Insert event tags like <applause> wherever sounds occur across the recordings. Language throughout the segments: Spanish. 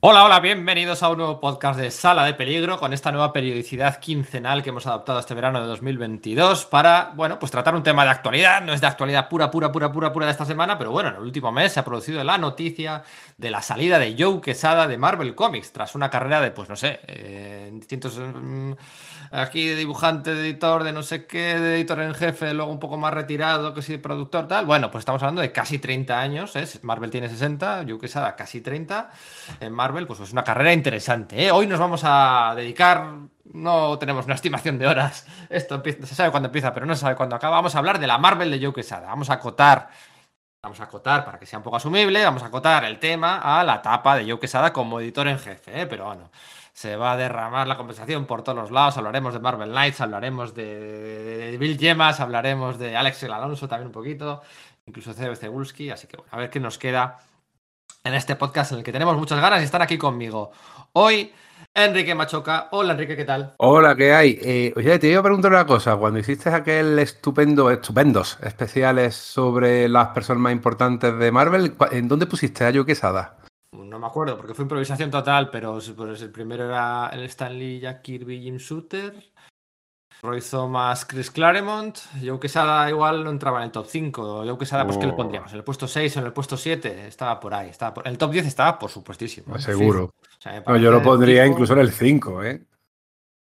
Hola, hola, bienvenidos a un nuevo podcast de Sala de Peligro con esta nueva periodicidad quincenal que hemos adoptado este verano de 2022 para, bueno, pues tratar un tema de actualidad. No es de actualidad pura, pura, pura, pura, pura de esta semana, pero bueno, en el último mes se ha producido la noticia de la salida de Joe Quesada de Marvel Comics tras una carrera de, pues no sé, eh, distintos. Mm, aquí de dibujante, de editor, de no sé qué, de editor en jefe, luego un poco más retirado, que si de productor, tal. Bueno, pues estamos hablando de casi 30 años, ¿eh? Marvel tiene 60, Joe Quesada casi 30. En Marvel, pues es una carrera interesante. ¿eh? Hoy nos vamos a dedicar, no tenemos una estimación de horas, esto se sabe cuándo empieza, pero no se sabe cuándo acaba. Vamos a hablar de la Marvel de Joe Quesada. Vamos a acotar, vamos a acotar para que sea un poco asumible, vamos a acotar el tema a la etapa de Joe Quesada como editor en jefe, ¿eh? pero bueno. Se va a derramar la conversación por todos los lados. Hablaremos de Marvel Knights, hablaremos de, Bill Gemas, hablaremos de Alex El Alonso también un poquito, incluso de Cebulski. Así que bueno, a ver qué nos queda en este podcast en el que tenemos muchas ganas y están aquí conmigo. Hoy, Enrique Machoca. Hola, Enrique, ¿qué tal? Hola, ¿qué hay? Eh, oye, te iba a preguntar una cosa. Cuando hiciste aquel estupendo, estupendos especiales sobre las personas más importantes de Marvel, ¿en dónde pusiste a Joe Quesada? No me acuerdo, porque fue improvisación total, pero pues, el primero era el Stanley, Jack Kirby, Jim Shooter. Roy Thomas, Chris Claremont. Joe Quesada igual no entraba en el top 5. Joe Quesada, pues ¿qué le oh. pondríamos? ¿En el puesto 6 o en el puesto 7? Estaba por ahí. Estaba En el top 10 estaba, por supuestísimo. ¿eh? Seguro. yo lo pondría incluso en el 5, ¿eh?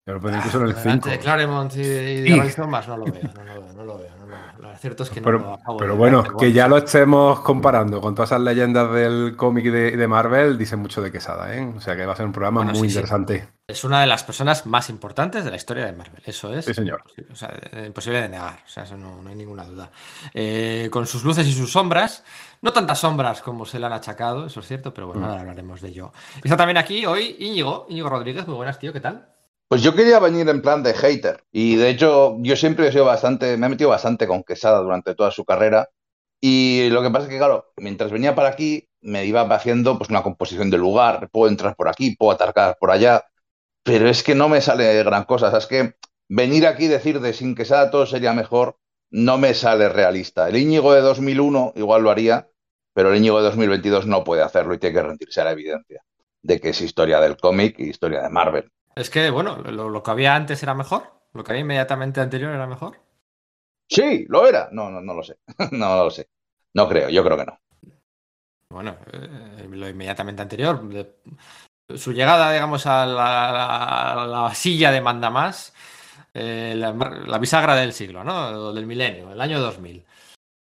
Yo lo pondría incluso en el 5. De Claremont y, de Roy Thomas no lo veo, no lo veo, no lo veo. Lo cierto es que pero, no Pero bueno, que ya lo estemos comparando con todas esas leyendas del cómic de, de, Marvel, dice mucho de Quesada, ¿eh? O sea que va a ser un programa muy interesante. Es una de las personas más importantes de la historia de Marvel, eso es. Sí, señor. O sea, imposible de negar, o sea, eso no, hay ninguna duda. Eh, con sus luces y sus sombras, no tantas sombras como se le han achacado, eso es cierto, pero bueno, mm. ahora hablaremos de ello. Está también aquí hoy Íñigo, Íñigo Rodríguez, muy buenas, tío, ¿qué tal? Pues yo quería venir en plan de hater. Y de hecho, yo siempre he sido bastante, me he metido bastante con Quesada durante toda su carrera. Y lo que pasa es que, claro, mientras venía para aquí, me iba haciendo pues una composición de lugar. Puedo entrar por aquí, puedo atacar por allá pero es que no me sale gran cosa. O sea, es que venir aquí y decir de sin Quesada todo sería mejor, no me sale realista. El Íñigo de 2001 igual lo haría, pero el Íñigo de 2022 no puede hacerlo y tiene que rendirse a la evidencia de que es historia del cómic y historia de Marvel. Es que, bueno, lo, que había antes era mejor, lo que había inmediatamente anterior era mejor. Sí, lo era. No, no, no lo sé. <laughs> no, lo sé. No creo, yo creo que no. Bueno, eh, lo inmediatamente anterior, su llegada, digamos, a la, silla de mandamás, eh, la, bisagra del siglo, ¿no? Del milenio, el año 2000.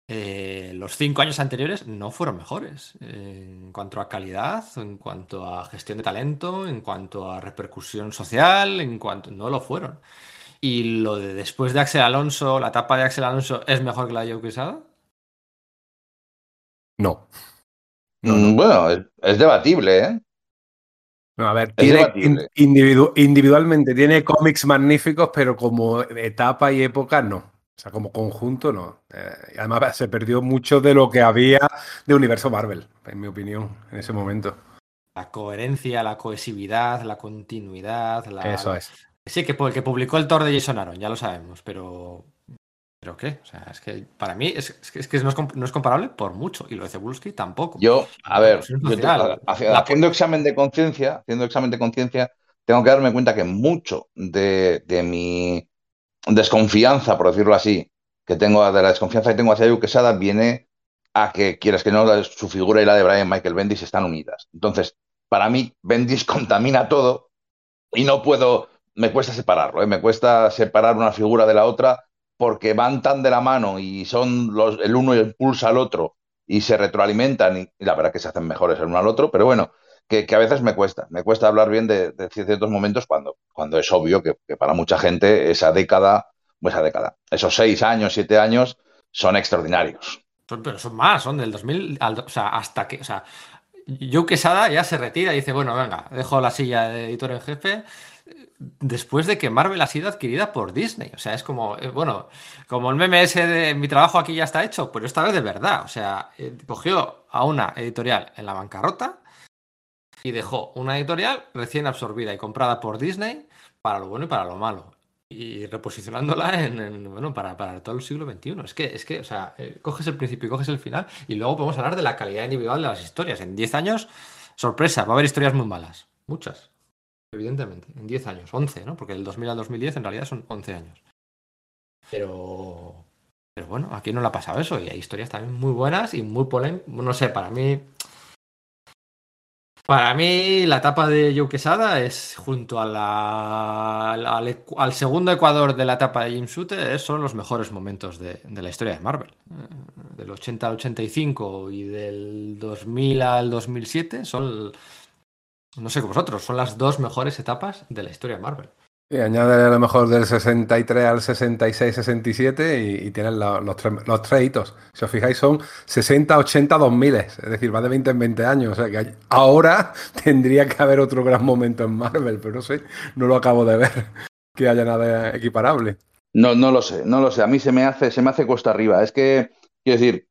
Eh, los cinco años anteriores no fueron mejores en cuanto a calidad, en cuanto a gestión de talento, en cuanto a repercusión social, en cuanto no lo fueron. Y lo de después de Axel Alonso, la etapa de Axel Alonso es mejor que la de Joe Quesada? No. Mm, bueno, es, debatible, ¿eh? a ver, tiene individualmente tiene cómics magníficos, pero como etapa y época no. O sea, como conjunto no. Eh, además, se perdió mucho de lo que había de universo Marvel, en mi opinión, en ese momento. La coherencia, la cohesividad, la continuidad. La, Eso es. Sí, que el que publicó el Thor de Jason Aaron, ya lo sabemos, pero ¿Pero qué? O sea, es que para mí es, que no, es, comparable por mucho. Y lo de Cebulski tampoco. Yo, a ver, haciendo examen de conciencia, haciendo examen de conciencia, tengo que darme cuenta que mucho de, mi desconfianza, por decirlo así, que tengo de la desconfianza que tengo hacia Yu Quesada viene a que, quieras que no, su figura y la de Brian Michael Bendis están unidas. Entonces, para mí, Bendis <laughs> contamina todo y no puedo, me cuesta separarlo, ¿eh? me cuesta separar una figura de la otra porque van tan de la mano y son los, el uno impulsa al otro y se retroalimentan y, la verdad que se hacen mejores el uno al otro, pero bueno, que, a veces me cuesta, me cuesta hablar bien de, ciertos momentos cuando, cuando es obvio que, para mucha gente esa década, esa década, esos seis años, siete años son extraordinarios. Pero son más, son del 2000, o sea, hasta que, o sea, Joe Quesada ya se retira y dice, bueno, venga, dejo la silla de editor en jefe, después de que Marvel ha sido adquirida por Disney. O sea, es como, eh, bueno, como el meme ese de mi trabajo aquí ya está hecho, pero esta vez de verdad. O sea, eh, cogió a una editorial en la bancarrota y dejó una editorial recién absorbida y comprada por Disney para lo bueno y para lo malo. Y reposicionándola en, bueno, para, para, todo el siglo XXI. Es que, es que, o sea, eh, coges el principio y coges el final y luego podemos hablar de la calidad individual de las historias. En 10 años sorpresa, va a haber historias muy malas. Muchas, evidentemente, en 10 años, 11, ¿no? Porque del 2000 al 2010 en realidad son 11 años. Pero, pero bueno, aquí no le ha pasado eso y hay historias también muy buenas y muy polémicas. No sé, para mí para mí, la etapa de Joe Quesada es junto a la, al, segundo Ecuador de la etapa de Jim Shooter, son los mejores momentos de, la historia de Marvel. Eh, del 80 al 85 y del 2000 al 2007 son, no sé vosotros, son las dos mejores etapas de la historia de Marvel. Y añade a lo mejor del 63 al 66, 67 y, y tienen los, tres, los tres hitos. Si os fijáis, son 60, 80, 2000. Es decir, va de 20 en 20 años. O sea que ahora <laughs> tendría que haber otro gran momento en Marvel, pero no sé, no lo acabo de ver <laughs> que haya nada equiparable. No, no lo sé, no lo sé. A mí se me hace, se me hace cuesta arriba. Es que, quiero decir,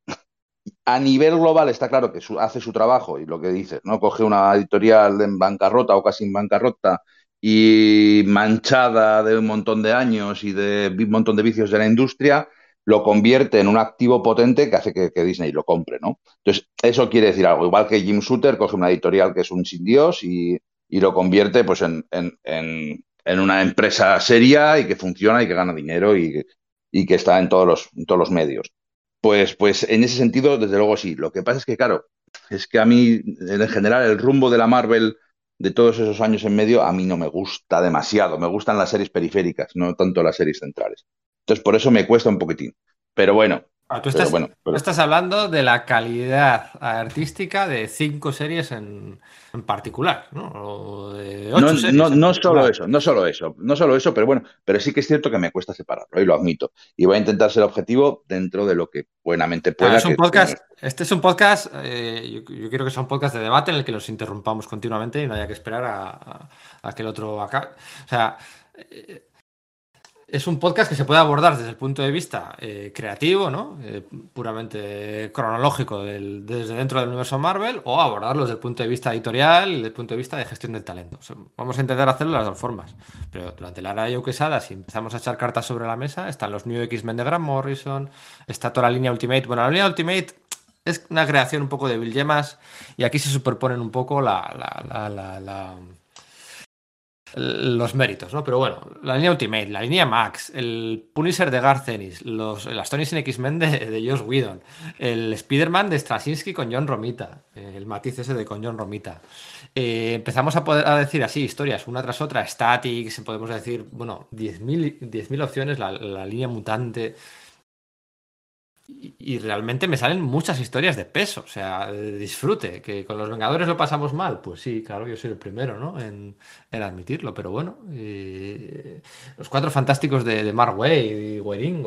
a nivel global está claro que hace su trabajo y lo que dices, ¿no? Coge una editorial en bancarrota o casi en bancarrota y manchada de un montón de años y de un montón de vicios de la industria, lo convierte en un activo potente que hace que, Disney lo compre, ¿no? Entonces, eso quiere decir algo. Igual que Jim Shooter coge una editorial que es un sin Dios y, lo convierte pues en, una empresa seria y que funciona y que gana dinero y, que está en todos los, en todos los medios. Pues, pues en ese sentido, desde luego sí. Lo que pasa es que, claro, es que a mí, en general, el rumbo de la Marvel de todos esos años en medio, a mí no me gusta demasiado. Me gustan las series periféricas, no tanto las series centrales. Entonces, por eso me cuesta un poquitín. Pero bueno. Ah, tú, estás, bueno estás, hablando de la calidad artística de cinco series en, particular, ¿no? no, no, solo eso, no solo eso, no solo eso, pero bueno, pero sí que es cierto que me cuesta separarlo y lo admito. Y voy a intentar ser objetivo dentro de lo que buenamente pueda. es un podcast, este es un podcast, eh, yo, quiero que sea un podcast de debate en el que los interrumpamos continuamente y no haya que esperar a, que el otro acabe. O sea, eh, es un podcast que se puede abordar desde el punto de vista eh, creativo, ¿no? Eh, puramente cronológico desde dentro del universo Marvel, o abordarlo desde el punto de vista editorial y desde el punto de vista de gestión del talento. vamos a intentar hacerlo de las dos formas. Pero durante la era de Quesada, si empezamos a echar cartas sobre la mesa, están los New X-Men de Grant Morrison, está toda la línea Ultimate. Bueno, la línea Ultimate es una creación un poco de Bill Gemas y aquí se superponen un poco la los méritos, ¿no? Pero bueno, la línea Ultimate, la línea Max, el Punisher de Garth Ennis, los, el Astonishing X-Men de, de Josh Whedon, el Spider-Man de Straczynski con John Romita, el matiz ese de con John Romita. Eh, empezamos a, poder, a decir así historias una tras otra, Statics, podemos decir, bueno, 10.000 opciones, la, la línea mutante, y, realmente me salen muchas historias de peso, o sea, de disfrute. Que con los Vengadores lo pasamos mal, pues sí, claro, yo soy el primero, ¿no? En, admitirlo, pero bueno. Los cuatro fantásticos de, Mark Wade y Wering,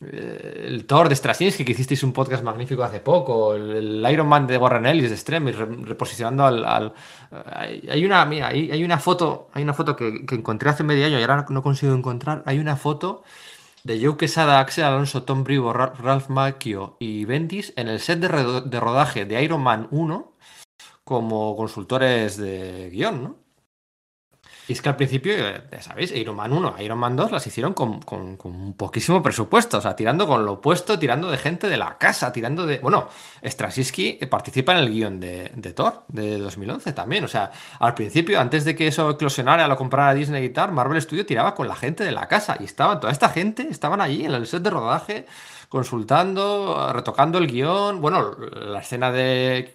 eh, el Thor de Straczynski, que hicisteis un podcast magnífico hace poco, el, Iron Man de Warren Ellis de Extreme, reposicionando al, hay, una, mira, hay, una foto, hay una foto que, que encontré hace medio año y ahora no consigo encontrar. Hay una foto de Joe Quesada, Axel Alonso, Tom Brivo, Ralph Macchio y Bendis en el set de, rodaje de Iron Man 1 como consultores de guion, ¿no? Es que al principio, ya sabéis, Iron Man 1, Iron Man 2 las hicieron con, con, con, poquísimo presupuesto, o sea, tirando con lo opuesto, tirando de gente de la casa, tirando de... Bueno, Straczynski participa en el guion de, de, Thor de 2011 también, o sea, al principio, antes de que eso eclosionara, lo comprara Disney tal, Marvel Studio tiraba con la gente de la casa y estaban, toda esta gente estaban allí en el set de rodaje consultando, retocando el guion. Bueno, la escena de.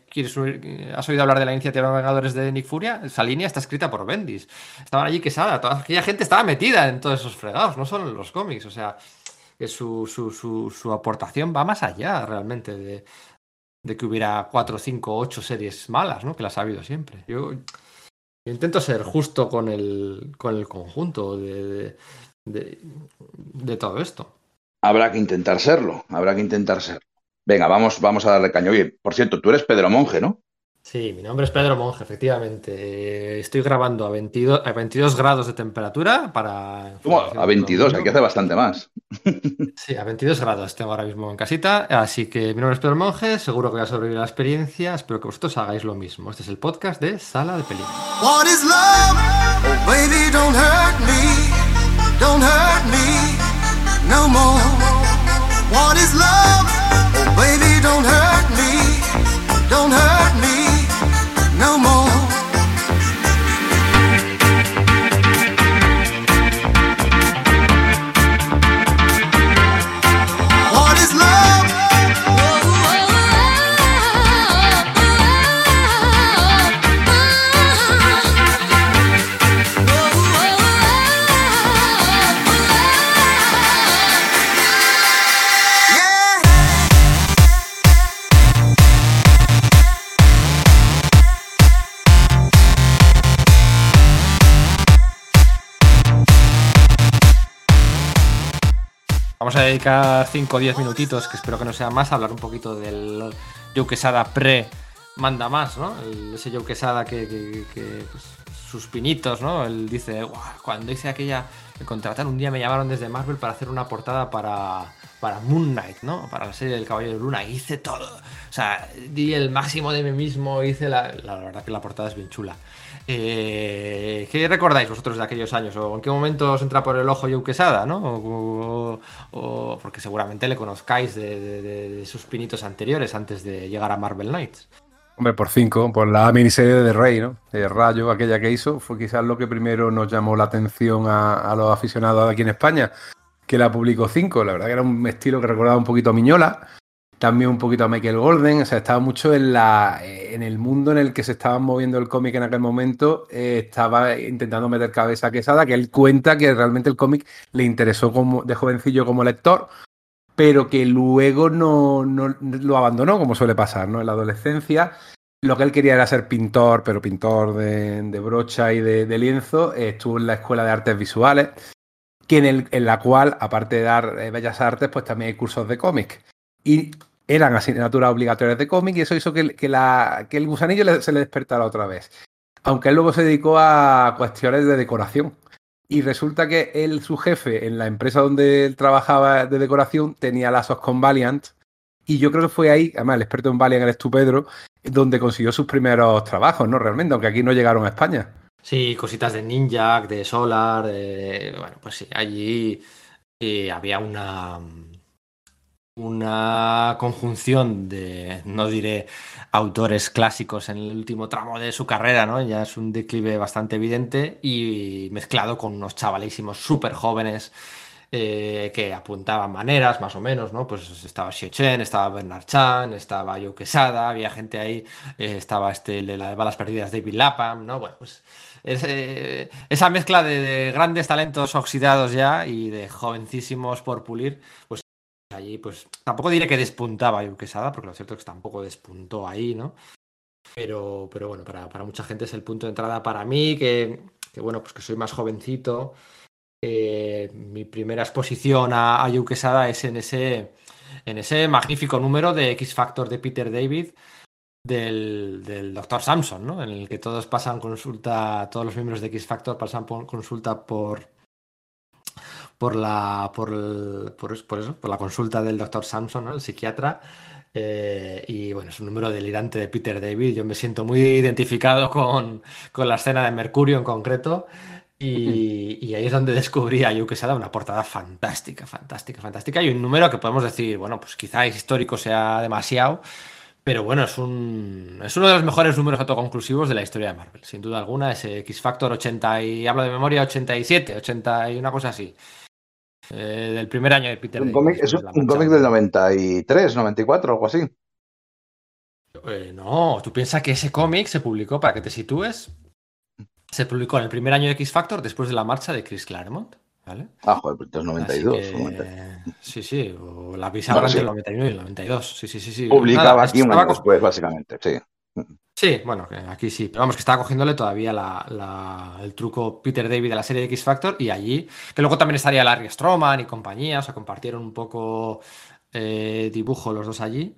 ¿Has oído hablar de la iniciativa de Vengadores de Nick Furia? Esa línea está escrita por Bendis. Estaban allí que toda aquella gente estaba metida en todos esos fregados, no solo en los cómics. O sea, que su, su, aportación va más allá realmente de, que hubiera cuatro, cinco, ocho series malas, ¿no? Que las ha habido siempre. Yo, intento ser justo con el, con el conjunto de, de todo esto habrá que intentar serlo, habrá que intentar serlo. Venga, vamos, vamos a darle caño. Oye, por cierto, tú eres Pedro Monje, ¿no? Sí, mi nombre es Pedro Monje, efectivamente. Estoy grabando a 22, a 22 grados de temperatura para... ¿Cómo? A 22, hay que hacer bastante más. <laughs> Sí, a 22 grados tengo ahora mismo en casita. Así que mi nombre es Pedro Monje, seguro que voy a sobrevivir a la experiencia. Espero que vosotros hagáis lo mismo. Este es el podcast de Sala de Peligro. What is love? Oh, baby, don't hurt me. Don't hurt me no more. What is love? Oh, baby, don't hurt me. Don't hurt vamos a dedicar 5 o 10 minutitos, que espero que no sea más, a hablar un poquito del Joe Quesada pre manda más, ¿no? ese Joe Quesada que, pues, sus pinitos, ¿no? Él dice, cuando hice aquella, me contrataron un día, me llamaron desde Marvel para hacer una portada para, para Moon Knight, ¿no? Para la serie del Caballero de Luna, hice todo. O sea, di el máximo de mí mismo, hice la, la verdad que la portada es bien chula. Eh, ¿Qué recordáis vosotros de aquellos años? ¿O en qué momento os entra por el ojo Joe Quesada? ¿no? O, porque seguramente le conozcáis de, sus pinitos anteriores antes de llegar a Marvel Knights. Hombre, por cinco, por la miniserie de Rey, ¿no? De Rayo, aquella que hizo, fue quizás lo que primero nos llamó la atención a, los aficionados aquí en España, que la publicó cinco. La verdad que era un estilo que recordaba un poquito a Miñola también un poquito a Michael Golden, o sea, estaba mucho en, la, en el mundo en el que se estaba moviendo el cómic en aquel momento, eh, estaba intentando meter cabeza a Quesada, que él cuenta que realmente el cómic le interesó como, de jovencillo como lector, pero que luego no, lo abandonó, como suele pasar, ¿no? En la adolescencia. Lo que él quería era ser pintor, pero pintor de, brocha y de, lienzo. estuvo en la Escuela de Artes Visuales, que en, la cual, aparte de dar eh, bellas artes, pues también hay cursos de cómic. Y eran asignaturas obligatorias de cómic y eso hizo que, el gusanillo se le despertara otra vez. Aunque él luego se dedicó a cuestiones de decoración. Y resulta que él, su jefe, en la empresa donde él trabajaba de decoración, tenía lazos con Valiant. Y yo creo que fue ahí, además el experto en Valiant eres tú, Pedro, donde consiguió sus primeros trabajos, ¿no? Realmente, aunque aquí no llegaron a España. Sí, cositas de Ninja, de Solar, bueno, pues sí, allí había una una conjunción de, no diré autores clásicos en el último tramo de su carrera, ¿no? Ya es un declive bastante evidente y mezclado con unos chavalísimos súper jóvenes eh, que apuntaban maneras, más o menos, ¿no? Pues estaba Xie Chen, estaba Bernard Chan, estaba Joe Quesada, había gente ahí, eh, estaba este de las balas perdidas David Lapham, ¿no? Bueno, pues eh, esa mezcla de, de, grandes talentos oxidados ya y de jovencísimos por pulir, pues allí, pues tampoco diré que despuntaba Quesada, porque lo cierto es que tampoco despuntó ahí, ¿no? Pero, pero bueno, para, mucha gente es el punto de entrada para mí, que, bueno, pues que soy más jovencito. Mi primera exposición a, a Quesada es en ese, en ese magnífico número de X Factor de Peter David del, del Dr. Samson, ¿no? En el que todos pasan consulta, todos los miembros de X Factor pasan por consulta por, por la, por, por, eso, por la consulta del doctor Samson, el psiquiatra. Eh, y bueno, es un número delirante de Peter David. Yo me siento muy identificado con, con la escena de Mercurio en concreto. Y, ahí es donde descubrí a ha dado una portada fantástica, fantástica, fantástica. Y un número que podemos decir, bueno, pues quizá histórico sea demasiado, pero bueno, es, un, es uno de los mejores números autoconclusivos de la historia de Marvel, sin duda alguna. Ese X Factor 80 y hablo de memoria 87, 80 y una cosa así. Eh, del primer año de Peter. Un cómic, es un cómic del 93, 94, algo así. Eh, no, tú piensas que ese cómic se publicó, para que te sitúes, se publicó en el primer año de X Factor después de la marcha de Chris Claremont. ¿Vale? Ah, joder, pues 92. Sí, sí, o la pisa entre el 91 y el 92. Sí, sí, sí. sí. Publicaba aquí un año después, básicamente, sí. Sí, bueno, aquí sí. Pero vamos, que estaba cogiéndole todavía el truco Peter David de la serie de X Factor y allí, que luego también estaría Larry Stroman y compañía, o sea, compartieron un poco eh, dibujo los dos allí.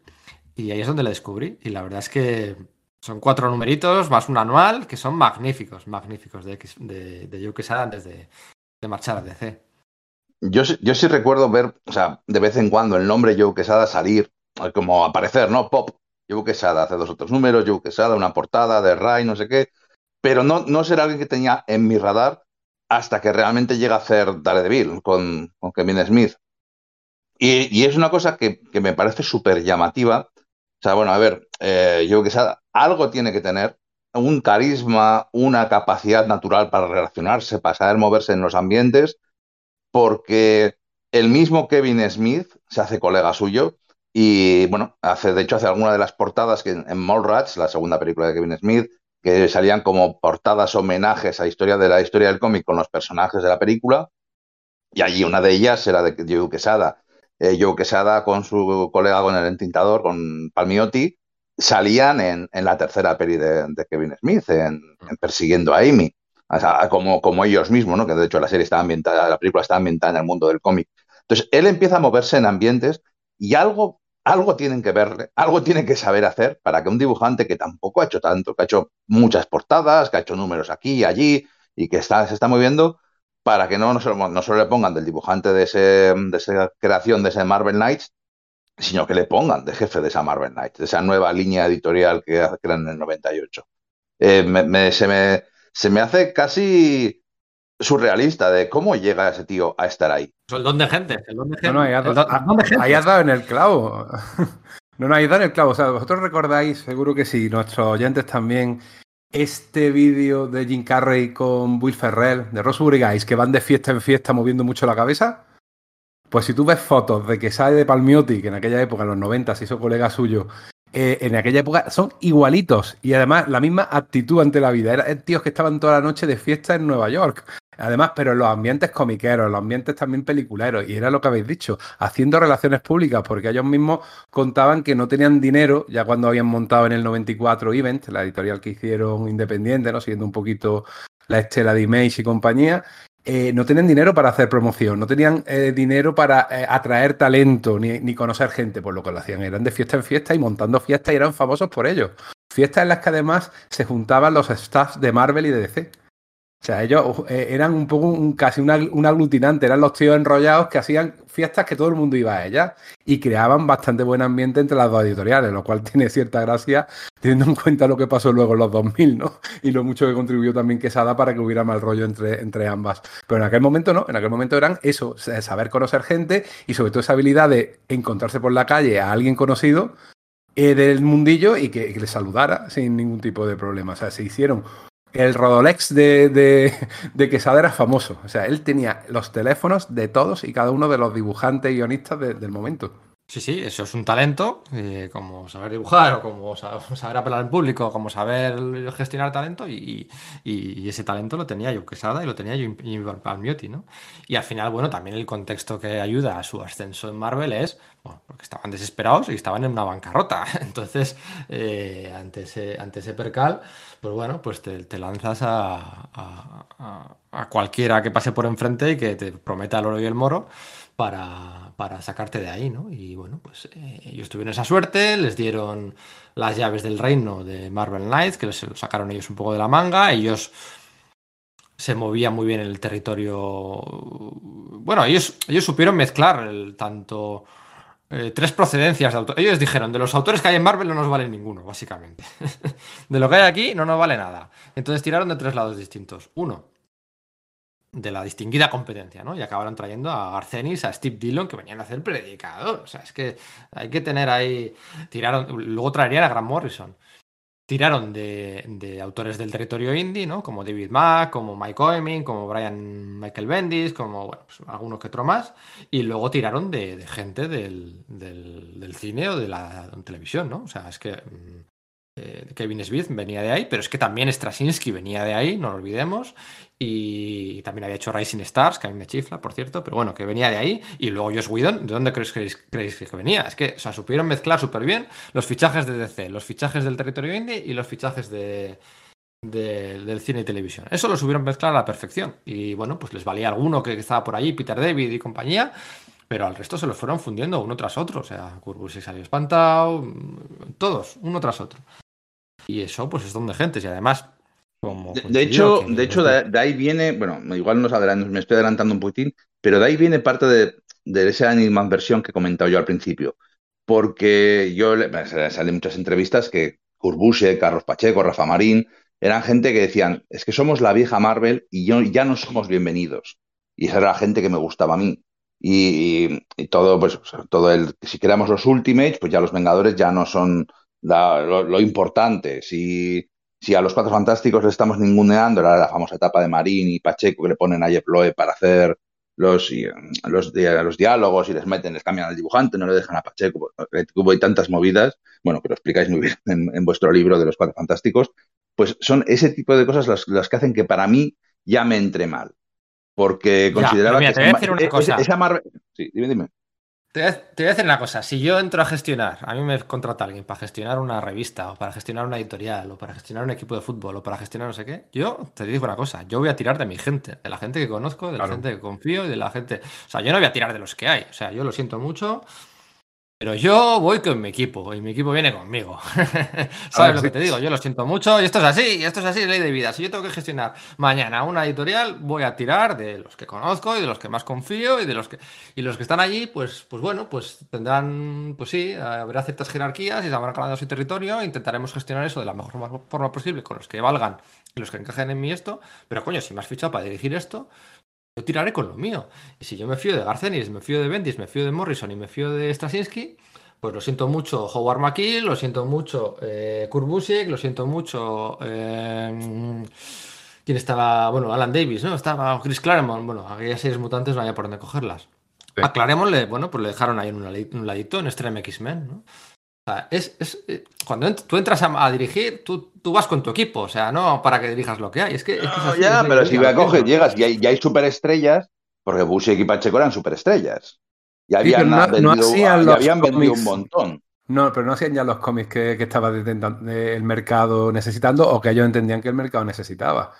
Y ahí es donde le descubrí. Y la verdad es que son cuatro numeritos más un anual que son magníficos, magníficos de, X, de, de Joe Quesada antes de, marchar a DC. Yo, yo sí recuerdo ver, o sea, de vez en cuando el nombre Joe Quesada salir, como aparecer, ¿no? Pop Joe Quesada hace dos otros números, Joe Quesada, una portada de Ray, no sé qué, pero no, no será alguien que tenía en mi radar hasta que realmente llega a hacer Daredevil con, con Kevin Smith. Y, es una cosa que, me parece súper llamativa. O sea, bueno, a ver, eh, Joe Quesada algo tiene que tener, un carisma, una capacidad natural para relacionarse, para saber moverse en los ambientes, porque el mismo Kevin Smith se hace colega suyo y bueno, hace, de hecho, hace alguna de las portadas que en Mallrats, la segunda película de Kevin Smith, que salían como portadas homenajes a historia de la historia del cómic con los personajes de la película. Y allí una de ellas era de Joe Quesada. Eh, Joe Quesada con su colega con el entintador, con Palmiotti, salían en, en la tercera peli de, Kevin Smith, en, Persiguiendo a Amy. como, como ellos mismos, ¿no? Que de hecho la serie está ambientada, la película está ambientada en el mundo del cómic. Entonces, él empieza a moverse en ambientes y algo, algo tienen que verle, algo tienen que saber hacer para que un dibujante que tampoco ha hecho tanto, que ha hecho muchas portadas, que ha hecho números aquí y allí y que está, se está moviendo, para que no, no, solo, no le pongan del dibujante de, ese, de esa creación de ese Marvel Knights, sino que le pongan de jefe de esa Marvel Knights, de esa nueva línea editorial que crean en el 98. Eh, se, me, se me hace casi surrealista de cómo llega ese tío a estar ahí. El don de gente. El don de gente. No, no, ahí has, dado en el clavo. <laughs> No, no, ahí has dado en el clavo. O sea, vosotros recordáis, seguro que sí, nuestros oyentes también, este vídeo de Jim Carrey con Will Ferrell, de Ross Guys, que van de fiesta en fiesta moviendo mucho la cabeza. Pues si tú ves fotos de que sale de Palmiotti, que en aquella época, en los 90, se hizo colega suyo, eh, en aquella época son igualitos y además la misma actitud ante la vida. Eran tíos que estaban toda la noche de fiesta en Nueva York. Además, pero en los ambientes comiqueros, los ambientes también peliculeros, y era lo que habéis dicho, haciendo relaciones públicas, porque ellos mismos contaban que no tenían dinero, ya cuando habían montado en el 94 Event, la editorial que hicieron independiente, ¿no? Siguiendo un poquito la estela de Image y compañía, eh, no tenían dinero para hacer promoción, no tenían eh, dinero para eh, atraer talento ni, conocer gente, por lo que lo hacían. Eran de fiesta en fiesta y montando fiestas y eran famosos por ello. Fiestas en las que además se juntaban los staffs de Marvel y de DC. O sea, ellos eran un poco un, casi un aglutinante, eran los tíos enrollados que hacían fiestas que todo el mundo iba a ellas y creaban bastante buen ambiente entre las dos editoriales, lo cual <laughs> tiene cierta gracia teniendo en cuenta lo que pasó luego en los 2000, ¿no? Y lo mucho que contribuyó también Quesada para que hubiera mal rollo entre, entre ambas. Pero en aquel momento no, en aquel momento eran eso, saber conocer gente y sobre todo esa habilidad de encontrarse por la calle a alguien conocido eh, del mundillo y que, que le saludara sin ningún tipo de problema. O sea, se hicieron el Rodolex de, de, Quesada era famoso. O sea, él tenía los teléfonos de todos y cada uno de los dibujantes y guionistas del momento. Sí, sí, eso es un talento, eh, como saber dibujar o como <laughs> saber apelar en público, como saber gestionar talento y, ese talento lo tenía yo Quesada y lo tenía yo Palmiotti, ¿no? Y al final, bueno, también el contexto que ayuda a su ascenso en Marvel es, bueno, porque estaban desesperados y estaban en una bancarrota. <laughs> Entonces, eh, ante, ese, ante ese percal, pues bueno, pues te, lanzas a, a, cualquiera que pase por enfrente y que te prometa el oro y el moro para, para sacarte de ahí, ¿no? Y bueno, pues eh, ellos tuvieron esa suerte, les dieron las llaves del reino de Marvel Knights, que les sacaron ellos un poco de la manga, ellos se movían muy bien en el territorio. Bueno, ellos, ellos supieron mezclar el, tanto eh, tres procedencias de autores. Ellos dijeron, de los autores que hay en Marvel no nos vale ninguno, básicamente. <laughs> de lo que hay aquí no nos vale nada. Entonces tiraron de tres lados distintos. Uno, de la distinguida competencia, ¿no? Y acabaron trayendo a Arcenis, a Steve Dillon, que venían a hacer predicador. O sea, es que hay que tener ahí. Tiraron. Luego traerían a Grant Morrison. Tiraron de, autores del territorio indie, ¿no? Como David Mack, como Mike Oeming, como Brian Michael Bendis, como bueno, pues algunos que otro más. Y luego tiraron de, gente del, del, cine o de la televisión, ¿no? O sea, es que mm, eh, Kevin Smith venía de ahí, pero es que también Straczynski venía de ahí, no lo olvidemos, y también había hecho Rising Stars, que a mí me chifla, por cierto, pero bueno, que venía de ahí, y luego Josh Whedon, ¿de dónde creéis, que venía? Es que, o sea, supieron mezclar súper bien los fichajes de DC, los fichajes del territorio indie y los fichajes de, del cine y televisión. Eso lo supieron mezclar a la perfección, y bueno, pues les valía alguno que estaba por allí, Peter David y compañía, pero al resto se los fueron fundiendo uno tras otro. O sea, Curbus y salió espantado, todos, uno tras otro. Y eso, pues es donde gente. Y además, como. De, hecho, de, hecho de, ahí viene, bueno, igual nos me estoy adelantando un poquitín, pero de ahí viene parte de, de esa Animal versión que he comentado yo al principio. Porque yo salen muchas entrevistas que Curbuse, Carlos Pacheco, Rafa Marín, eran gente que decían, es que somos la vieja Marvel y yo, ya no somos bienvenidos. Y esa era la gente que me gustaba a mí. Y, todo, pues, todo el, si queramos los Ultimates, pues ya los Vengadores ya no son lo, importante. Si, si a los Cuatro Fantásticos le estamos ninguneando, la, la famosa etapa de Marín y Pacheco que le ponen a Jeff para hacer los, los, los, diálogos y les meten, les cambian al dibujante, no le dejan a Pacheco. Hubo tantas movidas, bueno, que lo explicáis muy bien en, vuestro libro de los Cuatro Fantásticos, pues son ese tipo de cosas las, las que hacen que para mí ya me entre mal porque consideraba que esa, Marvel... Sí, dime, dime. Te voy, a, decir una cosa, si yo entro a gestionar, a mí me contrata alguien para gestionar una revista o para gestionar una editorial o para gestionar un equipo de fútbol o para gestionar no sé qué, yo te digo una cosa, yo voy a tirar de mi gente, de la gente que conozco, de la gente que confío y de la gente... O sea, yo no voy a tirar de los que hay, o sea, yo lo siento mucho, pero yo voy con mi equipo y mi equipo viene conmigo. <laughs> ¿Sabes lo que te digo? Yo lo siento mucho y esto es así, y esto es así, ley de vida. Si yo tengo que gestionar mañana una editorial, voy a tirar de los que conozco y de los que más confío y de los que y los que están allí, pues, pues bueno, pues tendrán, pues sí, habrá ciertas jerarquías y se habrán ganado su territorio. Intentaremos gestionar eso de la mejor forma posible con los que valgan y los que encajen en mí esto. Pero coño, si me has fichado para dirigir esto, yo tiraré con lo mío. Y si yo me fío de Garcenis, me fío de Bendis, me fío de Morrison y me fío de Straczynski, pues lo siento mucho Howard McKee, lo siento mucho eh, Kurt Busiek, lo siento mucho... Eh, ¿Quién estaba? Bueno, Alan Davis, ¿no? Estaba Chris Claremont. Bueno, aquellas series mutantes no había por dónde cogerlas. A Claremont bueno, pues le dejaron ahí en un ladito, en Extreme X-Men, ¿no? Es, eh, cuando tú entras a, dirigir, tú, tú, vas con tu equipo, o sea, no para que dirijas lo que hay. Es que, ya, pero si me coges, llegas y hay, superestrellas, porque Bush y Pacheco eran superestrellas. Y habían, vendido, habían vendido un montón. No, pero no hacían ya los cómics que, estaba el mercado necesitando o que ellos entendían que el mercado necesitaba.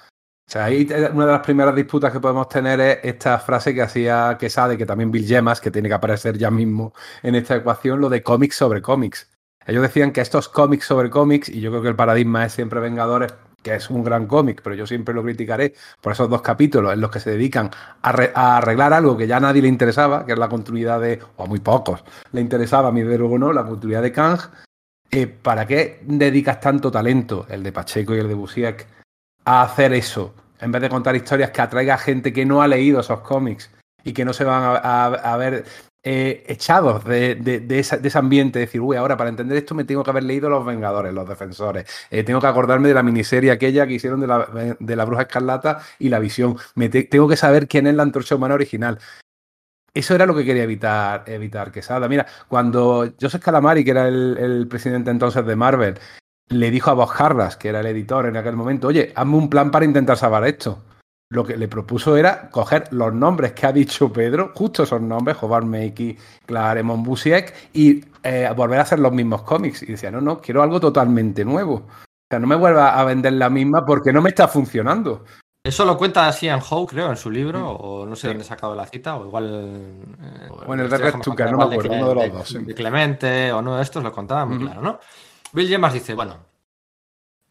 O sea, ahí una de las primeras disputas que podemos tener es esta frase que hacía Quesada y que también Bill Gemas, que tiene que aparecer ya mismo en esta ecuación, lo de cómics sobre cómics. Ellos decían que estos cómics sobre cómics, y yo creo que el paradigma es siempre Vengadores, que es un gran cómic, pero yo siempre lo criticaré por esos dos capítulos en los que se dedican a, arreglar algo que ya a nadie le interesaba, que es la continuidad de, o a muy pocos le interesaba, a mí de luego no, la continuidad de Kang. Eh, ¿Para qué dedicas tanto talento, el de Pacheco y el de Busiek, a hacer eso? En vez de contar historias que atraiga a gente que no ha leído esos cómics y que no se van a ver eh, echados de, de, ese ambiente, decir, uy, ahora para entender esto me tengo que haber leído Los Vengadores, Los Defensores, eh, tengo que acordarme de la miniserie aquella que hicieron de la, de la Bruja Escarlata y la visión, me tengo que saber quién es la antorcha humana original. Eso era lo que quería evitar, evitar Quesada. Mira, cuando Joseph Calamari, que era el, el presidente entonces de Marvel, le dijo a Bob Harras, que era el editor en aquel momento, oye, hazme un plan para intentar salvar esto lo que le propuso era coger los nombres que ha dicho Pedro, justo esos nombres, Hobart Makey, Claremont Busiek, y eh, volver a hacer los mismos cómics. Y decía, no, no, quiero algo totalmente nuevo. O sea, no me vuelva a vender la misma porque no me está funcionando. Eso lo cuenta Ian Howe, creo, en su libro, mm. o no sé dónde he sacado la cita, o igual. Eh, o en el de Red no me acuerdo, uno de los dos. De Clemente, o no de estos, lo contaba muy claro, ¿no? Bill Gemas dice, bueno,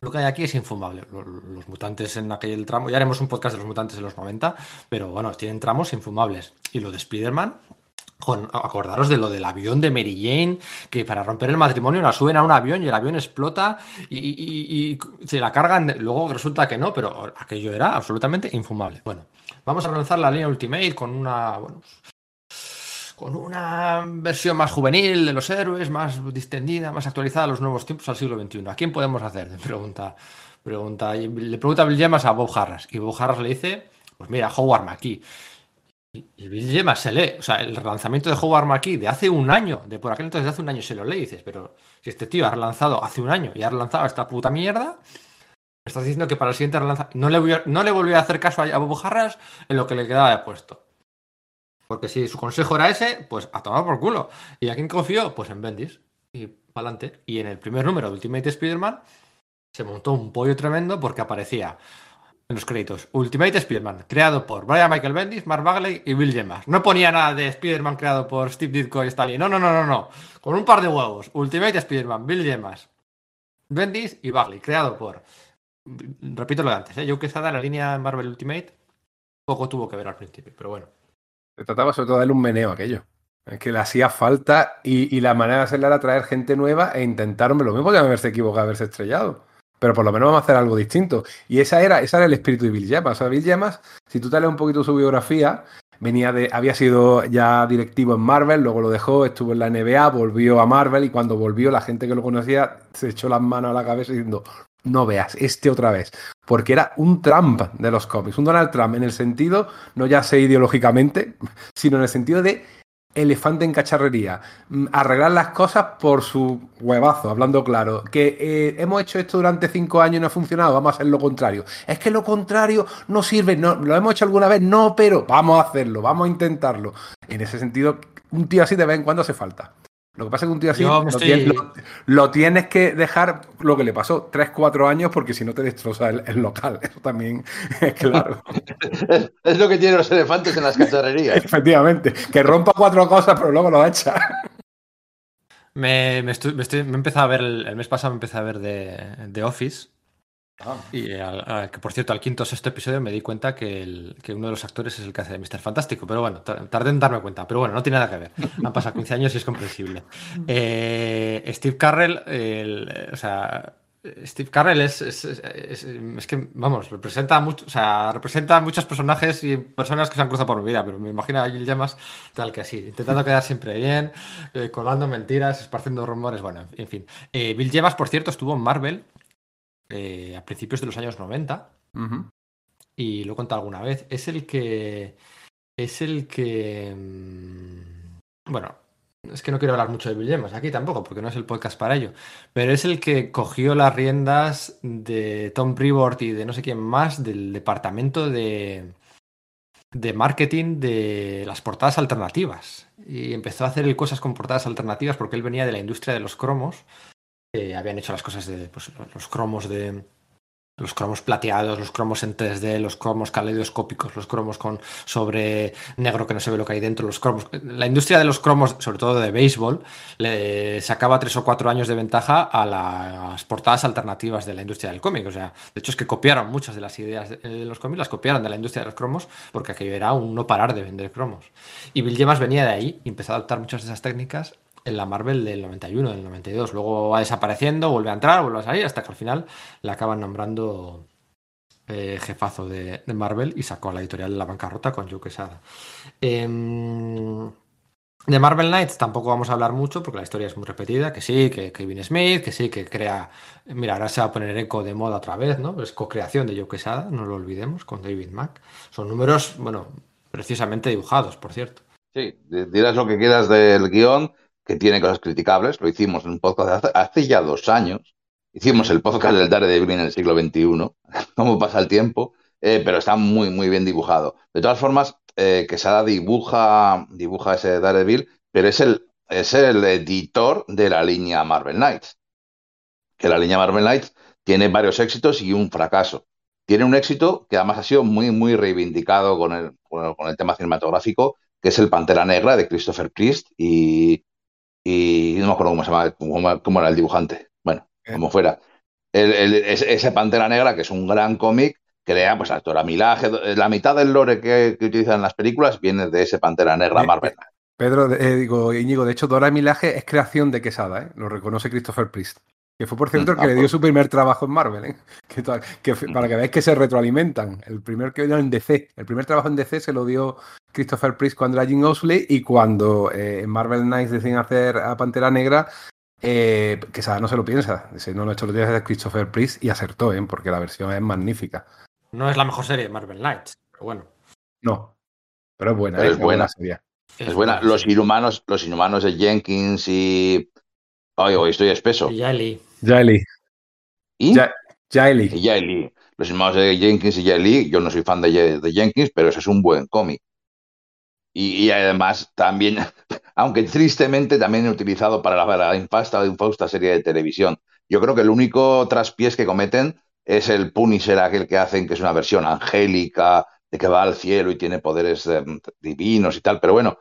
lo que hay aquí es infumable. Los, mutantes en aquel tramo, ya haremos un podcast de los mutantes en los 90, pero bueno, tienen tramos infumables. Y lo de Spider-Man, acordaros de lo del avión de Mary Jane, que para romper el matrimonio la suben a un avión y el avión explota y, se la cargan. Luego resulta que no, pero aquello era absolutamente infumable. Bueno, vamos a lanzar la línea Ultimate con una. Bueno, con una versión más juvenil de los héroes, más distendida, más actualizada a los nuevos tiempos al siglo XXI. ¿A quién podemos hacer? Pregunta, pregunta, le pregunta Bill Gemas a Bob Harras. Y Bob Harras le dice, pues mira, Howard McKee. Y Bill Gemas se lee, o sea, el relanzamiento de Howard McKee de hace un año, de por aquel entonces de hace un año se lo lee y dices, pero si este tío ha relanzado hace un año y ha relanzado esta puta mierda, me estás diciendo que para el siguiente relanzamiento no le, no le volvió a hacer caso a Bob Harras en lo que le quedaba de puesto. Porque si su consejo era ese, pues a tomar por culo. ¿Y a quién confió? Pues en Bendis. Y para adelante. Y en el primer número de Ultimate Spider-Man se montó un pollo tremendo porque aparecía en los créditos Ultimate Spider-Man, creado por Brian Michael Bendis, Mark Bagley y Bill Gemas. No ponía nada de Spider-Man creado por Steve Ditko y Stalin. No, no, no, no, no. Con un par de huevos. Ultimate Spider-Man, Bill Gemas, Bendis y Bagley, creado por. Repito lo de antes, ¿eh? Joe Quesada, la línea Marvel Ultimate, poco tuvo que ver al principio, pero bueno. Se trataba sobre todo de darle un meneo a aquello. Es que le hacía falta y, la manera de hacerla era traer gente nueva e intentaron, lo mismo podían haberse equivocado, haberse estrellado. Pero por lo menos vamos a hacer algo distinto. Y esa era, esa era el espíritu de Bill Gemas. O sea, Bill Gemas, si tú te lees un poquito su biografía, venía de, había sido ya directivo en Marvel, luego lo dejó, estuvo en la NBA, volvió a Marvel y cuando volvió la gente que lo conocía se echó las manos a la cabeza diciendo, no veas este otra vez. Porque era un Trump de los cómics, un Donald Trump en el sentido, no ya sé ideológicamente, sino en el sentido de elefante en cacharrería. Mm, arreglar las cosas por su huevazo, hablando claro. Que eh, hemos hecho esto durante cinco años y no ha funcionado, vamos a hacer lo contrario. Es que lo contrario no sirve, no, lo hemos hecho alguna vez, no, pero vamos a hacerlo, vamos a intentarlo. En ese sentido, un tío así de vez en cuando hace falta. Lo que pasa es que un tío así lo, tienes, que dejar lo que le pasó, 3-4 años, porque si no te destroza el, local. <laughs> Eso también es claro. <laughs> es, lo que tienen los elefantes en las cacharrerías. <laughs> Efectivamente, que rompa cuatro cosas, pero luego lo echa. Me, me, estoy, me, he empezado a ver, el, mes pasado me empecé a ver de, de Office. Ah. Y que por cierto, al quinto o sexto episodio me di cuenta que, el, que, uno de los actores es el que hace de Mr. Fantástico. Pero bueno, tardé en darme cuenta. Pero bueno, no tiene nada que ver. Han pasado 15 años y es comprensible. <laughs> Eh, Steve Carrell, o sea, Steve Carrell es, es, es, que, vamos, representa mucho, o sea, representa muchos personajes y personas que se han cruzado por mi vida, pero me imagino a Jill Llamas tal que así, intentando quedar siempre bien, eh, colgando mentiras, esparciendo rumores, bueno, en fin. Eh, Bill Llamas, por cierto, estuvo en Marvel eh, a principios de los años 90. Y lo he contado alguna vez. Es el que. Es el que. Mm, bueno, es que no quiero hablar mucho de Bill James aquí tampoco, porque no es el podcast para ello. Pero es el que cogió las riendas de Tom Brevoort y de no sé quién más del departamento de, de marketing de las portadas alternativas. Y empezó a hacer cosas con portadas alternativas porque él venía de la industria de los cromos habían hecho las cosas de pues, los cromos de los cromos plateados, los cromos en 3D, los cromos caleidoscópicos, los cromos con sobre negro que no se ve lo que hay dentro, los cromos. La industria de los cromos, sobre todo de béisbol, le sacaba tres o cuatro años de ventaja a las portadas alternativas de la industria del cómic. O sea, de hecho es que copiaron muchas de las ideas de los cómics, las copiaron de la industria de los cromos, porque aquello era un no parar de vender cromos. Y Bill Gemas venía de ahí y empezó a adaptar muchas de esas técnicas en la Marvel del 91, del 92. Luego va desapareciendo, vuelve a entrar, vuelve a salir, hasta que al final la acaban nombrando eh, jefazo de, Marvel y sacó a la editorial de la bancarrota con Joe Quesada. Em, de Marvel Knights tampoco vamos a hablar mucho porque la historia es muy repetida, que sí, que Kevin Smith, que sí, que crea... Mira, ahora se va a poner eco de moda otra vez, ¿no? Es co-creación de Joe Quesada, no lo olvidemos, con David Mack. Son números, bueno, precisamente dibujados, por cierto. Sí, dirás lo que quieras del guion, que tiene cosas criticables, lo hicimos en un podcast hace, ya dos años, hicimos el podcast del Daredevil en el siglo XXI, <laughs> cómo pasa el tiempo, eh, pero está muy, muy bien dibujado. De todas formas, eh, Quesada dibuja, dibuja ese Daredevil, pero es el, es el editor de la línea Marvel Knights, que la línea Marvel Knights tiene varios éxitos y un fracaso. Tiene un éxito que además ha sido muy, muy reivindicado con el, con el tema cinematográfico, que es el Pantera Negra de Christopher Priest y, y no me acuerdo cómo se llama, cómo, era el dibujante. Bueno, como fuera. ese Pantera Negra, que es un gran cómic, crea pues la Dora Milaje. La mitad del lore que, utilizan en las películas viene de ese Pantera Negra Marvel. Pedro, eh, digo, Íñigo, de hecho, Dora Milaje es creación de Quesada, ¿eh? lo reconoce Christopher Priest. Que fue, por cierto, el que le dio su primer trabajo en Marvel, ¿eh? <laughs> que, para que veáis que se retroalimentan. El primer que dio en DC, el primer trabajo en DC se lo dio Christopher Priest cuando era Jim Osley y cuando eh, en Marvel Knights deciden hacer a Pantera Negra, eh, que no se lo piensa. Dice, no, no, hecho lo tiene que hacer Christopher Priest y acertó, ¿eh? porque la versión es magnífica. No es la mejor serie de Marvel Knights, pero bueno. No, pero es buena, es, buena. serie. Es, buena. Los inhumanos, los inhumanos de Jenkins y. Ay, hoy estoy espeso. Y Jaili. ¿Y? Jaili. Los hermanos de Jenkins y Jaili, yo no soy fan de, Jenkins, pero ese es un buen cómic. Y, además también, <laughs> aunque tristemente también he utilizado para la, la infausta, infausta serie de televisión. Yo creo que el único traspiés que cometen es el Punisher aquel que hacen, que es una versión angélica, de que va al cielo y tiene poderes eh, divinos y tal, pero bueno,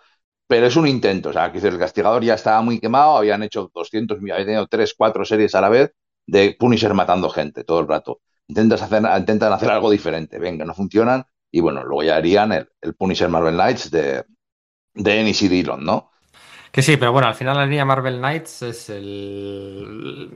pero es un intento. O sea, que el castigador ya estaba muy quemado, habían hecho 200, habían tenido 3, 4 series a la vez de Punisher matando gente todo el rato. Intentas hacer, intentan hacer algo diferente, venga, no funcionan, y bueno, luego ya harían el, Punisher Marvel Knights de, de Ennis y Dillon, ¿no? Que sí, pero bueno, al final la línea Marvel Knights es el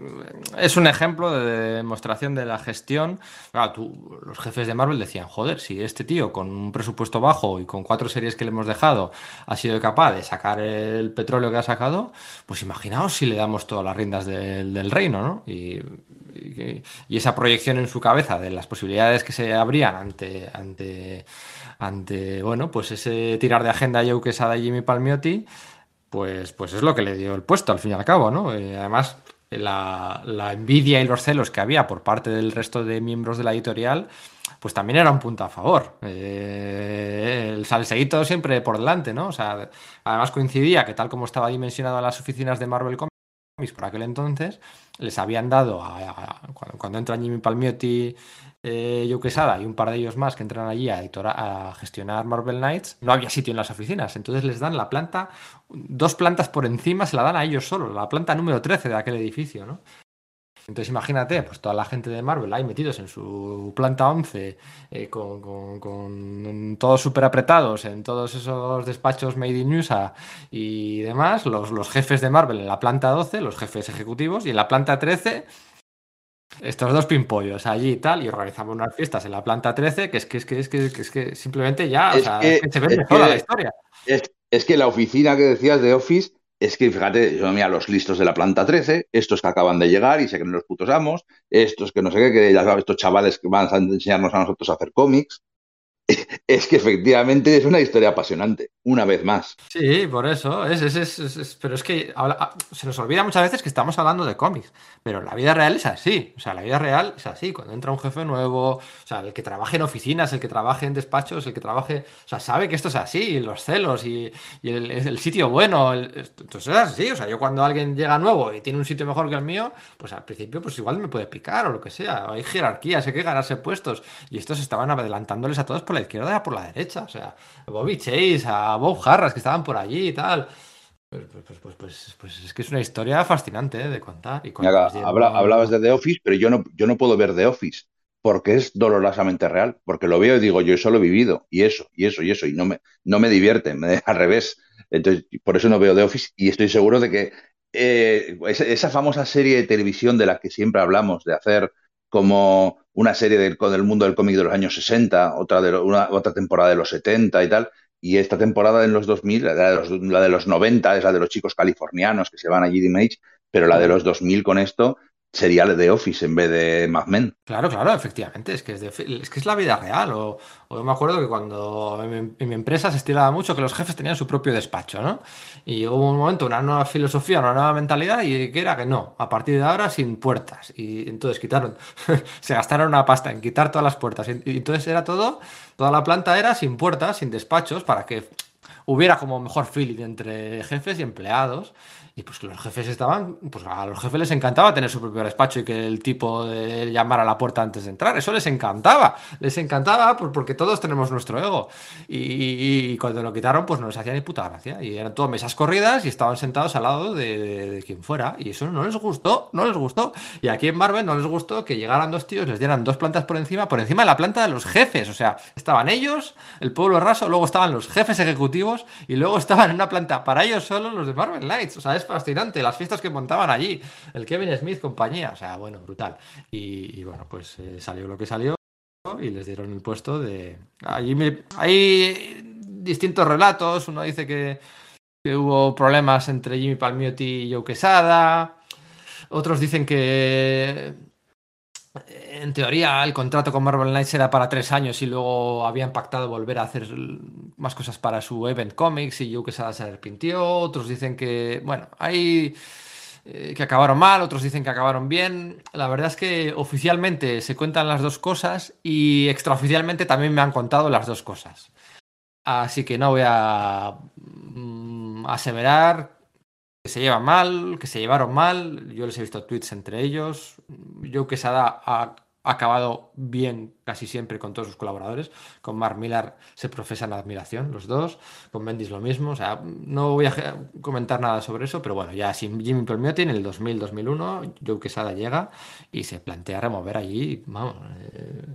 es un ejemplo de demostración de la gestión. los jefes de Marvel decían, joder, si este tío con un presupuesto bajo y con cuatro series que le hemos dejado ha sido capaz de sacar el petróleo que ha sacado, pues imaginaos si le damos todas las riendas del, reino, ¿no? Y, esa proyección en su cabeza de las posibilidades que se abrían ante, ante, ante bueno, pues ese tirar de agenda Joe Quesada y Jimmy Palmiotti pues, pues es lo que le dio el puesto al fin y al cabo, ¿no? Eh, además, la, envidia y los celos que había por parte del resto de miembros de la editorial, pues también era un punto a favor. Eh, el salseíto siempre por delante, ¿no? O sea, además coincidía que tal como estaba dimensionado las oficinas de Marvel Comics por aquel entonces, les habían dado, a, cuando, entra Jimmy Palmiotti, eh, Joe Quesada y un par de ellos más que entran allí a, a gestionar Marvel Knights, no había sitio en las oficinas. Entonces les dan la planta, dos plantas por encima se la dan a ellos solos, la planta número 13 de aquel edificio, ¿no? Entonces imagínate, pues toda la gente de Marvel ahí metidos en su planta 11, eh, con, todos súper apretados en todos esos despachos made in USA y demás, los, los, jefes de Marvel en la planta 12, los jefes ejecutivos, y en la planta 13, estos dos pimpollos allí y tal, y organizamos unas fiestas en la planta 13, que es que es que es que, es que simplemente ya, o sea, se ve toda la historia. es que la oficina que decías de Office es que fíjate, yo mira los listos de la planta 13, estos que acaban de llegar y se creen los putos amos, estos que no sé qué, que ya sabes, estos chavales que van a enseñarnos a nosotros a hacer cómics, <laughs> es que efectivamente es una historia apasionante, una vez más. Sí, por eso, es, es, pero es que ah, se nos olvida muchas veces que estamos hablando de cómics, pero la vida real es así, o sea, la vida real es así, cuando entra un jefe nuevo, o sea, el que trabaje en oficinas, el que trabaje en despachos, el que trabaje, o sea, sabe que esto es así, los celos y, el, sitio bueno, entonces es así, o sea, yo cuando alguien llega nuevo y tiene un sitio mejor que el mío, pues al principio pues igual me puede picar o lo que sea, hay jerarquías, hay que ganarse puestos, y estos estaban adelantándoles a todos por la izquierda y por la derecha. O sea, a Bobby Chase, a Bob Harras que estaban por allí y tal. Pues, pues, pues, pues es que es una historia fascinante de contar. Y hablabas de The Office, pero yo no, yo no puedo ver The Office porque es dolorosamente real, porque lo veo y digo, yo eso lo he vivido, y eso, y eso, y eso, y no me, no me divierte, me al revés. Entonces, por eso no veo The Office y estoy seguro de que esa, famosa serie de televisión de la que siempre hablamos, de hacer como una serie del, del mundo del cómic de los años 60, otra, de una, otra temporada de los 70 y tal. Y esta temporada en los 2000, la de los, la de los 90 es la de los chicos californianos que se van a GD Mage, pero la de los 2000 con esto sería de Office en vez de Mad Men. Claro, claro, efectivamente, es que es, es, que es la vida real. O, yo me acuerdo que cuando en mi, empresa se estilaba mucho que los jefes tenían su propio despacho, ¿no? Y hubo un momento, una nueva filosofía, una nueva mentalidad, y que era que no, a partir de ahora sin puertas. Y entonces quitaron, <laughs> se gastaron una pasta en quitar todas las puertas. Y, y entonces era todo, toda la planta era sin puertas, sin despachos, para que hubiera como mejor feeling entre jefes y empleados. Y pues los jefes estaban, pues a los jefes les encantaba tener su propio despacho y que el tipo de llamar a la puerta antes de entrar. Eso les encantaba, les encantaba porque todos tenemos nuestro ego. Y, cuando lo quitaron, pues no les hacía ni puta gracia. Y eran todas mesas corridas y estaban sentados al lado de, quien fuera. Y eso no les gustó, no les gustó. Y aquí en Marvel no les gustó que llegaran dos tíos, les dieran dos plantas por encima, por encima de la planta de los jefes. O sea, estaban ellos, el pueblo raso, luego estaban los jefes ejecutivos y luego estaban en una planta para ellos solos los de Marvel Knights. O sea, fascinante, las fiestas que montaban allí, el Kevin Smith compañía, o sea, bueno, brutal. Y, bueno, pues eh, salió lo que salió y les dieron el puesto de... Allí hay distintos relatos, uno dice que, hubo problemas entre Jimmy Palmiotti y Joe Quesada, otros dicen que en teoría el contrato con Marvel Knights era para tres años y luego habían pactado volver a hacer más cosas para su Event Comics y Joe Quesada se arrepintió. Otros dicen que, bueno, hay eh, que acabaron mal, otros dicen que acabaron bien. La verdad es que oficialmente se cuentan las dos cosas y extraoficialmente también me han contado las dos cosas. Así que no voy a mm, aseverar que se llevan mal, que se llevaron mal. Yo les he visto tweets entre ellos. Joe Quesada ha acabado bien casi siempre con todos sus colaboradores. Con Mark Millar se profesan admiración los dos. Con Bendis lo mismo. O sea, no voy a comentar nada sobre eso, pero bueno, ya sin Jimmy Palmiotti en el 2000-2001, Joe Quesada llega y se plantea remover allí, vamos, eh,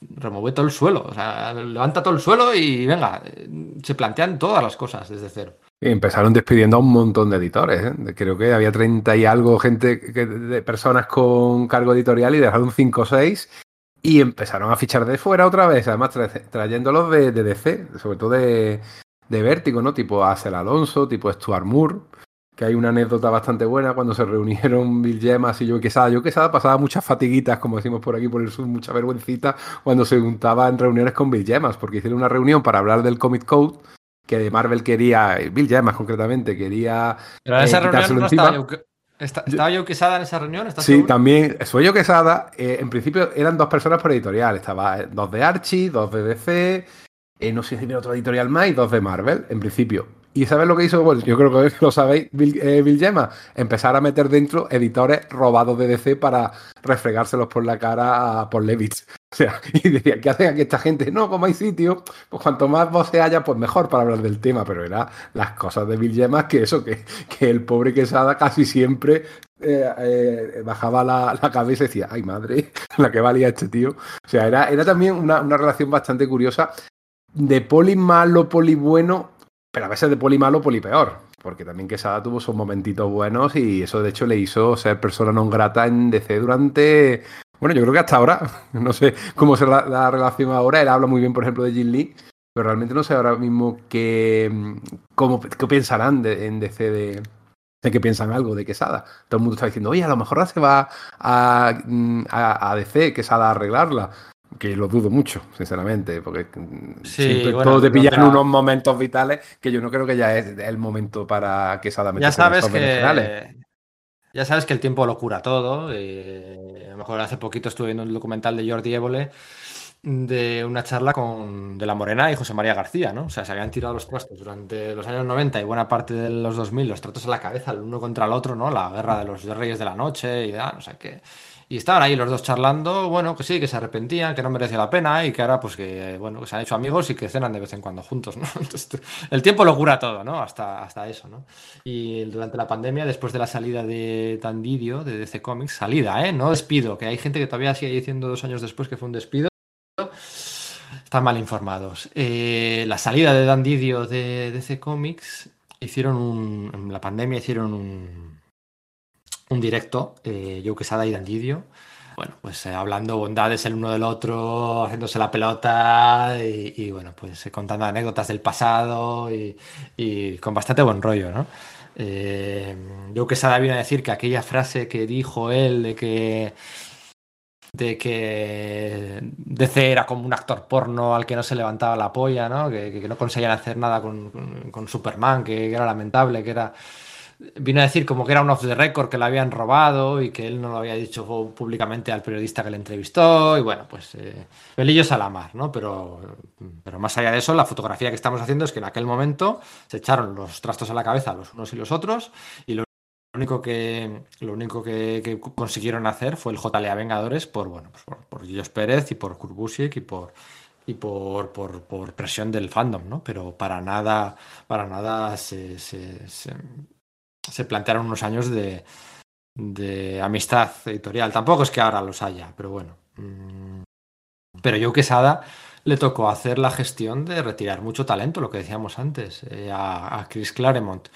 remover todo el suelo. O sea, levanta todo el suelo y venga, eh, se plantean todas las cosas desde cero. Empezaron despidiendo a un montón de editores. ¿eh? Creo que había 30 y algo gente de personas con cargo editorial y dejaron 5 o 6 y empezaron a fichar de fuera otra vez, además trayéndolos de, DC, sobre todo de, de Vértigo, ¿no? Tipo Axel Alonso, tipo Stuart Moore, que hay una anécdota bastante buena cuando se reunieron Bill Gemas y yo Quesada. Yo Quesada pasaba muchas fatiguitas, como decimos por aquí por el sur, mucha vergüencita cuando se juntaba en reuniones con Bill Gemas, porque hicieron una reunión para hablar del Comic Code que Marvel quería, Bill Gemas concretamente, quería. Pero esa eh, reunión no estaba, ¿Estaba yo Quesada en esa reunión? sí, también. Soy yo Quesada. Eh, en principio eran dos personas por editorial. Estaba eh, dos de Archie, dos de DC, eh, no sé si tiene otro editorial más y dos de Marvel, en principio. ¿Y sabes lo que hizo? Pues yo creo que lo sabéis, Bill, eh, Empezar a meter dentro editores robados de DC para refregárselos por la cara a Paul Levitz. <laughs> O sea, y decía, ¿qué hacen aquí esta gente? No, como hay sitio, pues cuanto más voces haya, pues mejor para hablar del tema. Pero era las cosas de Bill que eso, que, que el pobre Quesada casi siempre eh, eh, bajaba la, cabeza y decía, ay madre, <laughs> la que valía este tío. O sea, era, era también una, una relación bastante curiosa de poli malo, poli bueno, pero a veces de poli malo, poli peor. Porque también Quesada tuvo sus momentitos buenos y eso de hecho le hizo ser persona non grata en DC durante. Bueno, yo creo que hasta ahora. <laughs> No sé cómo será la, relación ahora. Él habla muy bien, por ejemplo, de Jin Lee. Pero realmente no sé ahora mismo qué, cómo, qué pensarán en DC de, de que piensan algo de Quesada. Todo el mundo está diciendo, oye, a lo mejor ahora se va a, a, a DC, Quesada a arreglarla que lo dudo mucho, sinceramente, porque siempre todo te pillan en unos momentos vitales que yo no creo que ya es el momento para que Sada ya sabes que Ya sabes que el tiempo lo cura todo. Eh, a lo mejor hace poquito estuve viendo un documental de Jordi Évole de una charla con De la Morena y José María García, ¿no? O sea, se habían tirado los trastos durante los años 90 y buena parte de los 2000, los tratos en la cabeza, el uno contra el otro, ¿no? La guerra de los reyes de la noche y da, o sea que y estaban ahí los dos charlando, bueno, que sí, que se arrepentían, que no merecía la pena y que ahora pues que, bueno, que se han hecho amigos y que cenan de vez en cuando juntos, ¿no? <laughs> el tiempo lo cura todo, ¿no? Hasta, hasta eso, ¿no? Y durante la pandemia, después de la salida de Tandidio, de DC Comics, salida, ¿eh? No despido, que hay gente que todavía sigue diciendo dos años después que fue un despido. Están mal informados. Eh, la salida de Dan Didio de DC Comics hicieron un. En la pandemia hicieron un un directo, eh, Joe Quesada y Dan Didio. Bueno, pues eh, hablando bondades el uno del otro, haciéndose la pelota y, bueno, pues eh, contando anécdotas del pasado y, con bastante buen rollo, ¿no? Eh, Joe Quesada vino a decir que aquella frase que dijo él de que de que DC era como un actor porno al que no se levantaba la polla, ¿no? Que, no conseguían hacer nada con, con Superman, que, era lamentable, que era vino a decir como que era un off the record, que lo habían robado y que él no lo había dicho públicamente al periodista que le entrevistó. Y bueno, pues eh, pelillos a la mar, ¿no? Pero, pero más allá de eso, la fotografía que estamos haciendo es que en aquel momento se echaron los trastos a la cabeza los unos y los otros y lo único que, lo único que, consiguieron hacer fue el JLA Vengadores por, bueno, pues por, por Gilles Pérez y por Kurbusiek y por y por, por, presión del fandom, ¿no? Pero para nada, para nada se plantearon unos años de, de amistad editorial. Tampoco es que ahora los haya, pero bueno. Mm. Pero yo Quesada le tocó hacer la gestión de retirar mucho talento, lo que decíamos antes, eh, a, Chris Claremont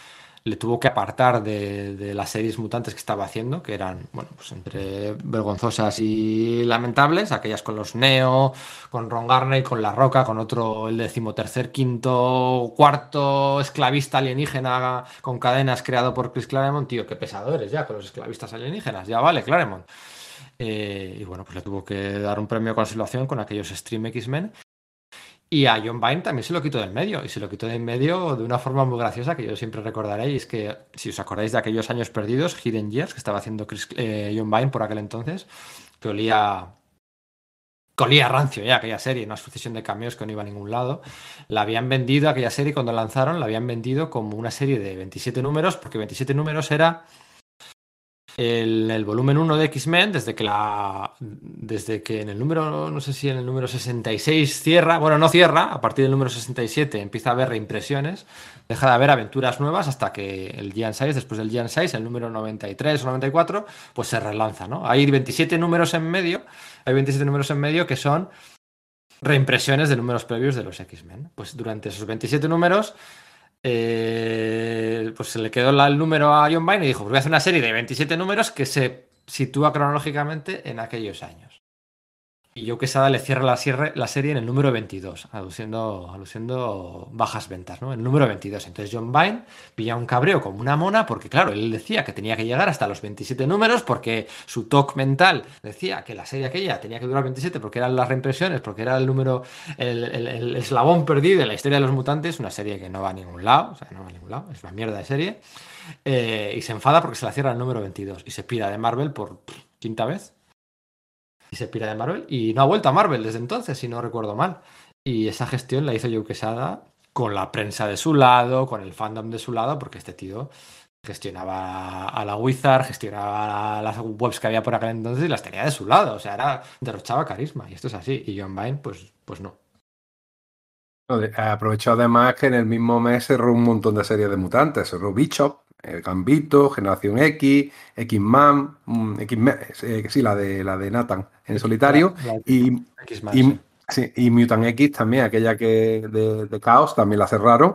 le tuvo que apartar de, las series mutantes que estaba haciendo, que eran, bueno, pues entre vergonzosas y lamentables, aquellas con los Neo, con Ron Garner, con La Roca, con otro, el decimotercer, quinto, cuarto esclavista alienígena con cadenas creado por Chris Claremont. Tío, qué pesado eres ya con los esclavistas alienígenas, ya vale, Claremont. Eh, y bueno, pues le tuvo que dar un premio de consolación con aquellos Stream X-Men. Y a John Byrne también se lo quitó del medio, y se lo quitó del medio de una forma muy graciosa que yo siempre recordaré, y es que si os acordáis de aquellos años perdidos, Hidden Years, que estaba haciendo eh, John Byrne por aquel entonces, que olía, que olía rancio ya aquella serie, una sucesión de cambios que no iba a ningún lado, la habían vendido, aquella serie cuando lanzaron, la habían vendido como una serie de 27 números, porque 27 números era el, el volumen 1 de X-Men, desde que la. Desde que en el número, no sé si en el número 66 cierra, bueno, no cierra, a partir del número 67 empieza a haber reimpresiones, deja de haber aventuras nuevas hasta que el Gian 6, después del Gian 6, el número 93 o 94, pues se relanza, ¿no? Hay 27 números en medio, hay 27 números en medio que son reimpresiones de números previos de los X-Men. Pues durante esos 27 números eh, pues se le quedó el número a John Byrne y dijo, pues voy a hacer una serie de 27 números que se sitúa cronológicamente en aquellos años. Y Joe Quesada le cierra la, serie en el número 22, aluciendo, aluciendo bajas ventas, ¿no? El número 22. Entonces John Vine pilla un cabreo como una mona porque, claro, él decía que tenía que llegar hasta los 27 números porque su talk mental decía que la serie aquella tenía que durar 27 porque eran las reimpresiones, porque era el número, el, eslabón perdido en la historia de los mutantes, una serie que no va a ningún lado, o sea, no va a ningún lado, es una mierda de serie. Eh, y se enfada porque se la cierra el número 22 y se pira de Marvel por quinta vez y se pira de Marvel y no ha vuelto a Marvel desde entonces, si no recuerdo mal. Y esa gestión la hizo Joe Quesada con la prensa de su lado, con el fandom de su lado, porque este tío gestionaba a la Wizard, gestionaba las webs que había por aquel entonces y las tenía de su lado. O sea, era, derrochaba carisma. Y esto es así. Y John Vine, pues, pues no. Aprovechó además que en el mismo mes cerró un montón de series de mutantes. Cerró Bishop, el Gambito, Generación X, X-Man, mm, X eh, sí, la de, la de Nathan en solitario, y, y, Mutant X también, aquella que de, de, Chaos, también la cerraron.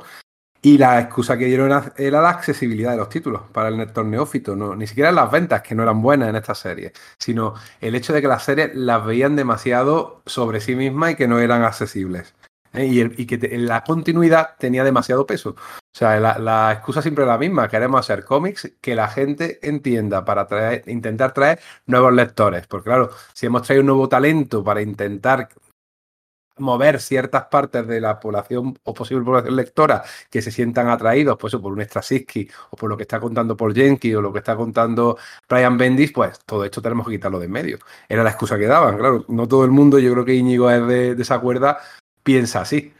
Y la excusa que dieron era la accesibilidad de los títulos para el lector neófito, no, ni siquiera las ventas, que no eran buenas en esta serie, sino el hecho de que las series las veían demasiado sobre sí mismas y que no eran accesibles. ¿Eh? Y, que la continuidad tenía demasiado peso. O sea, la, excusa siempre es la misma. Queremos hacer cómics que la gente entienda para traer, intentar traer nuevos lectores. Porque claro, si hemos traído un nuevo talento para intentar mover ciertas partes de la población o posible población lectora que se sientan atraídos pues, por un Straczynski o por lo que está contando Paul Jenkins o lo que está contando Brian Bendis, pues todo esto tenemos que quitarlo de en medio. Era la excusa que daban, claro. No todo el mundo, yo creo que Íñigo es de esa cuerda, piensa así.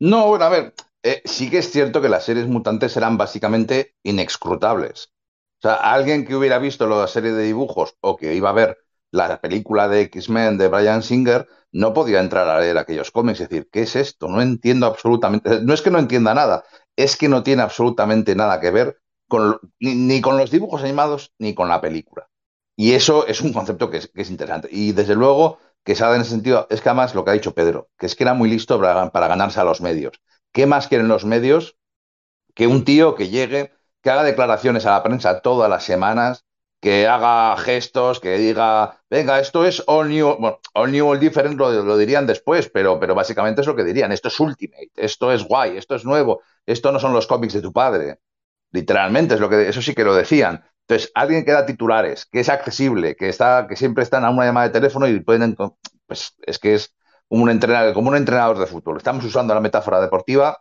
No, bueno, a ver, eh, sí que es cierto que las series mutantes eran básicamente inescrutables. O sea, alguien que hubiera visto la serie de dibujos o que iba a ver la película de X-Men de Brian Singer, no podía entrar a leer aquellos cómics y decir, ¿qué es esto? No entiendo absolutamente. No es que no entienda nada, es que no tiene absolutamente nada que ver con, ni, con los dibujos animados ni con la película. Y eso es un concepto que es interesante. Y desde luego, que sabe en ese sentido, es que además lo que ha dicho Pedro, que es que era muy listo para, ganarse a los medios. ¿Qué más quieren los medios que un tío que llegue, que haga declaraciones a la prensa todas las semanas, que haga gestos, que diga, venga, esto es all new, bueno, all new, all different lo, dirían después, pero, pero básicamente es lo que dirían, esto es ultimate, esto es guay, esto es nuevo, esto no son los cómics de tu padre. Literalmente, es lo que, eso sí que lo decían. Entonces, alguien que da titulares, que es accesible, que está, que siempre están a una llamada de teléfono y pueden, pues es que es un entrenador, como un entrenador de fútbol. Estamos usando la metáfora deportiva.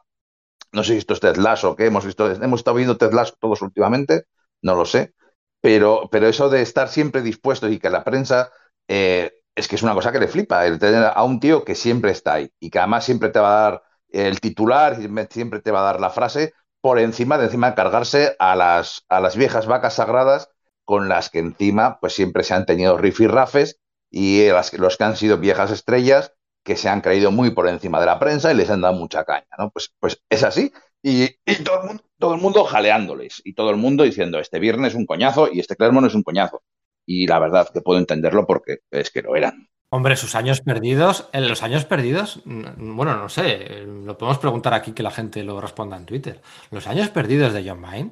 No sé si esto es Ted Lasso, que hemos visto, hemos estado viendo Ted Lasso todos últimamente, no lo sé. Pero, pero eso de estar siempre dispuesto y que la prensa eh, es que es una cosa que le flipa, el tener a un tío que siempre está ahí y que además siempre te va a dar el titular, y siempre te va a dar la frase, por encima de encima cargarse a las, a las viejas vacas sagradas con las que encima pues siempre se han tenido rifirrafes y las, los que han sido viejas estrellas que se han creído muy por encima de la prensa y les han dado mucha caña, ¿no? Pues, pues es así y, todo, el mundo, todo el mundo jaleándoles y todo el mundo diciendo este viernes es un coñazo y este Clermont es un coñazo. Y la verdad que puedo entenderlo porque es que lo eran. Hombre, sus años perdidos, los años perdidos, bueno, no sé, lo podemos preguntar aquí que la gente lo responda en Twitter. Los años perdidos de John Mine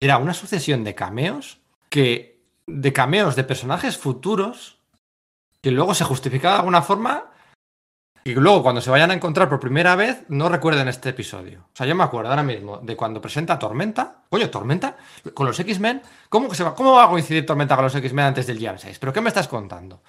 era una sucesión de cameos que, de cameos de personajes futuros que luego se justificaba de alguna forma y luego cuando se vayan a encontrar por primera vez no recuerden este episodio. O sea, yo me acuerdo ahora mismo de cuando presenta Tormenta. Coño, Tormenta con los X-Men. ¿Cómo, que se va, ¿Cómo va a coincidir Tormenta con los X-Men antes del Gen 6? ¿Pero qué me estás contando?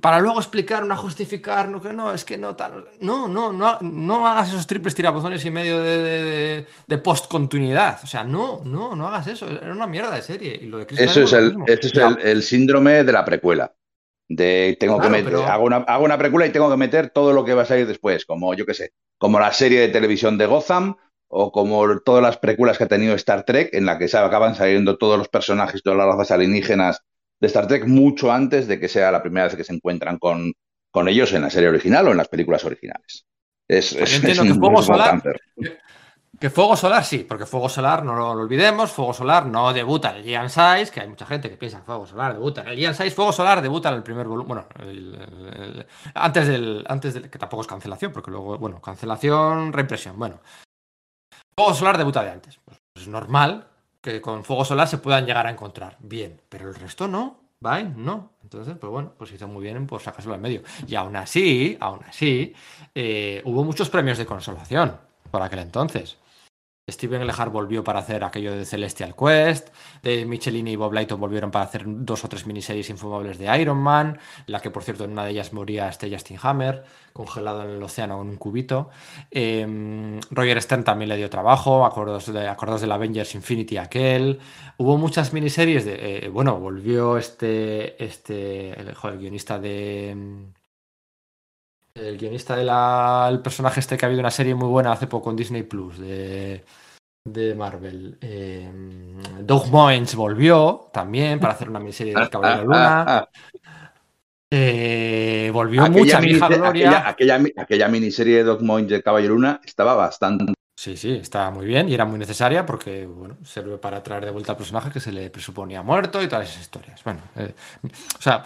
Para luego explicar, una justificar, no, que no, es que no, tal, no, no, no, no hagas esos triples tirabuzones y medio de, de, post-continuidad. O sea, no, no, no hagas eso. Era una mierda de serie. Y lo de eso es, el, es el, síndrome de la precuela. De tengo que meter, hago, una, hago una precuela y tengo que meter todo lo que va a salir después, como yo qué sé, como la serie de televisión de Gotham o como todas las precuelas que ha tenido Star Trek, en la que se acaban saliendo todos los personajes, todas las razas alienígenas de Star Trek mucho antes de que sea la primera vez que se encuentran con, con ellos en la serie original o en las películas originales. Es, es, que Fuego Solar. Que, Fuego Solar sí, porque Fuego Solar, no lo, olvidemos, Fuego Solar no debuta en el Giant Size, que hay mucha gente que piensa que Fuego Solar debuta en el Giant Size. Fuego Solar debuta en el primer volumen. Bueno, antes, del, antes del. que tampoco es cancelación, porque luego, bueno, cancelación, reimpresión. Bueno, Fuego Solar debuta de antes. Pues es normal que con fuego solar se puedan llegar a encontrar. Bien, pero el resto no. Vine, no. Entonces, pues bueno, pues hizo muy bien por sacárselo al medio. Y aún así, aún así, eh, hubo muchos premios de consolación por aquel entonces. Steven Lehar volvió para hacer aquello de Celestial Quest, de Michelini y Bob Lighton volvieron para hacer dos o tres miniseries infumables de Iron Man, la que por cierto en una de ellas moría este Justin Hammer, congelado en el océano con un cubito. Em, Roger Stern también le dio trabajo, acordos de, Avengers Infinity aquel. Hubo muchas miniseries de... Eh, bueno, volvió este... este el, el guionista de... El guionista del personaje este que ha habido una serie muy buena hace poco en Disney Plus de, de Marvel. Eh, Doug volvió también para hacer una miniserie de Caballero Luna. Eh, volvió mucha mi hija Gloria. Aquella, aquella, miniserie de Doug Moines de Caballero Luna estaba bastante. Sí, sí, estaba muy bien y era muy necesaria porque, bueno, sirve para traer de vuelta al personaje que se le presuponía muerto y todas esas historias. Bueno, eh, o sea,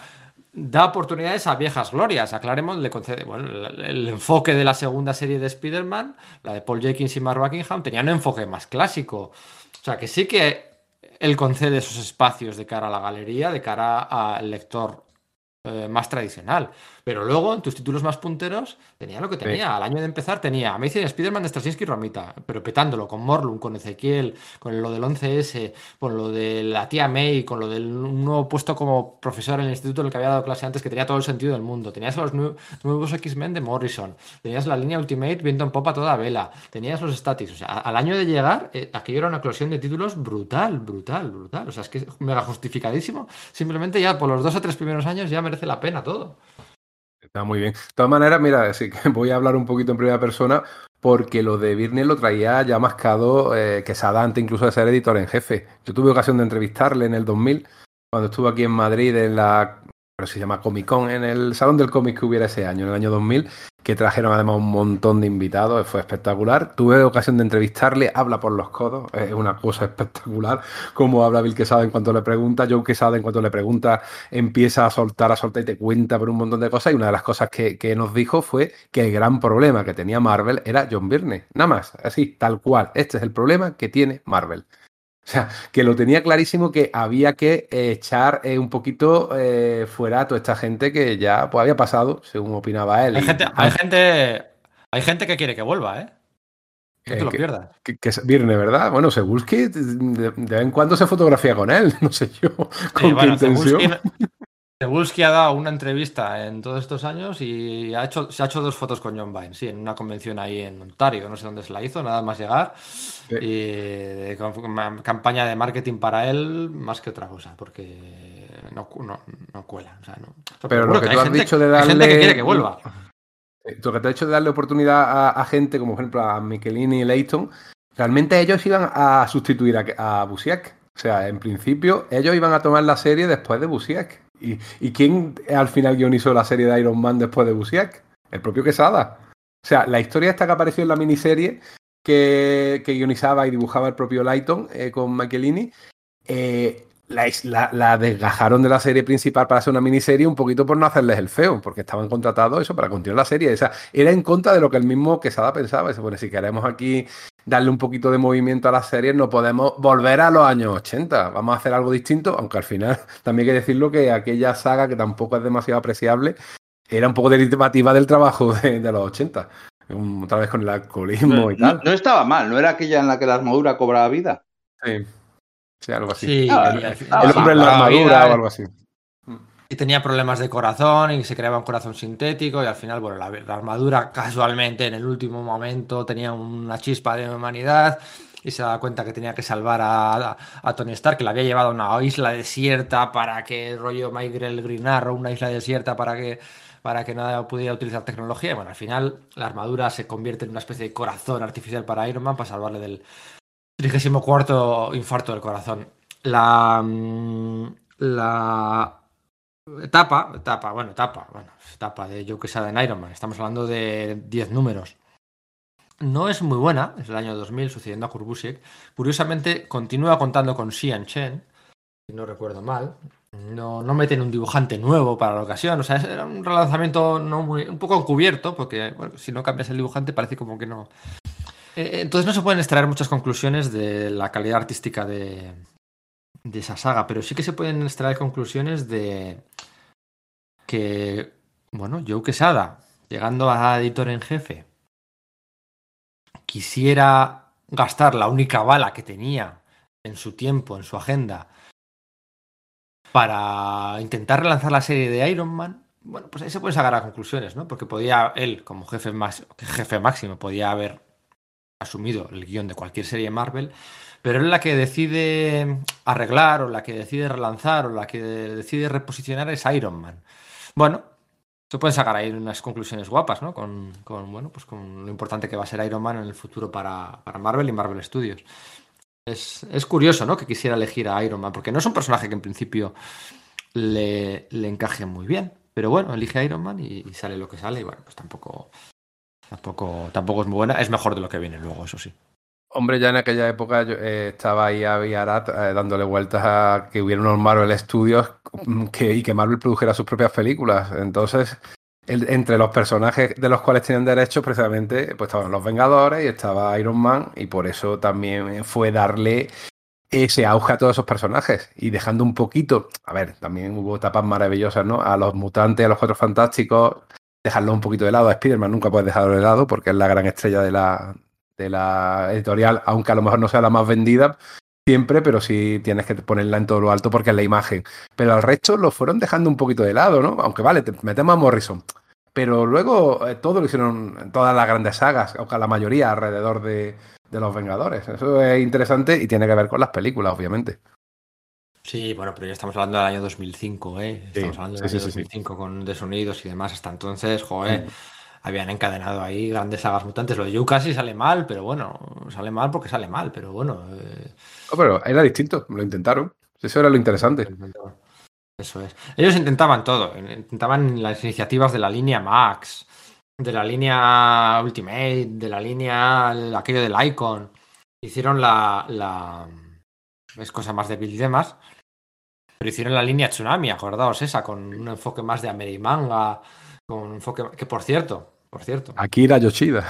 da oportunidades a viejas glorias. Aclaremos, le concede, bueno, el, enfoque de la segunda serie de Spider-Man, la de Paul Jenkins y Mark Buckingham, tenía un enfoque más clásico. O sea, que sí que él concede esos espacios de cara a la galería, de cara al lector eh, más tradicional. Pero luego, en tus títulos más punteros, tenía lo que tenía. Al año de empezar tenía Amazing Spider-Man de Straczynski y Romita, pero petándolo con Morlun, con Ezequiel, con lo del 11S, con lo de la tía May, con lo del nuevo puesto como profesor en el instituto en el que había dado clase antes, que tenía todo el sentido del mundo. Tenías los nuevos X-Men de Morrison, tenías la línea Ultimate viendo en popa toda vela, tenías los statis. O sea, al año de llegar, eh, aquello era una eclosión de títulos brutal, brutal, brutal. O sea, es que es mega justificadísimo. Simplemente ya por los dos o tres primeros años ya merece la pena todo. Está muy bien. De todas maneras, mira, sí que <laughs> voy a hablar un poquito en primera persona porque lo de Virne lo traía ya mascado eh, que antes incluso de ser editor en jefe. Yo tuve ocasión de entrevistarle en el 2000, cuando estuvo aquí en Madrid en la pero se llama Comic Con, en el Salón del Cómic que hubiera ese año, en el año 2000, que trajeron además un montón de invitados, fue espectacular. Tuve ocasión de entrevistarle, habla por los codos, es una cosa <laughs> espectacular, como habla Bill Quesada en cuanto le pregunta, Joe Quesada en cuanto le pregunta, empieza a soltar, a soltar y te cuenta por un montón de cosas, y una de las cosas que, que nos dijo fue que el gran problema que tenía Marvel era John Byrne, nada más, así, tal cual, este es el problema que tiene Marvel. <laughs> O sea, que lo tenía clarísimo que había que echar eh, un poquito eh, fuera a toda esta gente que ya pues, había pasado, según opinaba él. Hay, gente, hay, gente, hay gente que quiere que vuelva, ¿eh? No te lo pierdas. Que, que, Virne, ¿verdad? Bueno, Segulski de, de, vez en cuando se fotografía con él, <laughs> no sé yo. ¿Con qué intención? Cebulski ha dado una entrevista en todos estos años y ha hecho, se ha hecho dos fotos con John Vine, sí, en una convención ahí en Ontario, no sé dónde se la hizo, nada más llegar. Y campaña de marketing para él más que otra cosa, porque no, no, no cuela. O sea, no. Pero lo que, tú has dicho de darle. Gente que quiere que vuelva. Lo que te has dicho de darle oportunidad a, a, gente como, por ejemplo, a Michelini y Leighton, realmente ellos iban a sustituir a, a Busiak. O sea, en principio, ellos iban a tomar la serie después de Busiak. ¿Y, quién al final guionizó la serie de Iron Man después de Busiak? El propio Quesada. O sea, la historia esta que apareció en la miniserie que, que guionizaba y dibujaba el propio Lighton eh, con Michelini, eh, la, desgajaron de la serie principal para hacer una miniserie un poquito por no hacerles el feo, porque estaban contratados eso para continuar la serie. O sea, era en contra de lo que el mismo Quesada pensaba. Dice, bueno, si queremos aquí darle un poquito de movimiento a las series, no podemos volver a los años 80. Vamos a hacer algo distinto, aunque al final <laughs> también hay que decirlo que aquella saga, que tampoco es demasiado apreciable, era un poco derivativa del trabajo <laughs> de, de los 80. Otra vez con el alcoholismo y tal. No, no estaba mal, ¿no era aquella en la que la armadura cobraba vida? Sí. Sí, algo así. Sí, ah, el, el, hombre en la armadura o algo así. Y tenía problemas de corazón y se creaba un corazón sintético y al final, bueno, la, armadura <laughs> casualmente en el último momento tenía una chispa de humanidad y se daba cuenta que tenía que salvar a, a, Tony Stark, que la había llevado a una isla desierta para que rollo Michael Green Arrow, una isla desierta para que para que nada pudiera utilizar tecnología. Bueno, al final la armadura se convierte en una especie de corazón artificial para Iron Man para salvarle del, 34 infarto del corazón. La, mm, la etapa, etapa, bueno, etapa, bueno, etapa de Joe Quesada en Iron Man. Estamos hablando de 10 números. No es muy buena, es el año 2000, sucediendo a Kurbusiek. Curiosamente, continúa contando con Xian Chen, si no recuerdo mal. No, no meten un dibujante nuevo para la ocasión. O sea, era un relanzamiento no muy, un poco encubierto, porque si no cambias el dibujante parece como que no, eh, entonces no se pueden extraer muchas conclusiones de la calidad artística de, de esa saga, pero sí que se pueden extraer conclusiones de que, bueno, Joe Quesada, llegando a editor en jefe, quisiera gastar la única bala que tenía en su tiempo, en su agenda, para intentar relanzar la serie de Iron Man, bueno, pues ahí se pueden sacar a conclusiones, ¿no? Porque podía él, como jefe, más, jefe máximo, podía haber asumido el guion de cualquier serie Marvel, pero es la que decide arreglar o la que decide relanzar o la que decide reposicionar es Iron Man. Bueno, se pueden sacar ahí unas conclusiones guapas, ¿no? Con, bueno, pues con lo importante que va a ser Iron Man en el futuro para, Marvel y Marvel Studios. Es, curioso, ¿no? Que quisiera elegir a Iron Man, porque no es un personaje que en principio le, encaje muy bien. Pero bueno, elige Iron Man y, y, sale lo que sale. Y bueno, pues tampoco, tampoco, tampoco es muy buena. Es mejor de lo que viene luego, eso sí. Hombre, ya en aquella época yo, eh, estaba ahí a Viarat eh, dándole vueltas a que hubiera unos Marvel Studios mm, que, y que Marvel produjera sus propias películas. Entonces, entre los personajes de los cuales tenían derechos, precisamente, pues estaban los Vengadores y estaba Iron Man, y por eso también fue darle ese auge a todos esos personajes y dejando un poquito, a ver, también hubo etapas maravillosas, ¿no? A los mutantes, a los cuatro fantásticos, dejarlo un poquito de lado. A Spider-Man nunca puedes dejarlo de lado porque es la gran estrella de la, de la editorial, aunque a lo mejor no sea la más vendida siempre, pero sí tienes que ponerla en todo lo alto porque es la imagen. Pero al resto lo fueron dejando un poquito de lado, ¿no? Aunque vale, te metemos a Morrison. Pero luego eh, todo lo hicieron todas las grandes sagas, aunque la mayoría alrededor de, los Vengadores. Eso es interesante y tiene que ver con las películas, obviamente. Sí, bueno, pero ya estamos hablando del año 2005, ¿eh? Estamos hablando del año 2005 con desunidos y demás. Hasta entonces, joder, mm habían encadenado ahí grandes sagas mutantes. Lo de Yu casi sale mal, pero bueno, sale mal porque sale mal, pero bueno. Eh... pero era distinto, lo intentaron. Eso era lo interesante. Eso es. Ellos intentaban todo, intentaban las iniciativas de la línea Max, de la línea Ultimate, de la línea aquello del Icon. Hicieron la, la es cosa más débil y demás. Pero hicieron la línea Tsunami, acordaos esa, con un enfoque más de Amerimanga, con un enfoque que por cierto, por cierto. Akira Yoshida.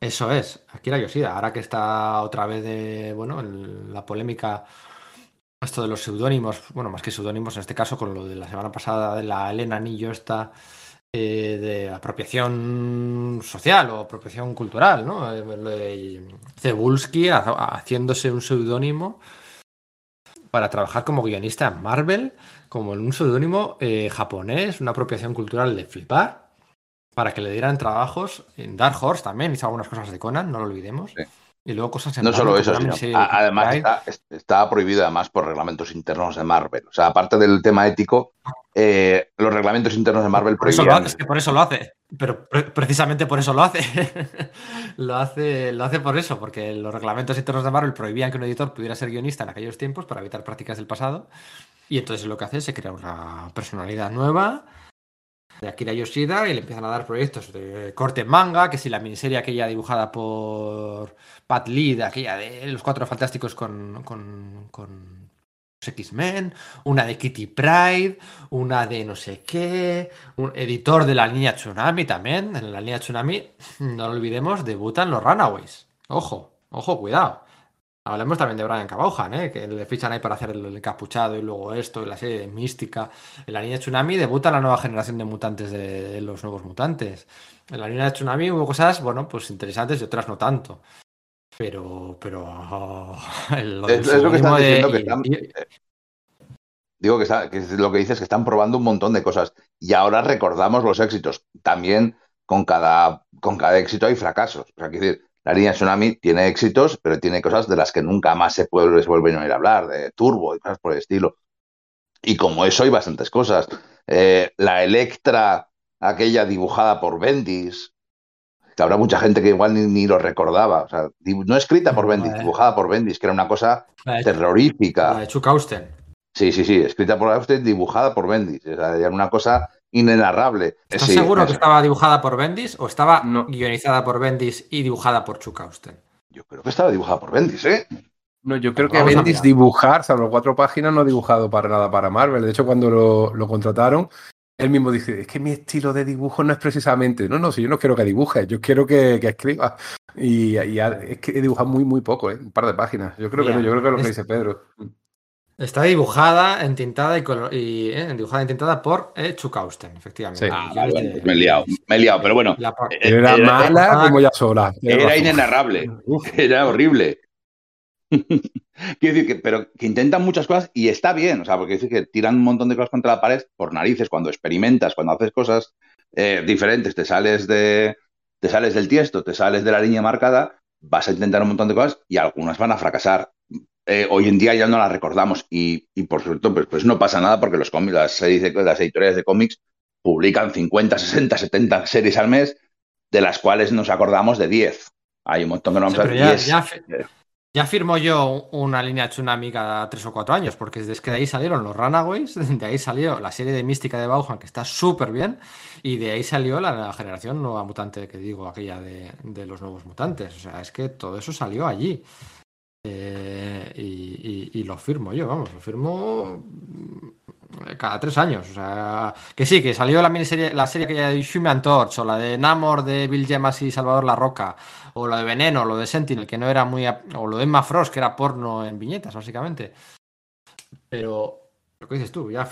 Eso es, Akira Yoshida. Ahora que está otra vez de, bueno, la polémica, esto de los seudónimos, bueno, más que seudónimos, en este caso con lo de la semana pasada de la Elena Anillo esta eh, de apropiación social o apropiación cultural, ¿no? Eh, Cebulski haciéndose un seudónimo para trabajar como guionista en Marvel, como en un seudónimo eh, japonés, una apropiación cultural de flipar para que le dieran trabajos en Dark Horse también, hizo algunas cosas de Conan, no lo olvidemos. Y luego cosas en No solo eso, sino, además está, prohibido además por reglamentos internos de Marvel. O sea, aparte del tema ético, eh, los reglamentos internos de Marvel por Eso lo hace, es que por eso lo hace. Pero precisamente por eso lo hace. <laughs> lo hace. Lo hace por eso, porque los reglamentos internos de Marvel prohibían que un editor pudiera ser guionista en aquellos tiempos para evitar prácticas del pasado. Y entonces lo que hace es se crea una personalidad nueva de Akira Yoshida y le empiezan a dar proyectos de corte manga, que si la miniserie aquella dibujada por Pat Lee, aquella de los cuatro fantásticos con, con, X-Men, una de Kitty Pride, una de no sé qué, un editor de la línea Tsunami también, en la línea Tsunami, no lo olvidemos, debutan los Runaways. Ojo, ojo, cuidado. Hablemos también de Brian Cabaujan, ¿eh? que le fichan ahí para hacer el encapuchado y luego esto, y la serie de Mística. En la línea de Tsunami debuta la nueva generación de mutantes de, los nuevos mutantes. En la línea de Tsunami hubo cosas, bueno, pues interesantes y otras no tanto. Pero, pero. <laughs> lo es, lo que están diciendo que están. digo que, está, que lo que dices que están probando un montón de cosas. Y ahora recordamos los éxitos. También con cada, con cada éxito hay fracasos. O sea, quiero decir la línea Tsunami tiene éxitos, pero tiene cosas de las que nunca más se puede, vuelven a oír hablar, de Turbo y cosas por el estilo. Y como eso hay bastantes cosas. Eh, la Electra, aquella dibujada por Bendis, que habrá mucha gente que igual ni, lo recordaba. O sea, no escrita por Bendis, dibujada por Bendis, que era una cosa terrorífica. La de Chuck Austen. Sí, sí, sí, escrita por Austen, dibujada por Bendis. O sea, era una cosa inenarrable. ¿Estás seguro que estaba dibujada por Bendis o estaba guionizada por Bendis y dibujada por Chuck Austen? Yo creo que estaba dibujada por Bendis, ¿eh? No, yo creo que Bendis dibujar, salvo cuatro páginas, no ha dibujado para nada para Marvel. De hecho, cuando lo, contrataron, él mismo dice, es que mi estilo de dibujo no es precisamente, no, no, si yo no quiero que dibuje, yo quiero que, escriba. Y, es que he dibujado muy, muy poco, ¿eh? un par de páginas. Yo creo que no, yo creo que es lo que dice Pedro. Está dibujada, entintada y, y eh, dibujada, entintada por eh, Chukausten, efectivamente. Ah, me he liado, me he liado, pero bueno. Eh, era, mala como ya sola. Era inenarrable, <laughs> era horrible. <laughs> Quiero decir que, pero que intentan muchas cosas y está bien, o sea, porque decir que tiran un montón de cosas contra la pared por narices cuando experimentas, cuando haces cosas diferentes, te sales de, te sales del tiesto, te sales de la línea marcada, vas a intentar un montón de cosas y algunas van a fracasar. Eh, hoy en día ya no las recordamos y, por supuesto pues, pues, no pasa nada porque los cómics, las, series de, las editoriales de cómics publican 50, 60, 70 series al mes, de las cuales nos acordamos de 10. Hay un montón que no vamos a ver. Ya firmo yo una línea Tsunami cada tres o cuatro años, porque desde que de ahí salieron los Runaways, <laughs> de ahí salió la serie de Mística de Bauhan, que está súper bien, y de ahí salió la, generación nueva mutante, que digo, aquella de, los nuevos mutantes. O sea, es que todo eso salió allí. Eh, y, lo firmo yo, vamos, lo firmo cada tres años. O sea, que sí, que salió la miniserie, la serie que de Human Torch, o la de Namor de Bill Gemas y Salvador La Roca, o lo de Veneno, lo de Sentinel, que no era muy. o lo de Emma Frost, que era porno en viñetas, básicamente. Pero lo que dices tú, ya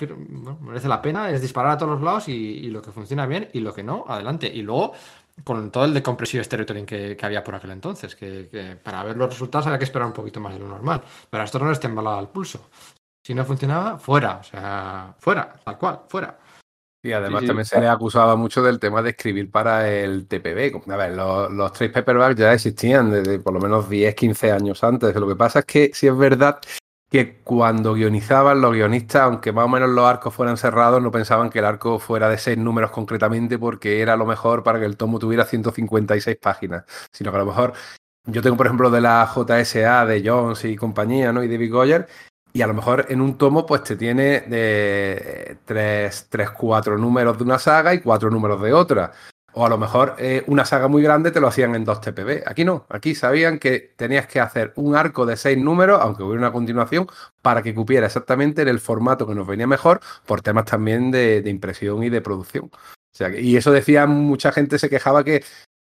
merece la pena, es disparar a todos los lados y, lo que funciona bien y lo que no, adelante. Y luego, con todo el decompresivo storytelling que, que había por aquel entonces, que, para ver los resultados había que esperar un poquito más de lo normal. Pero a esto no les temblaba al pulso. Si no funcionaba, fuera, o sea, fuera, tal cual, fuera. Y además también se le acusaba mucho del tema de escribir para el TPB. A ver, los, los trade paperbacks ya existían desde por lo menos 10, 15 años antes. Lo que pasa es que si es verdad que cuando guionizaban los guionistas, aunque más o menos los arcos fueran cerrados, no pensaban que el arco fuera de seis números concretamente porque era lo mejor para que el tomo tuviera 156 páginas, sino que a lo mejor yo tengo, por ejemplo, de la JSA de Jones y compañía, ¿no? Y David Goyer, y a lo mejor en un tomo, pues te tiene de tres, tres, cuatro números de una saga y cuatro números de otra. O a lo mejor eh, una saga muy grande te lo hacían en dos TPB. Aquí no, aquí sabían que tenías que hacer un arco de seis números, aunque hubiera una continuación, para que cupiera exactamente en el formato que nos venía mejor, por temas también de, impresión y de producción. O sea, y eso decía, mucha gente se quejaba que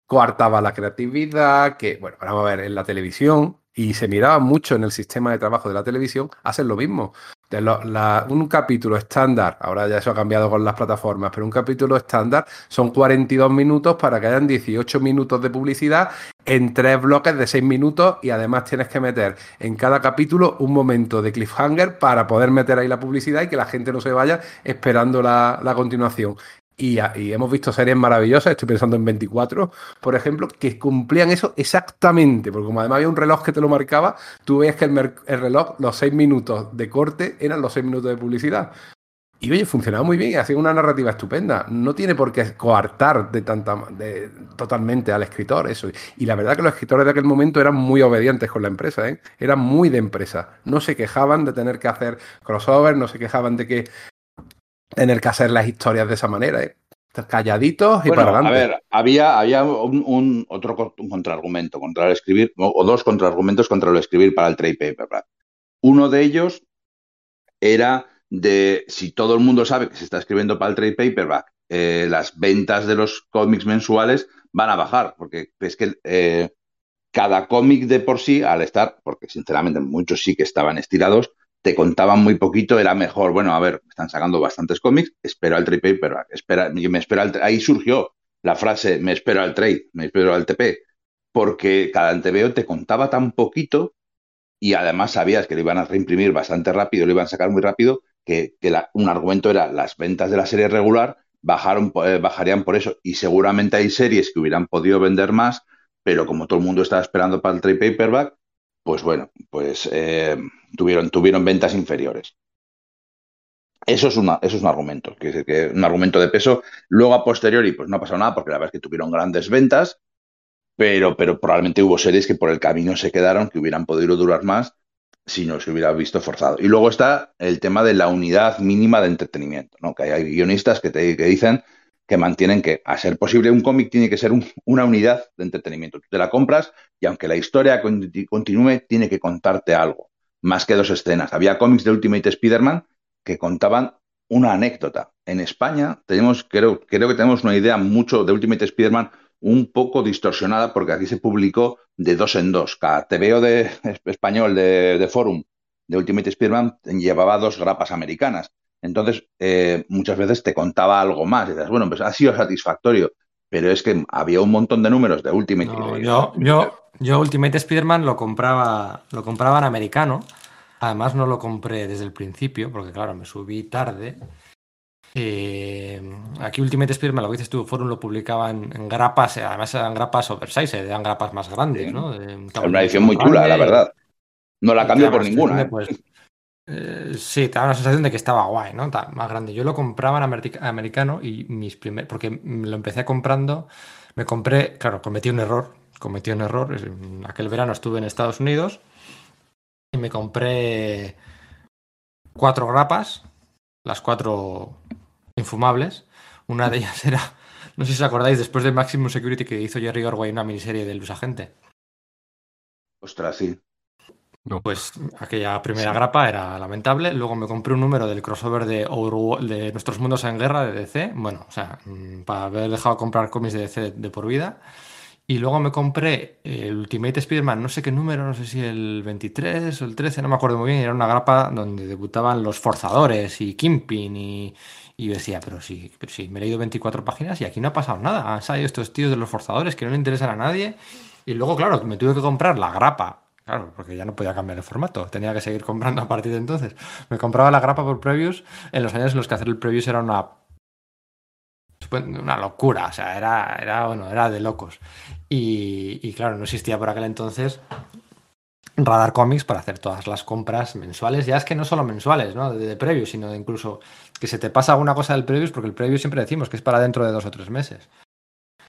coartaba la creatividad, que, bueno, vamos a ver, en la televisión y se miraba mucho en el sistema de trabajo de la televisión, hacen lo mismo. Un capítulo estándar, ahora ya eso ha cambiado con las plataformas, pero un capítulo estándar son 42 minutos para que hayan 18 minutos de publicidad en tres bloques de 6 minutos y además tienes que meter en cada capítulo un momento de cliffhanger para poder meter ahí la publicidad y que la gente no se vaya esperando la, la continuación. Y, hemos visto series maravillosas, estoy pensando en 24, por ejemplo, que cumplían eso exactamente, porque como además había un reloj que te lo marcaba, tú veías que el, reloj, los seis minutos de corte eran los seis minutos de publicidad. Y oye, funcionaba muy bien y hacía una narrativa estupenda. No tiene por qué coartar de tanta, de, totalmente al escritor eso. Y la verdad que los escritores de aquel momento eran muy obedientes con la empresa, ¿eh? eran muy de empresa. No se quejaban de tener que hacer crossover, no se quejaban de que tener que hacer las historias de esa manera, ¿eh? calladitos y para adelante. A ver, había, había un, otro contraargumento contra el escribir, o, dos contraargumentos contra el escribir para el trade paperback. Uno de ellos era de si todo el mundo sabe que se está escribiendo para el trade paperback, eh, las ventas de los cómics mensuales van a bajar, porque es que eh, cada cómic de por sí, al estar, porque sinceramente muchos sí que estaban estirados, te contaban muy poquito, era mejor, bueno, a ver, están sacando bastantes cómics, espero al trade paperback, espera, me espero al ahí surgió la frase, me espero al trade, me espero al TP, porque cada TVO te contaba tan poquito y además sabías que lo iban a reimprimir bastante rápido, lo iban a sacar muy rápido, que, un argumento era las ventas de la serie regular bajaron, eh, bajarían por eso y seguramente hay series que hubieran podido vender más, pero como todo el mundo estaba esperando para el trade paperback, pues bueno, pues eh, tuvieron, tuvieron ventas inferiores. Eso es, una, eso es un argumento, que, que un argumento de peso. Luego, a posteriori, pues no ha pasado nada, porque la verdad es que tuvieron grandes ventas, pero, pero probablemente hubo series que por el camino se quedaron, que hubieran podido durar más si no se hubiera visto forzado. Y luego está el tema de la unidad mínima de entretenimiento, ¿no? que hay guionistas que, te, que dicen que mantienen que, a ser posible, un cómic tiene que ser una unidad de entretenimiento. Tú te la compras y aunque la historia continúe, tiene que contarte algo, más que dos escenas. Había cómics de Ultimate Spider-Man que contaban una anécdota. En España tenemos, creo, creo que tenemos una idea mucho de Ultimate Spider-Man un poco distorsionada porque aquí se publicó de dos en dos. Cada TVO de <laughs> español de, de Forum de Ultimate Spearman llevaba dos grapas americanas. Entonces, eh, muchas veces te contaba algo más. Y dices, bueno, pues ha sido satisfactorio. Pero es que había un montón de números de Ultimate. yo, yo, yo, Ultimate Spearman lo compraba, lo compraba en americano. Además, no lo compré desde el principio, porque claro, me subí tarde. Eh, aquí Ultimate Spearman, lo que dices tú, Forum lo publicaba en, grapas, además eran grapas oversize, eran grapas más grandes, ¿no? una edición muy chula, la verdad. No la cambio por ninguna. ¿eh? Pues, eh, sí, te da la sensación de que estaba guay, ¿no? Más grande. Yo lo compraba en americano y mis primeros, porque lo empecé comprando, me compré, claro, cometí un error, cometí un error. Aquel verano estuve en Estados Unidos y me compré cuatro grapas, las cuatro infumables. Una de ellas era, no sé si os acordáis, después de Maximum Security que hizo Jerry Orway una miniserie del Usagente. Ostras, sí. Pues aquella primera grapa era lamentable. Luego me compré un número del crossover de, de Nuestros Mundos en Guerra de DC. Bueno, o sea, mm, para haber dejado de comprar cómics de DC de por vida. Y luego me compré el Ultimate Spider-Man, no sé qué número, no sé si el 23 o el 13, no me acuerdo muy bien. Era una grapa donde debutaban los Forzadores y Kimpin y, y decía, pero sí, pero sí, me he leído 24 páginas y aquí no ha pasado nada. Han salido estos tíos de los Forzadores que no le interesan a nadie. Y luego, claro, me tuve que comprar la grapa Claro, porque ya no podía cambiar el formato, tenía que seguir comprando a partir de entonces. Me compraba la grapa por previews en los años en los que hacer el previews era una una locura, o sea, era, era, bueno, era de locos. Y, claro, no existía por aquel entonces Radar Comics para hacer todas las compras mensuales. Ya es que no solo mensuales, ¿no? De, de sino de incluso que se te pasa alguna cosa del previews, porque el preview siempre decimos que es para dentro de dos o tres meses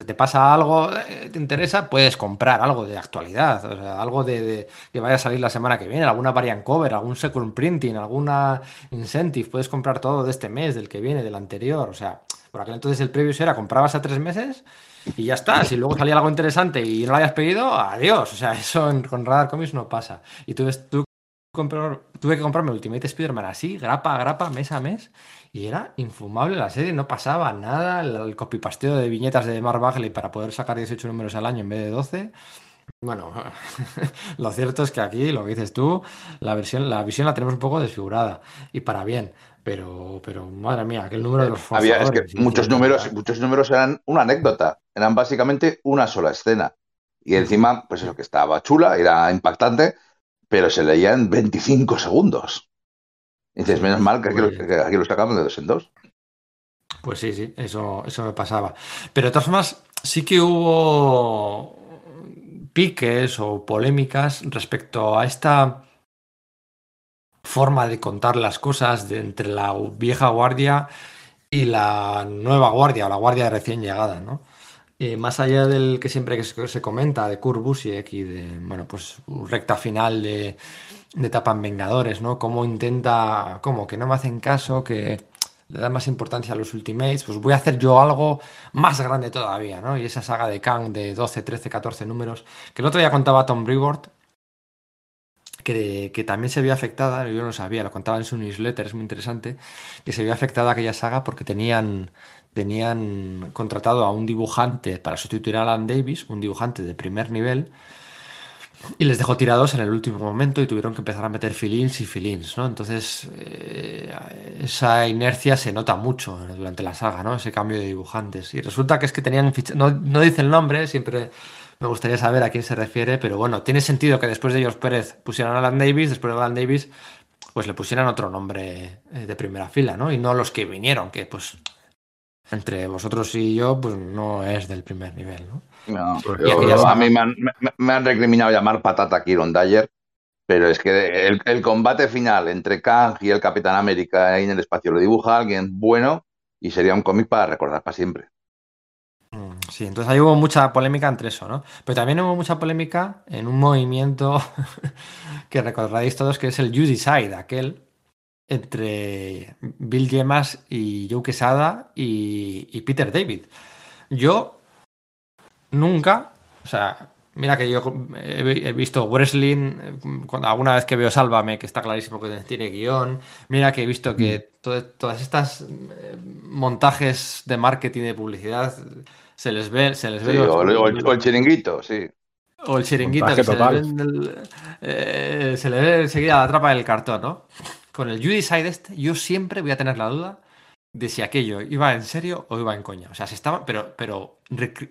te pasa algo, eh, te interesa, puedes comprar algo de actualidad, o sea, algo de, que vaya a salir la semana que viene, alguna variant cover, algún second printing, alguna incentive, puedes comprar todo de este mes, del que viene, del anterior, o sea, por aquel entonces el previo era comprabas a tres meses y ya está, si luego salía algo interesante y no lo hayas pedido, adiós, o sea, eso con Radar Comics no pasa. Y tú, tú tuve que comprarme Ultimate Spider-Man así, grapa a grapa, mes a mes, y era infumable la serie, no pasaba nada, el, copipasteo de viñetas de Mark Bagley para poder sacar 18 números al año en vez de 12. Bueno, <laughs> lo cierto es que aquí, lo que dices tú, la, versión, la visión la tenemos un poco desfigurada y para bien. Pero, pero madre mía, aquel número de los Había, es que muchos números, muchos números eran una anécdota, eran básicamente una sola escena. Y encima, pues eso que estaba chula, era impactante, pero se leía en 25 segundos. Dices, menos mal que aquí, lo, pues sacamos de dos en dos. Pues sí, sí, eso, eso me pasaba. Pero de todas formas, sí que hubo piques o polémicas respecto a esta forma de contar las cosas de entre la vieja guardia y la nueva guardia o la guardia recién llegada, ¿no? Eh, más allá del que siempre se comenta de Kurt Busiek y de, bueno, pues recta final de, de etapa en Vengadores, ¿no? Cómo intenta, como que no me hacen caso, que le da más importancia a los Ultimates, pues voy a hacer yo algo más grande todavía, ¿no? Y esa saga de Kang de 12, 13, 14 números, que el otro día contaba Tom Brevoort, que, que, también se vio afectada, yo no sabía, lo contaba en su newsletter, es muy interesante, que se vio afectada aquella saga porque tenían tenían contratado a un dibujante para sustituir a Alan Davis, un dibujante de primer nivel, y les dejó tirados en el último momento y tuvieron que empezar a meter filins y filins, ¿no? Entonces, eh, esa inercia se nota mucho durante la saga, ¿no? Ese cambio de dibujantes. Y resulta que es que tenían no, no dice el nombre, siempre me gustaría saber a quién se refiere, pero bueno, tiene sentido que después de ellos Pérez pusieran a Alan Davis, después de Alan Davis, pues le pusieran otro nombre eh, de primera fila, ¿no? Y no los que vinieron, que pues entre vosotros y yo, pues no es del primer nivel, ¿no? A mí me han, recriminado llamar patata Kiron Dyer, pero es que el, combate final entre Kang y el Capitán América ahí en el espacio lo dibuja alguien bueno y sería un cómic para recordar para siempre. Mm, sí, entonces ahí hubo mucha polémica entre eso, ¿no? Pero también hubo mucha polémica en un movimiento <laughs> que recordaréis todos que es el You Decide, aquel entre Bill Gemas y Joe Quesada y, Peter David. Yo nunca, o sea, mira que yo he, visto wrestling, cuando, alguna vez que veo Sálvame, que está clarísimo que tiene guion, mira que he visto que mm. todas estas eh, montajes de marketing y de publicidad se les ve... Se les ve o, el, chiringuito, sí. O el chiringuito que se le, ve eh, se le ve enseguida la trapa del cartón, ¿no? Con el Judy Side este, yo siempre voy a tener la duda de si aquello iba en serio o iba en coña. O sea, se estaba. Pero, pero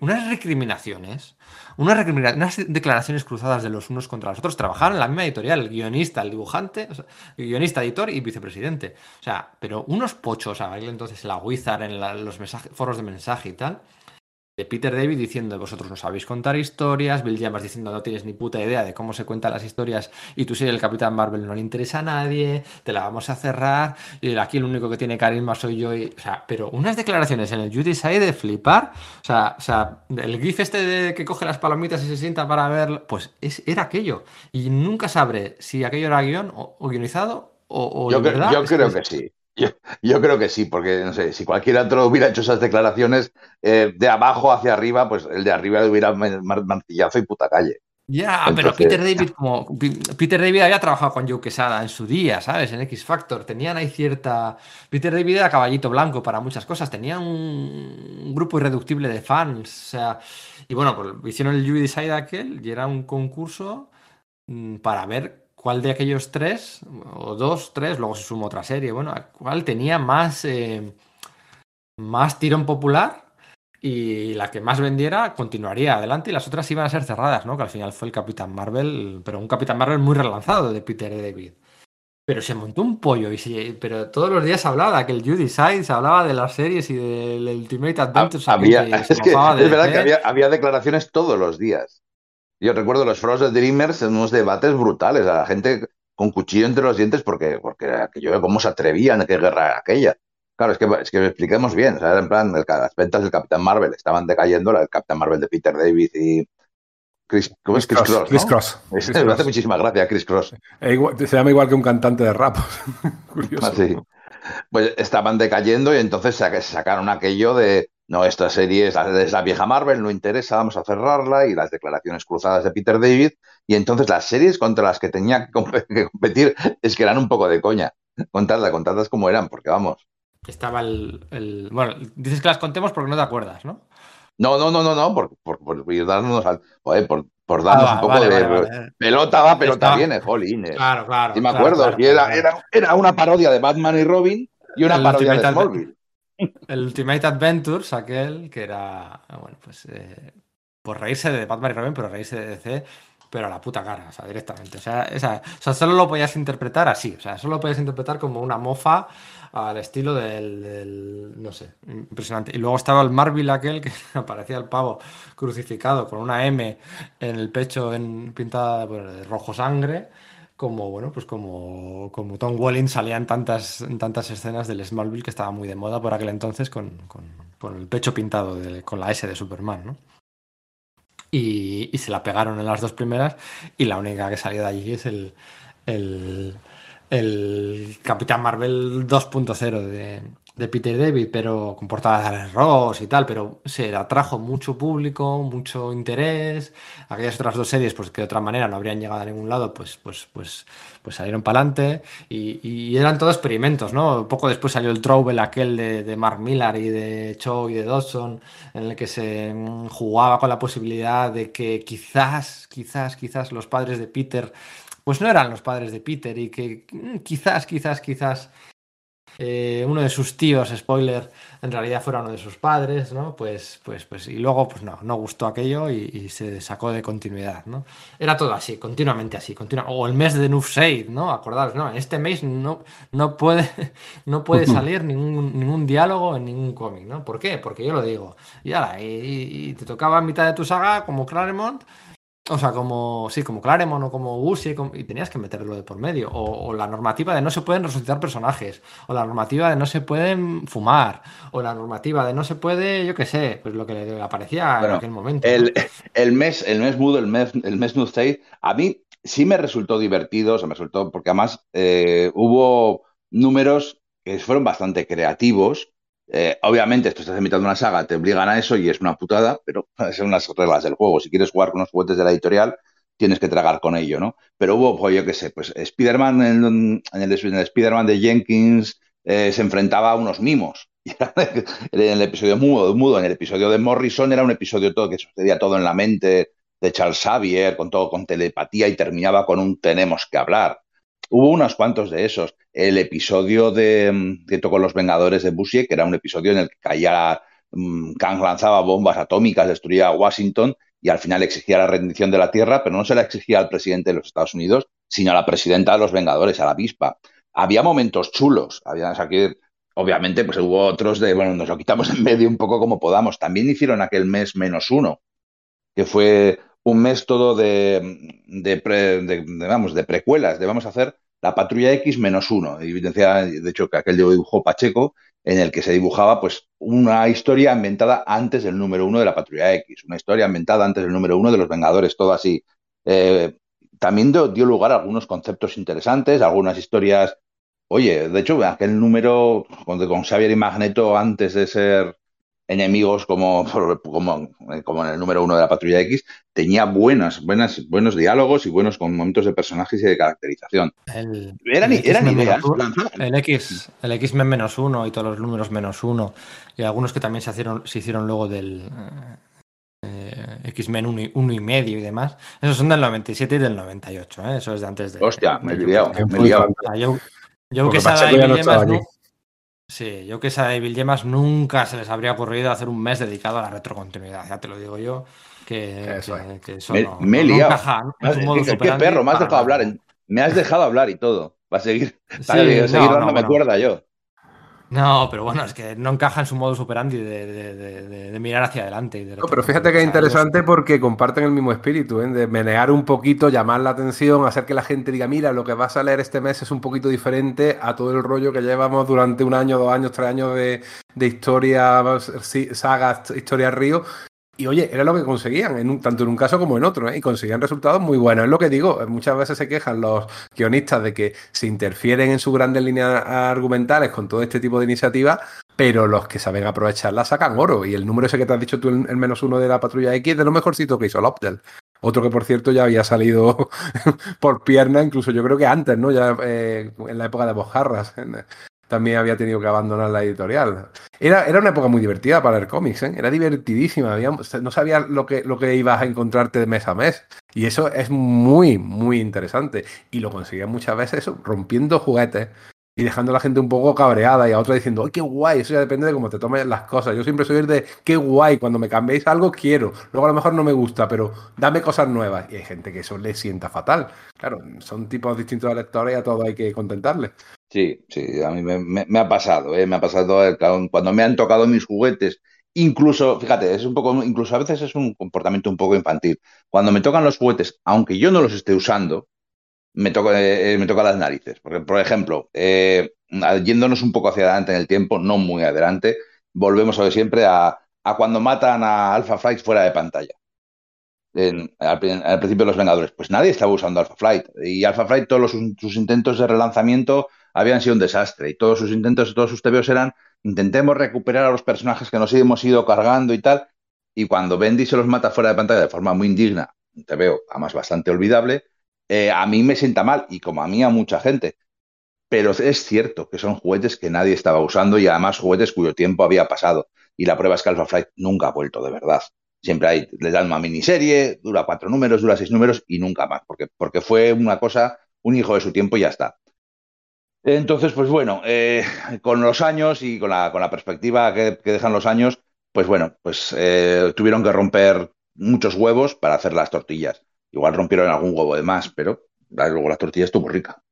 unas recriminaciones, unas, unas declaraciones cruzadas de los unos contra los otros. Trabajaron en la misma editorial, el guionista, el dibujante, el guionista, editor y vicepresidente. O sea, pero unos pochos, a entonces la Wizard en los foros de mensaje y tal. Peter David diciendo vosotros no sabéis contar historias, Bill James diciendo no tienes ni puta idea de cómo se cuentan las historias y tú eres el Capitán Marvel no le interesa a nadie, te la vamos a cerrar y aquí el único que tiene carisma soy yo. Y, o sea, pero unas declaraciones en el Judy Side de flipar, o sea, o sea, el gif este de que coge las palomitas y se sienta para ver, pues es, era aquello y nunca sabré si aquello era guion o, guionizado o, yo, yo creo que sí. Yo, creo que sí, porque no sé, si cualquier otro hubiera hecho esas declaraciones eh, de abajo hacia arriba, pues el de arriba le hubiera martillazo y puta calle. Ya, pero Peter David, como Peter David había trabajado con Joe Quesada en su día, ¿sabes? En X Factor. Tenían ahí cierta. Peter David era caballito blanco para muchas cosas. Tenía un grupo irreductible de fans. O sea. Y bueno, pues hicieron el You Decide aquel y era un concurso mm, para ver cuál de aquellos tres, o dos, tres, luego se sumó otra serie, bueno, cuál tenía más, eh, más tirón popular y la que más vendiera continuaría adelante y las otras iban a ser cerradas, ¿no? Que al final fue el Capitán Marvel, pero un Capitán Marvel muy relanzado de Peter David. Pero se montó un pollo, y pero todos los días hablaba que el Judy Side, se hablaba de las series y del Ultimate Adventures. Había, <laughs> es, es verdad que había, había declaraciones todos los días. Yo recuerdo los foros de Dreamers en unos debates brutales, a la gente con cuchillo entre los dientes porque, porque aquello, cómo se atrevían, qué guerra era aquella. Claro, es que, es que lo expliquemos bien. O sea, en plan, las ventas del Capitán Marvel estaban decayendo, la del Capitán Marvel de Peter David y Chris, ¿cómo es Chris, Cross? Chris Cross. Me hace muchísima gracia, Chris Cross. E se llama igual que un cantante de rap. <laughs> Curioso. Ah, Pues estaban decayendo y entonces sacaron aquello de no, esta serie es la, vieja Marvel, no interesa, vamos a cerrarla, y las declaraciones cruzadas de Peter David, y entonces las series contra las que tenía que <laughs> competir es que eran un poco de coña. Contadlas, contadlas como eran, porque vamos. Estaba el, Bueno, dices que las contemos porque no te acuerdas, ¿no? No, no, no, no, no, por, por, darnos, por, darnos ah, un poco de pelota va, pelota viene, jolines. Claro, claro. Y me acuerdo, era, era, era, una parodia de Batman y Robin y una parodia de Smallville. El Ultimate Adventures, aquel que era, bueno, pues eh, por reírse de Batman y Robin, pero reírse de DC, pero a la puta cara, o sea, directamente. O sea, solo lo podías interpretar así, o sea, solo lo podías interpretar como una mofa al estilo del, no sé, impresionante. Y luego estaba el Marvel aquel que <laughs> aparecía el pavo crucificado con una M en el pecho en, pintada de rojo sangre como bueno, pues como, como Tom Welling salía en tantas, en tantas escenas del Smallville que estaba muy de moda por aquel entonces con, el pecho pintado con la S de Superman, ¿no? Y, se la pegaron en las dos primeras y la única que salió de allí es el, el, el Capitán Marvel 2.0 de, de Peter David, pero con portadas de Ross y tal, pero se atrajo mucho público, mucho interés. Aquellas otras dos series, pues que de otra manera no habrían llegado a ningún lado, pues, pues, pues, pues salieron para adelante. Y, eran todos experimentos, ¿no? Poco después salió el Trouble, aquel de, de, Mark Millar y de Cho y de Dodson, en el que se mm, jugaba con la posibilidad de que quizás, quizás, quizás los padres de Peter, pues no eran los padres de Peter y que mm, quizás, quizás, quizás eh, uno de sus tíos, spoiler, en realidad fuera uno de sus padres, ¿no? Pues, pues, pues, y luego, pues no, no gustó aquello y, se sacó de continuidad, ¿no? Era todo así, continuamente así, continua o el mes de Nufshade, ¿no? Acordaros, no, en este mes no, no puede, <laughs> no puede salir ningún, ningún diálogo en ningún cómic, ¿no? ¿Por qué? Porque yo lo digo. Y ahora, y, y te tocaba en mitad de tu saga, como Claremont, o sea, como, sí, como Claremont o como Uzi, y tenías que meterlo de por medio. O, la normativa de no se pueden resucitar personajes, o la normativa de no se pueden fumar, o la normativa de no se puede, yo qué sé, pues lo que le aparecía en aquel momento. El, el, mes, el mes mudo, el mes, el mes no a mí sí me resultó divertido, se me resultó, porque además eh, hubo números que fueron bastante creativos eh, obviamente, esto estás mitad de una saga, te obligan a eso y es una putada, pero <laughs> son las reglas del juego. Si quieres jugar con los juguetes de la editorial, tienes que tragar con ello, ¿no? Pero hubo, pues, yo qué sé, pues Spider-Man en, el, Spider-Man de Jenkins eh, se enfrentaba a unos mimos. <laughs> en el episodio mudo, mudo, en el episodio de Morrison era un episodio todo que sucedía todo en la mente de Charles Xavier, con todo, con telepatía y terminaba con un tenemos que hablar. Hubo unos cuantos de esos. El episodio de que tocó Los Vengadores de Busiek, que era un episodio en el que caía, um, Kang lanzaba bombas atómicas, destruía Washington y al final exigía la rendición de la Tierra, pero no se la exigía al presidente de los Estados Unidos, sino a la presidenta de los Vengadores, a la avispa. Había momentos chulos, había, o obviamente, pues hubo otros de, bueno, nos lo quitamos en medio un poco como podamos. También hicieron aquel mes menos uno, que fue un mes todo de, de, vamos, de precuelas, de vamos a hacer la patrulla X menos uno. Evidencia, de hecho, que aquel dibujó Pacheco, en el que se dibujaba pues una historia ambientada antes del número uno de la Patrulla X, una historia ambientada antes del número uno de los Vengadores, todo así. Eh, también dio, lugar a algunos conceptos interesantes, algunas historias. Oye, de hecho, aquel número con, con Xavier y Magneto antes de ser enemigos como, como, como, en el número uno de la Patrulla X, tenía buenas, buenas, buenos diálogos y buenos momentos de personajes y de caracterización. El, eran, ideas. El X, el X-Men menos uno y todos los números menos uno, y algunos que también se hicieron, se hicieron luego del eh, X-Men uno, uno, y medio y demás. Esos son del 97 y del 98, ¿eh? eso es de antes de. Hostia, me he liado. Me he liado. Yo, yo que y Sí, yo que esa de Bill Gemas nunca se les habría ocurrido hacer un mes dedicado a la retrocontinuidad, ya te lo digo yo. Que, eso, me, he liado. ¿Qué, perro? Me has dejado hablar. Me has dejado hablar y todo. Va a seguir, <laughs> seguir dándome cuerda yo. No, pero bueno, es que no encaja en su modo superandi de, mirar hacia adelante. no, pero fíjate que es interesante porque comparten el mismo espíritu, ¿eh? de menear un poquito, llamar la atención, hacer que la gente diga, mira, lo que vas a leer este mes es un poquito diferente a todo el rollo que llevamos durante un año, dos años, tres años de, de historia, sagas, historia río, y oye, era lo que conseguían, en tanto en un caso como en otro, ¿eh? y conseguían resultados muy buenos. Es lo que digo, muchas veces se quejan los guionistas de que se interfieren en sus grandes líneas argumentales con todo este tipo de iniciativas, pero los que saben aprovecharlas sacan oro. Y el número ese que te has dicho tú, el, menos uno de la patrulla X, es de lo mejorcito que hizo Loptel. Otro que, por cierto, ya había salido <laughs> por pierna, incluso yo creo que antes, ¿no? Ya eh, en la época de Bojarras también había tenido que abandonar la editorial. Era, era una época muy divertida para el cómics, ¿eh? era divertidísima. no sabías lo que, lo que ibas a encontrarte de mes a mes. Y eso es muy, muy interesante. Y lo conseguías muchas veces rompiendo juguetes y dejando a la gente un poco cabreada y a otra diciendo, ¡ay, qué guay! Eso ya depende de cómo te tomes las cosas. Yo siempre soy de, ¡qué guay! Cuando me cambiéis algo, quiero. Luego a lo mejor no me gusta, pero dame cosas nuevas. Y hay gente que eso le sienta fatal. Claro, son tipos distintos de lectores y a todos hay que contentarles. Sí, sí, a mí me, ha pasado, ¿eh? me ha pasado eh, cuando me han tocado mis juguetes, incluso, fíjate, es un poco, incluso a veces es un comportamiento un poco infantil. Cuando me tocan los juguetes, aunque yo no los esté usando, me toca, eh, me toca las narices. Porque, por ejemplo, yéndonos un poco hacia adelante en el tiempo, no muy adelante, volvemos a ver siempre a, cuando matan a Alpha Flight fuera de pantalla. al, principio de los Vengadores, pues nadie estaba usando Alpha Flight. Y Alpha Flight, todos sus intentos de relanzamiento habían sido un desastre y todos sus intentos, todos sus tebeos eran intentemos recuperar a los personajes que nos hemos ido cargando y tal. Y cuando Bendy se los mata fuera de pantalla de forma muy indigna, te veo además bastante olvidable, eh, a mí me sienta mal y como a mí a mucha gente. Pero es cierto que son juguetes que nadie estaba usando y además juguetes cuyo tiempo había pasado. Y la prueba es que Alpha Flight nunca ha vuelto de verdad. Siempre hay, les dan una miniserie, dura cuatro números, dura seis números y nunca más, porque, porque fue una cosa, un hijo de su tiempo y ya está. Entonces, pues bueno, eh, con los años y con la, con la perspectiva que, dejan los años, pues bueno, pues eh, tuvieron que romper muchos huevos para hacer las tortillas. Igual rompieron algún huevo de más, pero luego la tortilla estuvo rica.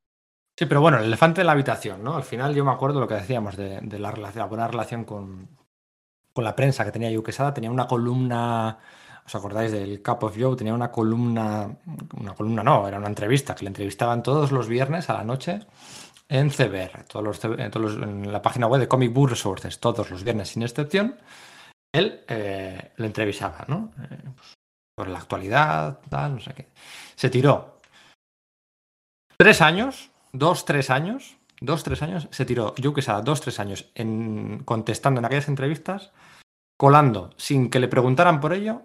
Sí, pero bueno, el elefante de la habitación, ¿no? Al final yo me acuerdo lo que decíamos de, la, relación, buena relación con, con la prensa que tenía Yu Quesada. Tenía una columna, ¿os acordáis del Cup of Joe? Tenía una columna, una columna no, era una entrevista, que le entrevistaban todos los viernes a la noche en CBR, todos los, en, la página web de Comic Book Resources, todos los viernes sin excepción, él eh, le entrevistaba, ¿no? Eh, pues, sobre la actualidad, tal, no sé qué. Se tiró tres años, dos, tres años, dos, tres años, se tiró yo que sea, dos, tres años en, contestando en aquellas entrevistas, colando, sin que le preguntaran por ello,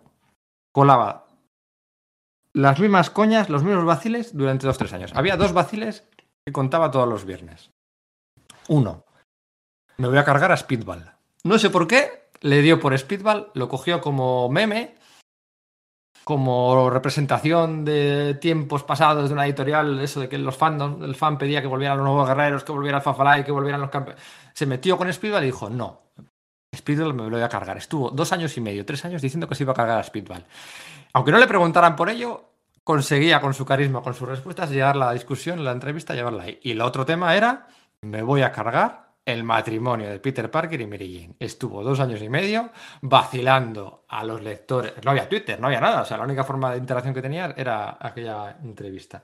colaba las mismas coñas, los mismos vaciles durante dos, tres años. Había dos vaciles que contaba todos los viernes. Uno, me voy a cargar a Speedball. No sé por qué, le dio por Speedball, lo cogió como meme como representación de tiempos pasados de una editorial, eso de que los fandom, el fan pedía que volvieran los nuevos guerreros, que volviera el Fafalai, que volvieran los campeones. Se metió con Speedball y dijo, no, Speedball me lo voy a cargar. Estuvo dos años y medio, tres años diciendo que se iba a cargar a Speedball. Aunque no le preguntaran por ello, conseguía con su carisma, con sus respuestas, llevar la discusión, la entrevista, llevarla ahí. Y el otro tema era, me voy a cargar el matrimonio de Peter Parker y Mary Jane. Estuvo dos años y medio vacilando a los lectores. No había Twitter, no había nada. O sea, la única forma de interacción que tenía era aquella entrevista.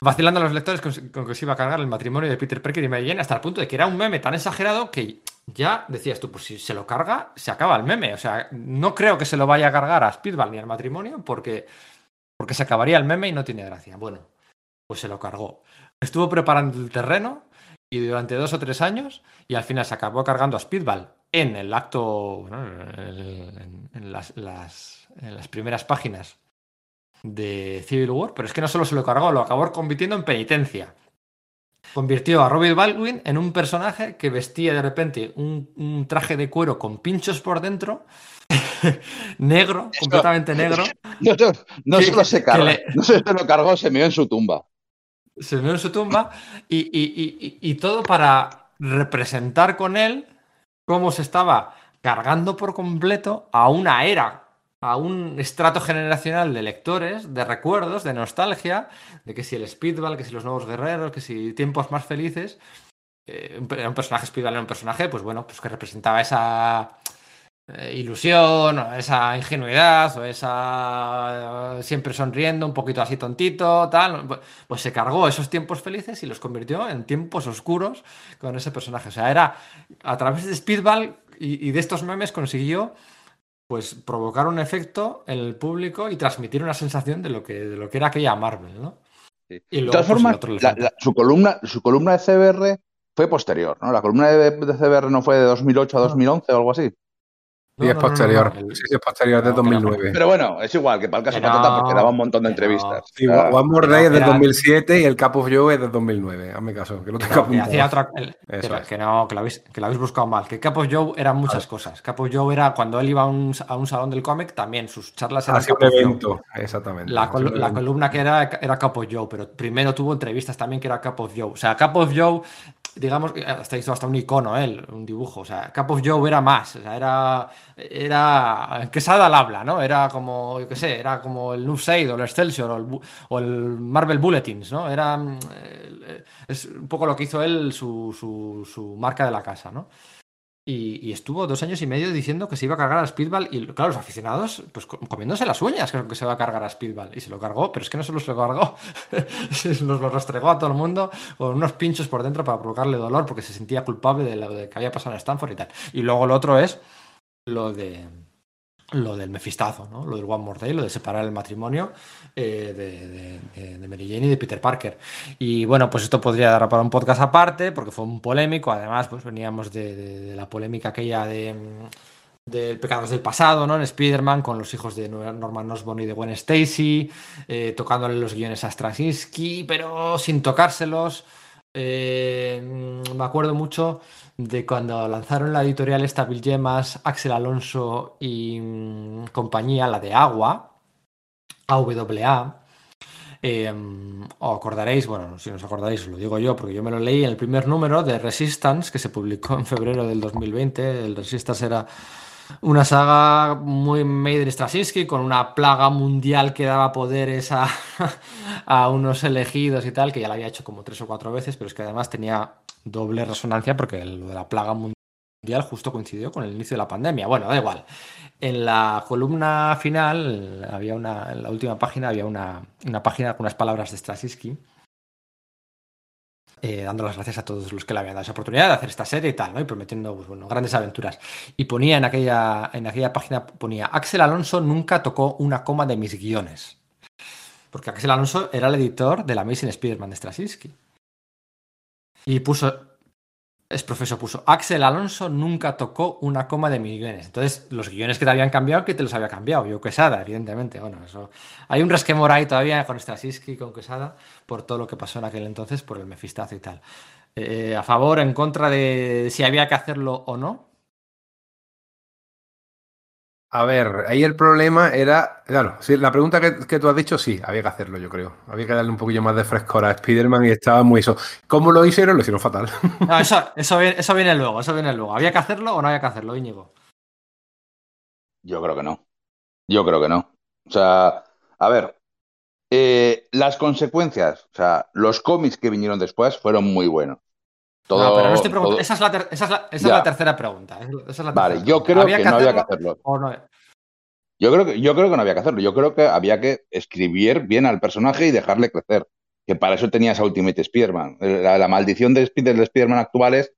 Vacilando a los lectores con, que se iba a cargar el matrimonio de Peter Parker y Mary Jane hasta el punto de que era un meme tan exagerado que ya decías tú, pues si se lo carga, se acaba el meme. O sea, no creo que se lo vaya a cargar a Speedball ni al matrimonio porque, porque se acabaría el meme y no tiene gracia. Bueno, pues se lo cargó. Estuvo preparando el terreno y durante dos o tres años y al final se acabó cargando a Speedball en el acto, en, las, en las primeras páginas de Civil War, pero es que no solo se lo cargó, lo acabó convirtiendo en penitencia. Convirtió a Robert Baldwin en un personaje que vestía de repente un, traje de cuero con pinchos por dentro, <laughs> negro, completamente negro. <laughs> No, solo se cargó, no se lo cargó, se meó en su tumba. Se meó en su tumba y, y todo para representar con él cómo se estaba cargando por completo a una era a un estrato generacional de lectores, de recuerdos, de nostalgia, de que si el Speedball, que si los nuevos guerreros, que si tiempos más felices. Eh, era un personaje Speedball, era un personaje, pues bueno, pues que representaba esa eh, ilusión, o esa ingenuidad, o esa siempre sonriendo, un poquito así tontito, tal. Pues se cargó esos tiempos felices y los convirtió en tiempos oscuros con ese personaje. O sea, era a través de Speedball y de estos memes consiguió pues provocar un efecto en el público y transmitir una sensación de lo que, de lo que era aquella Marvel, ¿no? de todas pues, formas, su, columna, su columna de CBR fue posterior, ¿no? La columna de, de CBR no fue de 2008 a 2011 o algo así. Sí, es posterior. Sí, es posterior de 2009. Pero bueno, es igual que para el caso Patata porque daba un montón de entrevistas. Sí, One More Day es de 2007 y el Cap of Joe es de 2009. Hazme caso, que lo tengo apuntado. Hacía otra, que, no, que lo, habéis, que lo habéis buscado mal. Que Cap of Joe era muchas cosas. Cap of Joe era cuando él iba a un, a un salón del cómic, también sus charlas eran. Hacía un evento, exactamente. La, la columna que era era Cap of Joe, pero primero tuvo entrevistas también que era Cap of Joe. O sea, Cap of Joe digamos, hasta hizo hasta un icono él, un dibujo. O sea, Cap of Joe era más, o sea, era, era Quesada al habla, ¿no? Era como, yo qué sé, era como el Newside o el Excelsior o el, o el, Marvel Bulletins, ¿no? Era, eh, es un poco lo que hizo él, su, su, su marca de la casa, ¿no? Y, estuvo dos años y medio diciendo que se iba a cargar a Speedball. Y claro, los aficionados, pues comiéndose las uñas, creo que se va a cargar a Speedball. Y se lo cargó, pero es que no solo se lo cargó, <laughs> nos lo rastregó a todo el mundo con unos pinchos por dentro para provocarle dolor porque se sentía culpable de lo que había pasado en Stanford y tal. Y luego lo otro es lo de lo del mefistazo, ¿no? lo del One More Day, lo de separar el matrimonio eh, de, Mary Jane y de Peter Parker. Y bueno, pues esto podría dar para un podcast aparte, porque fue un polémico. Además, pues veníamos de, la polémica aquella de del Pecados del Pasado, ¿no? En Spider-Man, con los hijos de Norman Osborn y de Gwen Stacy, eh, tocándole los guiones a Straczynski, pero sin tocárselos. Eh, me acuerdo mucho de cuando lanzaron la editorial Estabil Gemas, Axel Alonso y mm, compañía, la de Agua, AWA. Eh, os acordaréis, bueno, si no os acordaréis, os lo digo yo, porque yo me lo leí en el primer número de Resistance, que se publicó en febrero del 2020. El Resistance era una saga muy made in Straczynski, con una plaga mundial que daba poderes a, <laughs> a unos elegidos y tal, que ya la había hecho como tres o cuatro veces, pero es que además tenía doble resonancia porque lo de la plaga mundial justo coincidió con el inicio de la pandemia. Bueno, da igual. En la columna final, había una, en la última página, había una, página con unas palabras de Straczynski. Eh, dando las gracias a todos los que le habían dado esa oportunidad de hacer esta serie y tal, ¿no? Y prometiendo pues, grandes aventuras. Y ponía en aquella, en aquella página, ponía, Axel Alonso nunca tocó una coma de mis guiones. Porque Axel Alonso era el editor de la Amazing Spider-Man de Straczynski. Y puso, es profesor, puso, Axel Alonso nunca tocó una coma de mis guiones. Entonces, los guiones que te habían cambiado, que te los había cambiado. Yo Quesada, evidentemente. Bueno, eso. Hay un resquemor ahí todavía con Straczynski, con Quesada, por todo lo que pasó en aquel entonces, por el mefistazo y tal. Eh, a favor, en contra de si había que hacerlo o no. A ver, ahí el problema era, claro, sí, la pregunta que, tú has dicho, sí, había que hacerlo, yo creo. Había que darle un poquillo más de frescor a Spider-Man y estaba muy eso. ¿Cómo lo hicieron? Lo hicieron fatal. No, eso, eso, viene, eso viene luego, eso viene luego. ¿Había que hacerlo o no había que hacerlo, Íñigo? Yo creo que no. Yo creo que no. O sea, a ver, eh, las consecuencias, o sea, los cómics que vinieron después fueron muy buenos. Todo, pero no estoy preguntando. Esa es la, esa es la, esa es la tercera pregunta. Esa es la vale, yo creo que, no había que hacerlo. Yo creo, que, yo creo que no había que hacerlo. Yo creo que había que escribir bien al personaje y dejarle crecer. Que para eso tenía esa Ultimate Spider-Man. La, maldición de, de Spider-Man actuales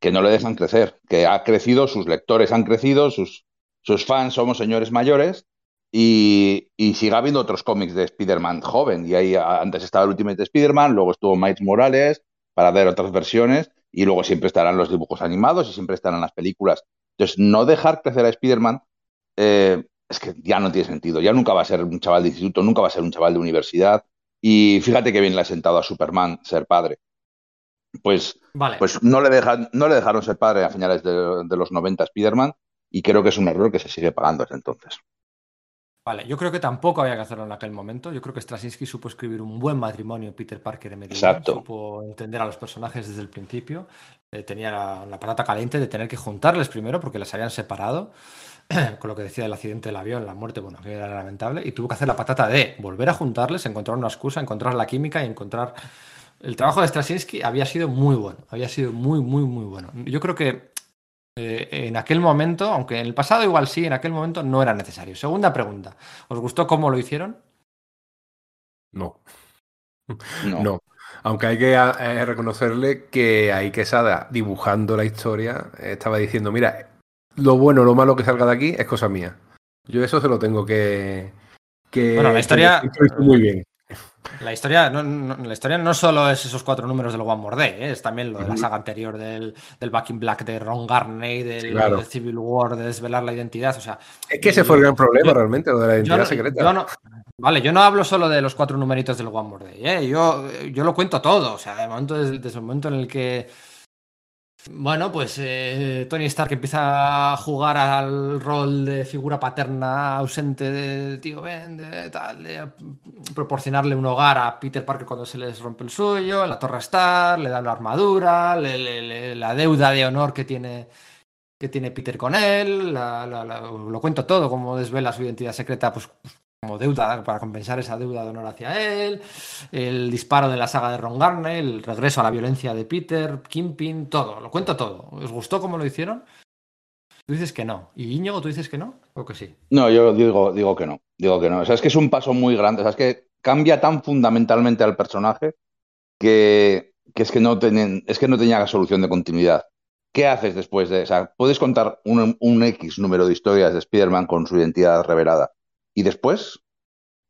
que no le dejan crecer. Que ha crecido, sus lectores han crecido, sus, sus fans somos señores mayores y, y sigue habiendo otros cómics de Spider-Man joven. Y ahí antes estaba el Ultimate Spider-Man, luego estuvo Miles Morales, para ver otras versiones y luego siempre estarán los dibujos animados y siempre estarán las películas. Entonces, no dejar crecer a Spider-Man eh, es que ya no tiene sentido. Ya nunca va a ser un chaval de instituto, nunca va a ser un chaval de universidad. Y fíjate que bien le ha sentado a Superman ser padre. Pues, pues no, le dejan, no le dejaron ser padre a finales de, de los 90 Spider-Man y creo que es un error que se sigue pagando desde entonces. Vale, yo creo que tampoco había que hacerlo en aquel momento. Yo creo que Straczynski supo escribir un buen matrimonio Peter Parker de Medellín. Exacto. Supo entender a los personajes desde el principio. Eh, tenía la, patata caliente de tener que juntarles primero porque les habían separado. <clears throat> con lo que decía del accidente del avión, la muerte, bueno, que era lamentable. Y tuvo que hacer la patata de volver a juntarles, encontrar una excusa, encontrar la química y encontrar. El trabajo de Straczynski había sido muy bueno. Había sido muy, muy, muy bueno. Yo creo que eh, en aquel momento, aunque en el pasado igual sí, en aquel momento no era necesario. Segunda pregunta, ¿os gustó cómo lo hicieron? No. No. Aunque hay que eh, reconocerle que ahí Quesada, dibujando la historia, estaba diciendo, mira, lo bueno, lo malo que salga de aquí es cosa mía. Yo eso se lo tengo que... que bueno, la historia... muy bien. La historia, no, la historia no solo es esos cuatro números del One More Day, ¿eh? es también lo de la saga anterior del, del Back in Black de Ron Garney, del, Civil War, de desvelar la identidad. O sea, es que ese fue el gran problema realmente, lo de la identidad secreta. vale, yo no hablo solo de los cuatro numeritos del One More Day, ¿eh? yo, yo lo cuento todo. O sea, de momento, desde el momento en el que bueno, pues eh, Tony Stark empieza a jugar al rol de figura paterna ausente de tío Ben, de tal, de proporcionarle un hogar a Peter Parker cuando se les rompe el suyo, la Torre Stark, le da la armadura, la deuda de honor que tiene que tiene Peter con él, lo cuento todo, como desvela su identidad secreta, pues como deuda para compensar esa deuda de honor hacia él, el disparo de la saga de Ron Garney, el regreso a la violencia de Peter, Kimpin, todo, lo cuento todo. ¿Os gustó cómo lo hicieron? Tú dices que no. ¿Y Íñigo, tú dices que no? ¿O que sí? No, yo digo, digo que no. Digo que no. O es que es un paso muy grande. O sea, es que cambia tan fundamentalmente al personaje que, es, que no es que no tenía solución de continuidad. ¿Qué haces después de esa? Puedes contar un, un X número de historias de Spider-Man con su identidad revelada y después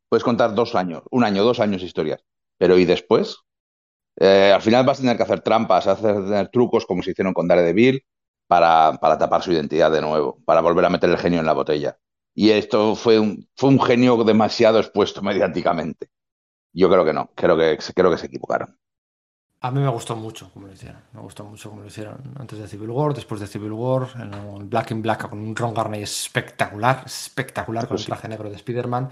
puedes contar dos años, un año, dos años historias. Pero ¿y después? Eh, al final vas a tener que hacer trampas, hacer trucos como se hicieron con Daredevil para, para tapar su identidad de nuevo, para volver a meter el genio en la botella. Y esto fue un, fue un genio demasiado expuesto <laughs> mediáticamente. Yo creo que no, creo que, creo que se equivocaron. A mí me gustó mucho como lo hicieron. Me gustó mucho como lo hicieron antes de Civil War, después de Civil War, en Black in Black con un Ron Garney espectacular, espectacular con el traje negro de Spider-Man.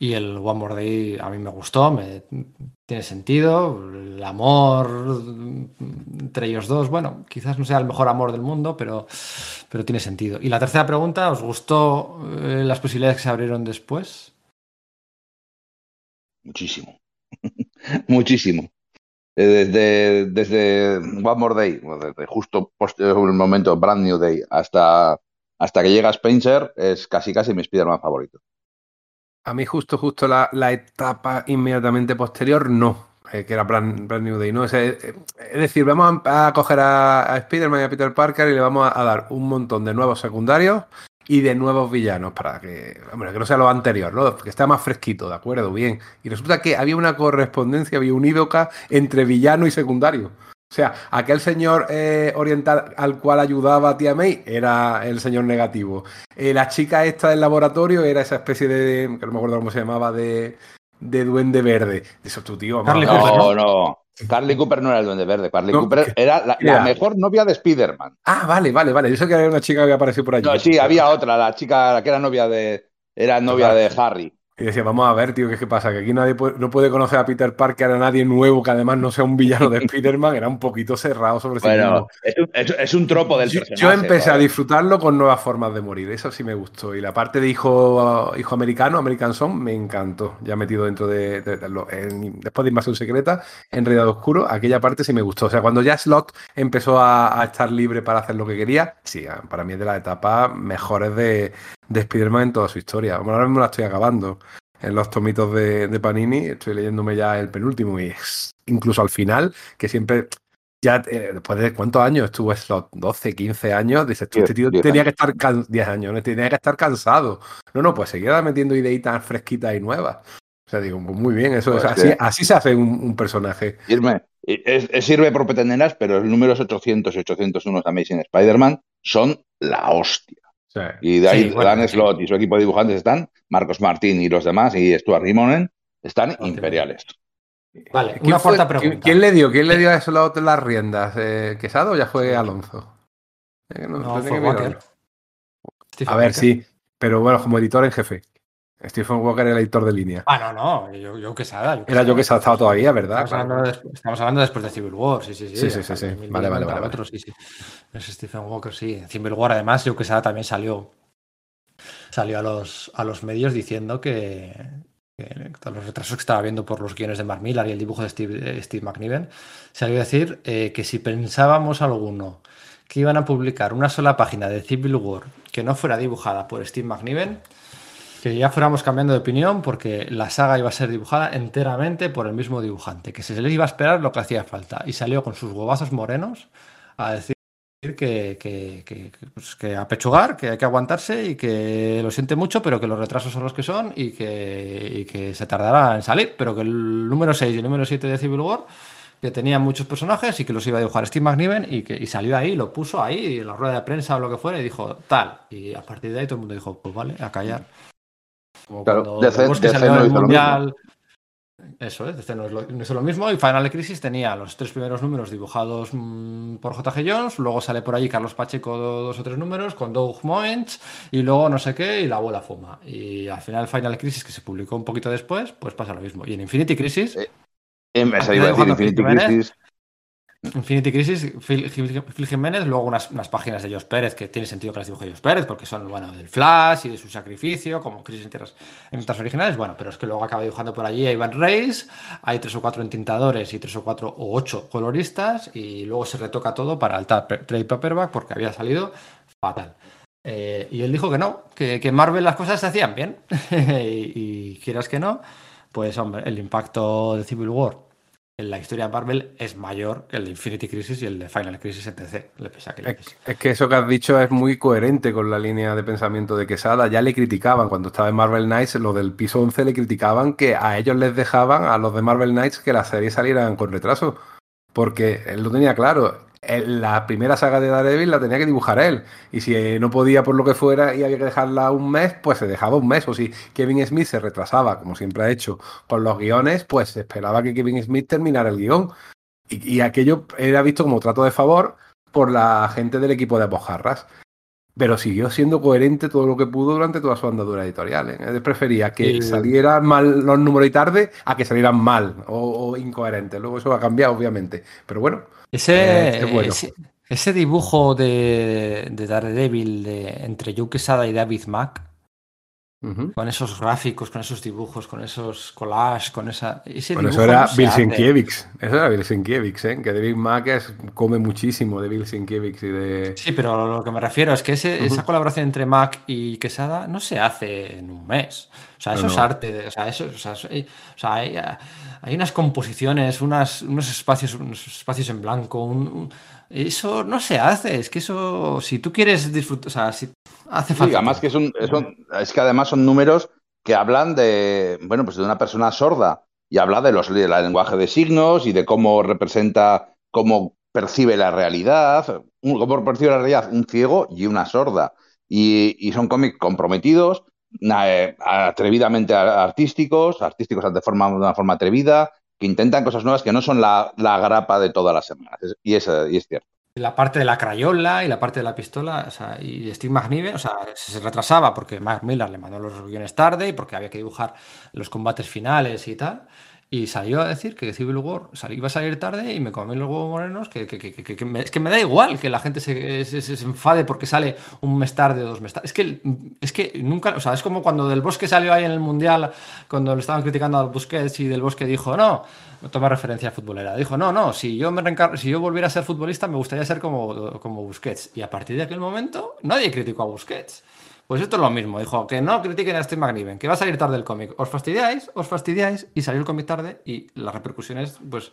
Y el One More Day a mí me gustó, me, tiene sentido. El amor entre ellos dos, bueno, quizás no sea el mejor amor del mundo, pero, pero tiene sentido. Y la tercera pregunta, ¿os gustó eh, las posibilidades que se abrieron después? Muchísimo. <laughs> Muchísimo. Eh, desde, desde One More Day, justo el momento Brand New Day hasta, hasta que llega Spencer, es casi casi mi Spider-Man favorito. A mí justo, justo la, etapa inmediatamente posterior, no, eh, que era Brand, New Day, ¿no? Es, eh, es decir, vamos a, coger a, a Spider-Man y a Peter Parker y le vamos a, dar un montón de nuevos secundarios y de nuevos villanos para que, hombre, que no sea lo anterior, ¿no? Que está más fresquito, ¿de acuerdo? Bien. Y resulta que había una correspondencia, había un ídoca entre villano y secundario. O sea, aquel señor eh, oriental al cual ayudaba a Tía May era el señor negativo. Eh, la chica esta del laboratorio era esa especie de, que no me acuerdo cómo se llamaba, de, de duende verde. Eso es tu tío. no, no, Carly Cooper no era el Duende Verde, Carly Cooper era la, mejor novia de Spider-Man. Ah, vale, vale, vale. Yo sé que había una chica que había aparecido por allí. No, sí, había otra, la chica que era novia de. Era novia de Harry. Y decía, vamos a ver, tío, ¿qué, qué pasa? Que aquí nadie no puede conocer a Peter Parker, a nadie nuevo que además no sea un villano de <laughs> Spider-Man, era un poquito cerrado sobre sí bueno, es, un tropo del personaje. Yo empecé a disfrutarlo con nuevas formas de morir, eso sí me gustó. Y la parte de hijo, hijo americano, American Son, me encantó. Ya metido dentro de, después de Invasión Secreta, en Realidad Oscuro, aquella parte sí me gustó. O sea, cuando ya Slot empezó a, estar libre para hacer lo que quería, sí, para mí es de las etapas mejores de, de Spider-Man en toda su historia. Bueno, ahora mismo la estoy acabando en los tomitos de, Panini, estoy leyéndome ya el penúltimo y incluso al final, que siempre, ya eh, después de cuántos años estuvo Slot, 12, 15 años, dices, este tío tenía que estar, 10 años, tenía que estar cansado. No, no, pues seguía metiendo ideitas fresquitas y nuevas. O sea, digo, pues muy bien, eso es, pues así, se hace un, personaje. sirve por pretenderas, pero los números 800 y 801 de Amazing Spider-Man son la hostia. Y de ahí Dan Slot y su equipo de dibujantes están, Marcos Martín y los demás, y Stuart Rimonen, están imperiales. Vale, una fuerte pregunta. ¿quién, le dio? ¿Quién le dio a Slot las riendas? Eh, ¿Quesado o ya fue Alonso? Eh, no, fue. A ver, sí, pero bueno, como editor en jefe. Stephen Walker era el editor de línea. Ah, no, no, yo, yo Quesada. Era yo Quesada, estaba todavía, ¿verdad? Estamos, hablando después de Civil War, sí, sí, sí. Sí, sí, sí. Vale, vale, vale. Otro, sí, sí. Es Stephen Walker, sí. Civil War, además, yo Quesada también salió salió a los, a los medios diciendo que, los retrasos que estaba viendo por los guiones de Mark Millar y el dibujo de Steve, Steve McNiven, salió a decir eh, que si pensábamos alguno que iban a publicar una sola página de Civil War que no fuera dibujada por Steve McNiven, que ya fuéramos cambiando de opinión porque la saga iba a ser dibujada enteramente por el mismo dibujante, que se les iba a esperar lo que hacía falta. Y salió con sus huevazos morenos a decir que, que, que, pues que, apechugar, que hay que aguantarse y que lo siente mucho, pero que los retrasos son los que son y que, que se tardará en salir, pero que el número 6 y el número 7 de Civil War que tenían muchos personajes y que los iba a dibujar Steve McNiven y que y salió ahí, lo puso ahí en la rueda de prensa o lo que fuera y dijo tal. Y a partir de ahí todo el mundo dijo, pues vale, a callar. Como claro, cuando el Mundial. Eso es, no es, lo, mismo. Y Final Crisis tenía los tres primeros números dibujados mm, por JG Jones, luego sale por ahí Carlos Pacheco dos o tres números con Doug Moench y luego no sé qué y la abuela fuma. Y al final Final Crisis, que se publicó un poquito después, pues pasa lo mismo. Y en Infinity Crisis... Eh, en Infinity Crisis Infinity Crisis, Phil, Jiménez, luego unas, páginas de Jos Pérez que tiene sentido que las dibuje Jos Pérez porque son bueno, del Flash y de su sacrificio, como Crisis en Tierras, en originales. Bueno, pero es que luego acaba dibujando por allí a Iván Reis, hay tres o cuatro entintadores y tres o cuatro o ocho coloristas y luego se retoca todo para el trade paperback porque había salido fatal. Eh, y él dijo que no, que, que Marvel las cosas se hacían bien <laughs> y, y quieras que no, pues hombre, el impacto de Civil War en la historia de Marvel es mayor que el de Infinity Crisis y el de Final Crisis etc. es, que eso que has dicho es muy coherente con la línea de pensamiento de Quesada. Ya le criticaban cuando estaba en Marvel Knights, lo del piso 11 le criticaban que a ellos les dejaban, a los de Marvel Knights, que las series salieran con retraso. Porque él lo tenía claro la primera saga de Daredevil la tenía que dibujar él. Y si no podía por lo que fuera y había que dejarla un mes, pues se dejaba un mes. O si Kevin Smith se retrasaba, como siempre ha hecho, con los guiones, pues se esperaba que Kevin Smith terminara el guion. Y, aquello era visto como trato de favor por la gente del equipo de Apojarras. Pero siguió siendo coherente todo lo que pudo durante toda su andadura editorial. ¿eh? Él prefería que salieran mal los números y tarde a que salieran mal o, o incoherentes. Luego eso ha cambiado, obviamente. Pero bueno, ese, ese, dibujo de, de Daredevil de, entre Joe Quesada y David Mack, con esos gráficos, con esos dibujos, con esos collages, con esa. Ese bueno, eso era Bill Sienkiewicz. Eso era Bill Sienkiewicz, ¿eh? que David Mack come muchísimo de Bill Sienkiewicz y de. Sí, pero lo que me refiero es que esa colaboración entre Mac y Quesada no se hace en un mes. O sea, eso es arte. O sea, eso, o sea, hay, hay, unas composiciones, unas, unos, espacios, unos espacios en blanco, un eso no se hace, es que eso, si tú quieres disfrutar, o sea, si hace falta. Sí, además que es, un, es, que además son números que hablan de, bueno, pues de una persona sorda y habla de los del lenguaje de signos y de cómo representa, cómo percibe la realidad, cómo percibe la realidad un ciego y una sorda. Y, son cómics comprometidos, eh, atrevidamente artísticos, artísticos de, forma, de una forma atrevida, que intentan cosas nuevas que no son la, grapa de todas las semanas. Y es, y es cierto. La parte de la crayola y la parte de la pistola, o sea, y Steve McNiven, o sea, se retrasaba porque Mark Miller le mandó los guiones tarde y porque había que dibujar los combates finales y tal. Y salió a decir que Civil War iba a salir tarde y me comí los huevos morenos, que, es que me da igual que la gente se, enfade porque sale un mes tarde o dos meses tarde. Es que, es que nunca, o sea, es como cuando Del Bosque salió ahí en el Mundial, cuando le estaban criticando a Busquets y Del Bosque dijo, no, no toma referencia futbolera, dijo, no, no, si yo, me si yo volviera a ser futbolista me gustaría ser como, como Busquets. Y a partir de aquel momento nadie criticó a Busquets. Pues esto es lo mismo, dijo, que no critiquen a Steve McNiven, que va a salir tarde el cómic. Os fastidiáis, os fastidiáis y salió el cómic tarde y las repercusiones, pues,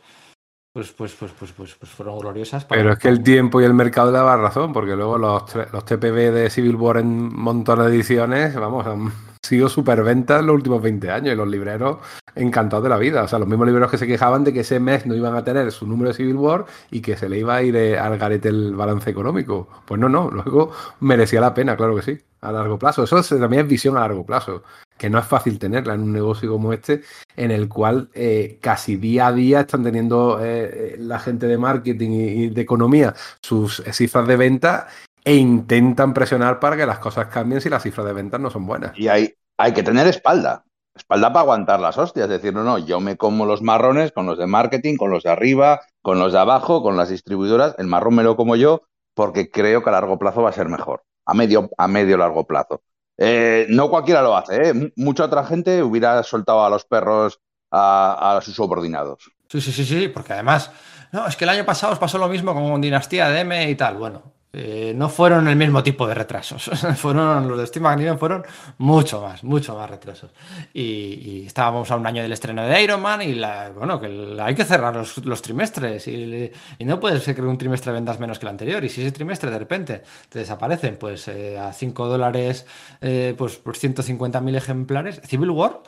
pues, pues, pues, pues, pues, pues fueron gloriosas. Pero es que el tiempo y el mercado daba razón, porque luego los, los TPB de Civil War en montones de ediciones, vamos, han sido superventas los últimos 20 años y los libreros encantados de la vida. O sea, los mismos libreros que se quejaban de que ese mes no iban a tener su número de Civil War y que se le iba a ir eh, al garete el balance económico. Pues no, no, luego merecía la pena, claro que sí a largo plazo. Eso también es visión a largo plazo, que no es fácil tenerla en un negocio como este, en el cual eh, casi día a día están teniendo eh, la gente de marketing y, de economía sus cifras de venta e intentan presionar para que las cosas cambien si las cifras de ventas no son buenas. Y hay, hay que tener espalda. Espalda para aguantar las hostias, es decir, no, no, yo me como los marrones con los de marketing, con los de arriba, con los de abajo, con las distribuidoras, el marrón me lo como yo porque creo que a largo plazo va a ser mejor a medio, a medio largo plazo. Eh, no cualquiera lo hace, ¿eh? mucha otra gente hubiera soltado a los perros a, a, sus subordinados. Sí, sí, sí, sí, porque además, no, es que el año pasado os pasó lo mismo con Dinastía de M y tal. Bueno, eh, no fueron el mismo tipo de retrasos. <laughs> fueron los de Steve McNiven fueron mucho más, mucho más retrasos. Y, estábamos a un año del estreno de Iron Man y la, bueno, que hay que cerrar los, trimestres y, no puede ser que un trimestre vendas menos que el anterior. Y si ese trimestre de repente te desaparecen, pues eh, a 5 dólares, eh, pues por 150.000 ejemplares, Civil War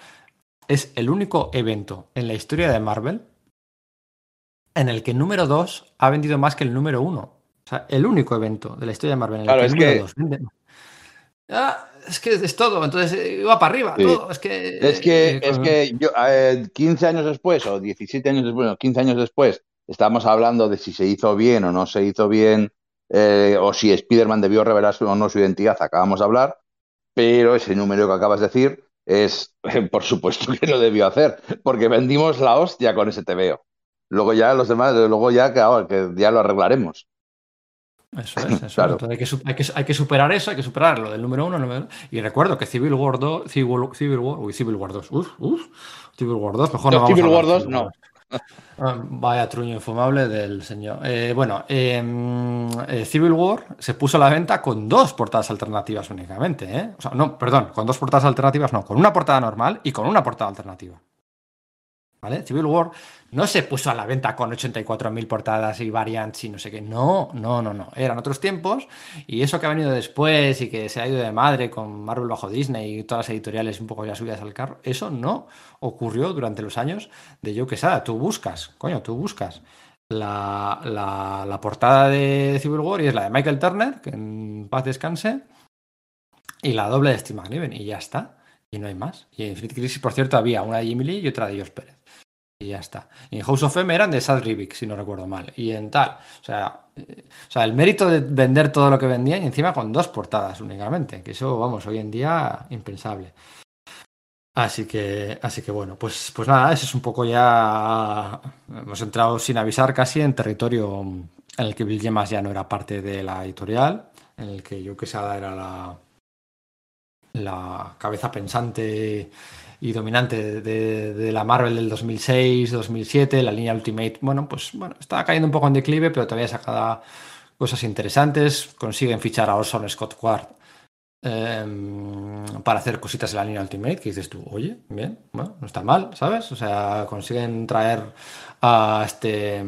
es el único evento en la historia de Marvel en el que el número 2 ha vendido más que el número 1. O sea, el único evento de la historia de Marvel en el que el número 2 ah, es que es todo, entonces eh, iba para arriba, todo. Es que, es que, eh, es que yo, 15 años después, o 17 años después, o 15 años después, estamos hablando de si se hizo bien o no se hizo bien, eh, o si Spider-Man debió revelar o no su identidad, acabamos de hablar, pero ese número que acabas de decir es, <laughs> por supuesto que lo debió hacer, porque vendimos la hostia con ese TVO. Luego ya los demás, luego ya que, que ya lo arreglaremos. Eso es, eso claro. hay, que, hay, que, superar eso, hay que superar lo del número uno. Y recuerdo que Civil War 2, Civil, Civil War, uy, Civil War 2, uf, uf, Civil War 2, mejor no, vamos Civil War 2 no. Vaya truño infumable del señor. Eh, bueno, em, eh, Civil War se puso a la venta con dos portadas alternativas únicamente. ¿eh? O sea, no, perdón, con dos portadas alternativas, no, con una portada normal y con una portada alternativa. Civil War no se puso a la venta con 84.000 portadas y variants y no sé qué. No, no, no, no. Eran otros tiempos y eso que ha venido después y que se ha ido de madre con Marvel bajo Disney y todas las editoriales un poco ya subidas al carro, eso no ocurrió durante los años de Joe Quesada. Tú buscas, coño, tú buscas la, la, portada de Civil War y es la de Michael Turner, que en paz descanse, y la doble de Steve McNiven y ya está. Y no hay más. Y en Infinite Crisis, por cierto, había una de Jimmy Lee y otra de George Pérez. Y ya está. Y en House of M eran de Sad Rivik, si no recuerdo mal. Y en tal. O sea, eh, o sea, el mérito de vender todo lo que vendían y encima con dos portadas únicamente. Que eso, vamos, hoy en día impensable. Así que, así que bueno, pues, pues nada, ese es un poco ya. Hemos entrado sin avisar casi en territorio en el que Bill Gemas ya no era parte de la editorial, en el que yo que era la, la cabeza pensante y dominante de, la Marvel del 2006, 2007, la línea Ultimate, bueno, pues bueno, estaba cayendo un poco en declive, pero todavía sacaba cosas interesantes, consiguen fichar a Orson Scott Ward em, para hacer cositas en la línea Ultimate, que dices tú, oye, bien, bueno, no está mal, ¿sabes? O sea, consiguen traer a este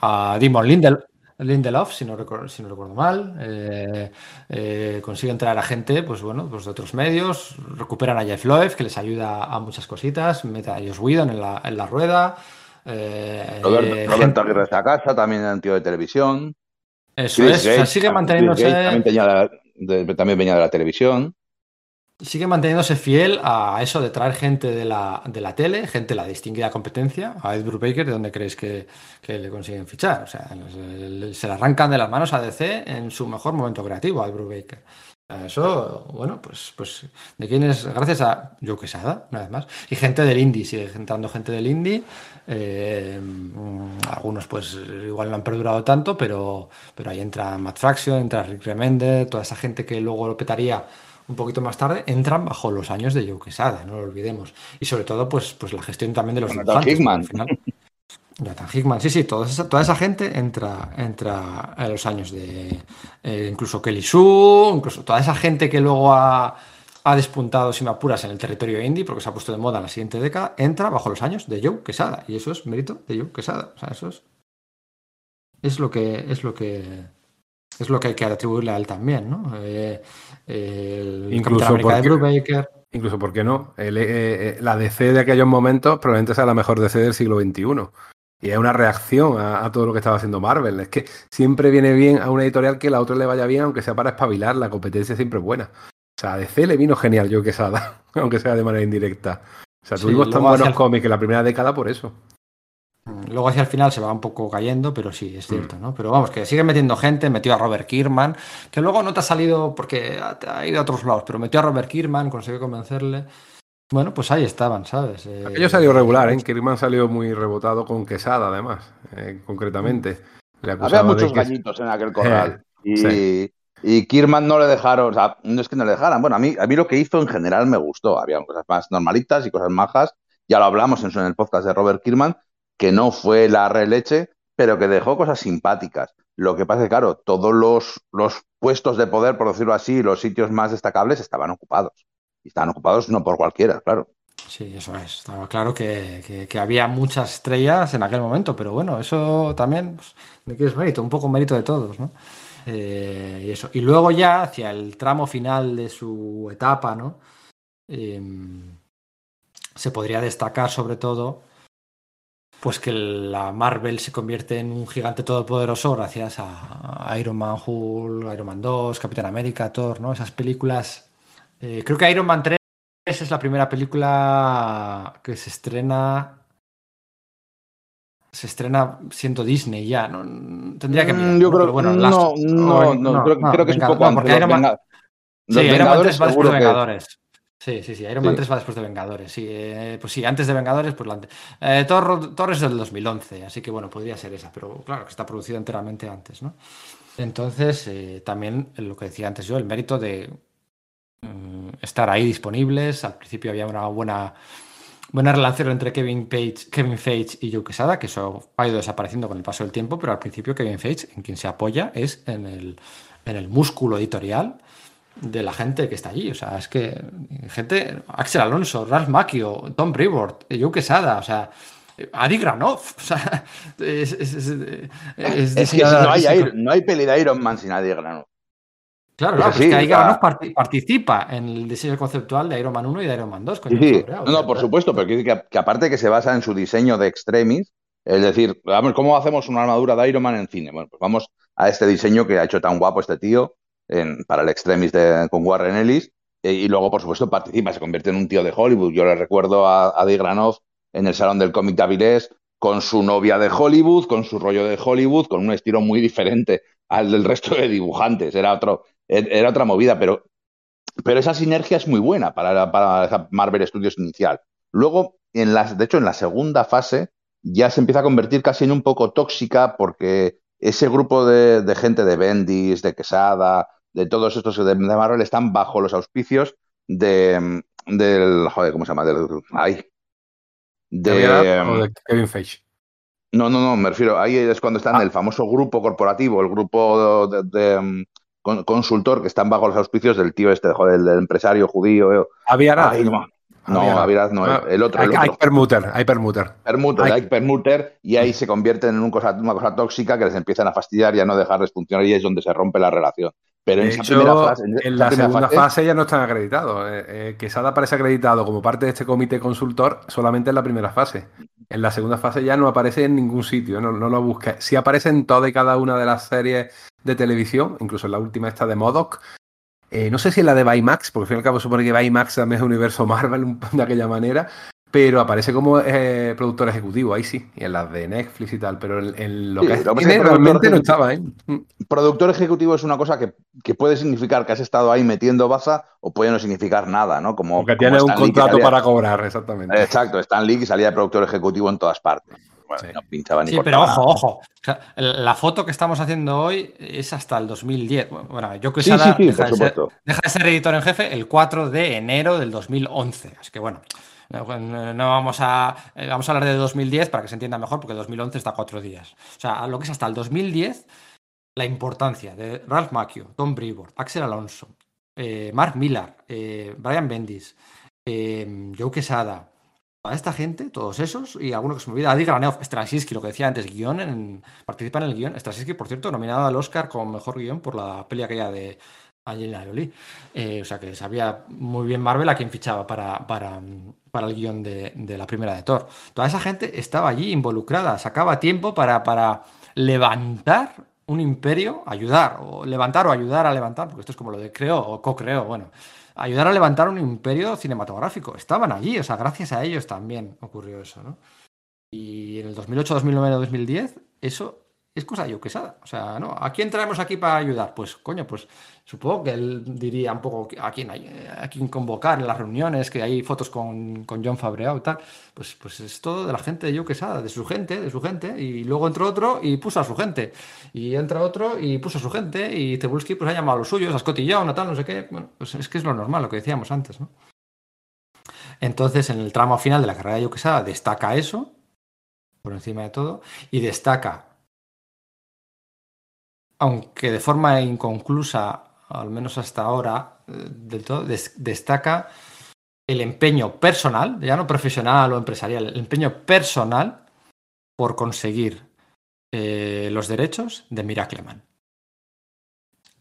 a Demon Lindel, Lindelof, si no recuerdo, si no recuerdo mal. Eh, eh, consiguen traer a gente pues bueno, pues de otros medios. Recuperan a Jeff Loeb, que les ayuda a muchas cositas. Meten a Josh Whedon en la, en la rueda. Eh, Roberto Aguirre a casa, también en tío de televisión. Eso es, sigue manteniéndose. También venía, de, la televisión. Sigue manteniéndose fiel a eso de traer gente de la, de la tele, gente de la distinguida competencia, a Ed Baker, ¿de dónde creéis que, le consiguen fichar? O sea, se le arrancan de las manos a DC en su mejor momento creativo, a Ed Baker. Eso, bueno, pues, pues de quién es, gracias a Joe Quesada, una vez más, y gente del indie, sigue entrando gente del indie, eh, algunos pues igual no han perdurado tanto, pero, pero ahí entra Matt Fraction, entra Rick Remende, toda esa gente que luego lo petaría un poquito más tarde, entran bajo los años de Joe Quesada, no lo olvidemos. Y sobre todo, pues, pues la gestión también de los infantes. Al final, Jonathan Hickman, sí, sí, toda esa, toda esa gente entra, entra en los años de eh, incluso Kelly Sue, incluso toda esa gente que luego ha, ha, despuntado, si me apuras, en el territorio indie, porque se ha puesto de moda en la siguiente década, entra bajo los años de Joe Quesada. Y eso es mérito de Joe Quesada. O sea, eso es, es lo que es lo que es lo que hay que atribuirle a él también, ¿no? Eh, incluso porque, Incluso, ¿por qué no? Eh, eh, la DC de aquellos momentos probablemente sea la mejor DC del siglo XXI. Y es una reacción a, todo lo que estaba haciendo Marvel. Es que siempre viene bien a una editorial que la otra le vaya bien, aunque sea para espabilar. La competencia siempre es buena. O sea, a DC le vino genial yo que Quesada, <laughs> aunque sea de manera indirecta. O sea, tuvimos tan buenos cómics en la primera década por eso. Luego hacia el final se va un poco cayendo, pero sí, es cierto, ¿no? Pero vamos, que sigue metiendo gente, metió a Robert Kierman, que luego no te ha salido porque ha ido a otros lados, pero metió a Robert Kierman, consiguió convencerle. Bueno, pues ahí estaban, ¿sabes? Eh, Aquello salió regular, ¿eh? Kierman salió muy rebotado con Quesada, además, eh, concretamente. Había muchos gallitos en aquel corral. <laughs> y, y Kierman no le dejaron, o sea, no es que no le dejaran. Bueno, a mí, a mí lo que hizo en general me gustó. Había cosas más normalitas y cosas majas. Ya lo hablamos en, en el podcast de Robert Kierman que no fue la releche, pero que dejó cosas simpáticas. Lo que pasa es que, claro, todos los, los puestos de poder, por decirlo así, los sitios más destacables estaban ocupados. Y estaban ocupados no por cualquiera, claro. Sí, eso es. Estaba claro que, había muchas estrellas en aquel momento, pero bueno, eso también, pues, ¿de qué es mérito? Un poco mérito de todos, ¿no? Eh, y eso. Y luego ya, hacia el tramo final de su etapa, ¿no? Em, se podría destacar sobre todo pues que la Marvel se convierte en un gigante todopoderoso gracias a, Iron Man, Hulk, Iron Man 2, Capitán América, Thor, ¿no? Esas películas. Eh, creo que Iron Man 3 es la primera película que se estrena. Se estrena siendo Disney ya, ¿no? Tendría que mm, Yo creo, bueno, no, no, no, creo, que es un poco. Porque Iron Man, sí, Iron Man 3 va después de Vengadores. Sí, sí, sí. Iron Man 3 va después de Vengadores. Sí, eh, pues sí, antes de Vengadores, pues la eh, Thor, es del 2011, así que bueno, podría ser esa, pero claro que está producido enteramente antes, ¿no? Entonces, eh, también lo que decía antes yo, el mérito de mm, estar ahí disponibles. Al principio había una buena, buena relación entre Kevin Page, Kevin Feige y Joe Quesada, que eso ha ido desapareciendo con el paso del tiempo, pero al principio Kevin Feige, en quien se apoya, es en el, en el músculo editorial de la gente que está allí. O sea, es que gente, Axel Alonso, Ralph Macchio, Tom Brevoort, Joe Quesada, o sea, Adi Granov. <laughs> O sea, es, es, que no hay, no hay peli de Iron Man sin Adi Granov. Claro, claro, es que Adi Granov participa en el diseño conceptual de Iron Man 1 y de Iron Man 2. sí, no, no, por supuesto, pero que, que, aparte que se basa en su diseño de extremis, es decir, vamos, ¿cómo hacemos una armadura de Iron Man en cine? Bueno, pues vamos a este diseño que ha hecho tan guapo este tío, para el extremis con Warren Ellis. E, y luego, por supuesto, participa, se convierte en un tío de Hollywood. Yo le recuerdo a, a Granov en el Salón del Cómic de con su novia de Hollywood, con su rollo de Hollywood, con un estilo muy diferente al del resto de dibujantes. Era, otro, e, era otra movida, pero, pero esa sinergia es muy buena para, para Marvel Studios inicial. Luego, en las, de hecho, en la segunda fase ya se empieza a convertir casi en un poco tóxica porque ese grupo de, de gente de Bendis, de Quesada, de todos estos de, Marvel están bajo los auspicios de del joder, ¿cómo se llama? Del, ay, de, Kevin Feige. No, no, no, me refiero, ahí es cuando están ah. el famoso grupo corporativo, el grupo de, mm, consultor que están bajo los auspicios del tío este, joder, del empresario judío. Había no, Aviraz no, ah, el otro. Hay, hay permuter, hay permuter. Permuter, hay... permuter y ahí se convierten en una cosa tóxica que les empiezan a fastidiar y a no dejarles funcionar y es donde se rompe la relación. Pero en, esa primera fase, en, la segunda fase, ya no están acreditados. Eh, eh, Quesada aparece acreditado como parte de este comité consultor solamente en la primera fase. En la segunda fase ya no aparece en ningún sitio, no, no lo busca. Sí aparece en toda y cada una de las series de televisión, incluso en la última esta de Modoc, Eh, no sé si es la de Baymax, porque al fin y al cabo supone que Baymax también es universo <laughs> Marvel <laughs> de aquella manera, pero aparece como eh, productor ejecutivo, ahí sí, y en las de Netflix y tal, pero en, lo que, es, realmente no estaba. Mm. Productor ejecutivo es una cosa que, puede significar que has estado ahí metiendo baza o puede no significar nada, ¿no? Como que tiene un contrato para cobrar, exactamente. Exacto, Stan Lee que salía de productor ejecutivo en todas partes. Sí. no pinchaba ni Sí, pero ojo, ojo. la foto que estamos haciendo hoy es hasta el 2010. Bueno, yo que sí, deja, deja de ser editor en jefe el 4 de enero del 2011. Así que bueno, no vamos a, eh, vamos a hablar de 2010 para que se entienda mejor, porque 2011 está cuatro días. O sea, lo que es hasta el 2010, la importancia de Ralph Macchio, Tom Brevoort, Axel Alonso, eh, Mark Millar, eh, Brian Bendis, Joe Quesada, a esta gente, todos esos, y alguno que se me olvida, Adi Graneov, Straczynski, lo que decía antes, guion, en, participa en el guion. Straczynski, por cierto, nominado al Oscar como mejor guion por la peli aquella de Angelina Jolie. o sea que sabía muy bien Marvel a quién fichaba para, para, para el guion de, la primera de Thor. Toda esa gente estaba allí involucrada, sacaba tiempo para, para levantar un imperio, ayudar, o levantar o ayudar a levantar, porque esto es como lo de creo o co-creo, bueno, ayudar a levantar un imperio cinematográfico. Estaban allí, o sea, gracias a ellos también ocurrió eso, ¿no? Y en el 2008, 2009, 2010, eso es cosa yo Quesada. O sea, ¿no? ¿A quién traemos aquí para ayudar? Pues, coño, pues supongo que él diría un poco a quién, a quién convocar en las reuniones, que hay fotos con, con John Fabreau y tal. Pues, pues es todo de la gente de Quesada, de su gente, de su gente. Y luego entró otro y puso a su gente. Y entra otro y puso a su gente. Y Cebulski pues ha llamado a los suyos, a Scotty Young, tal, no sé qué. Pues es que es lo normal, lo que decíamos antes, ¿no? Entonces, en el tramo final de la carrera de Quesada destaca eso, por encima de todo, y destaca aunque de forma inconclusa, al menos hasta ahora, eh, del todo, destaca el empeño personal, ya no profesional o empresarial, el empeño personal por conseguir eh, los derechos de Miracleman.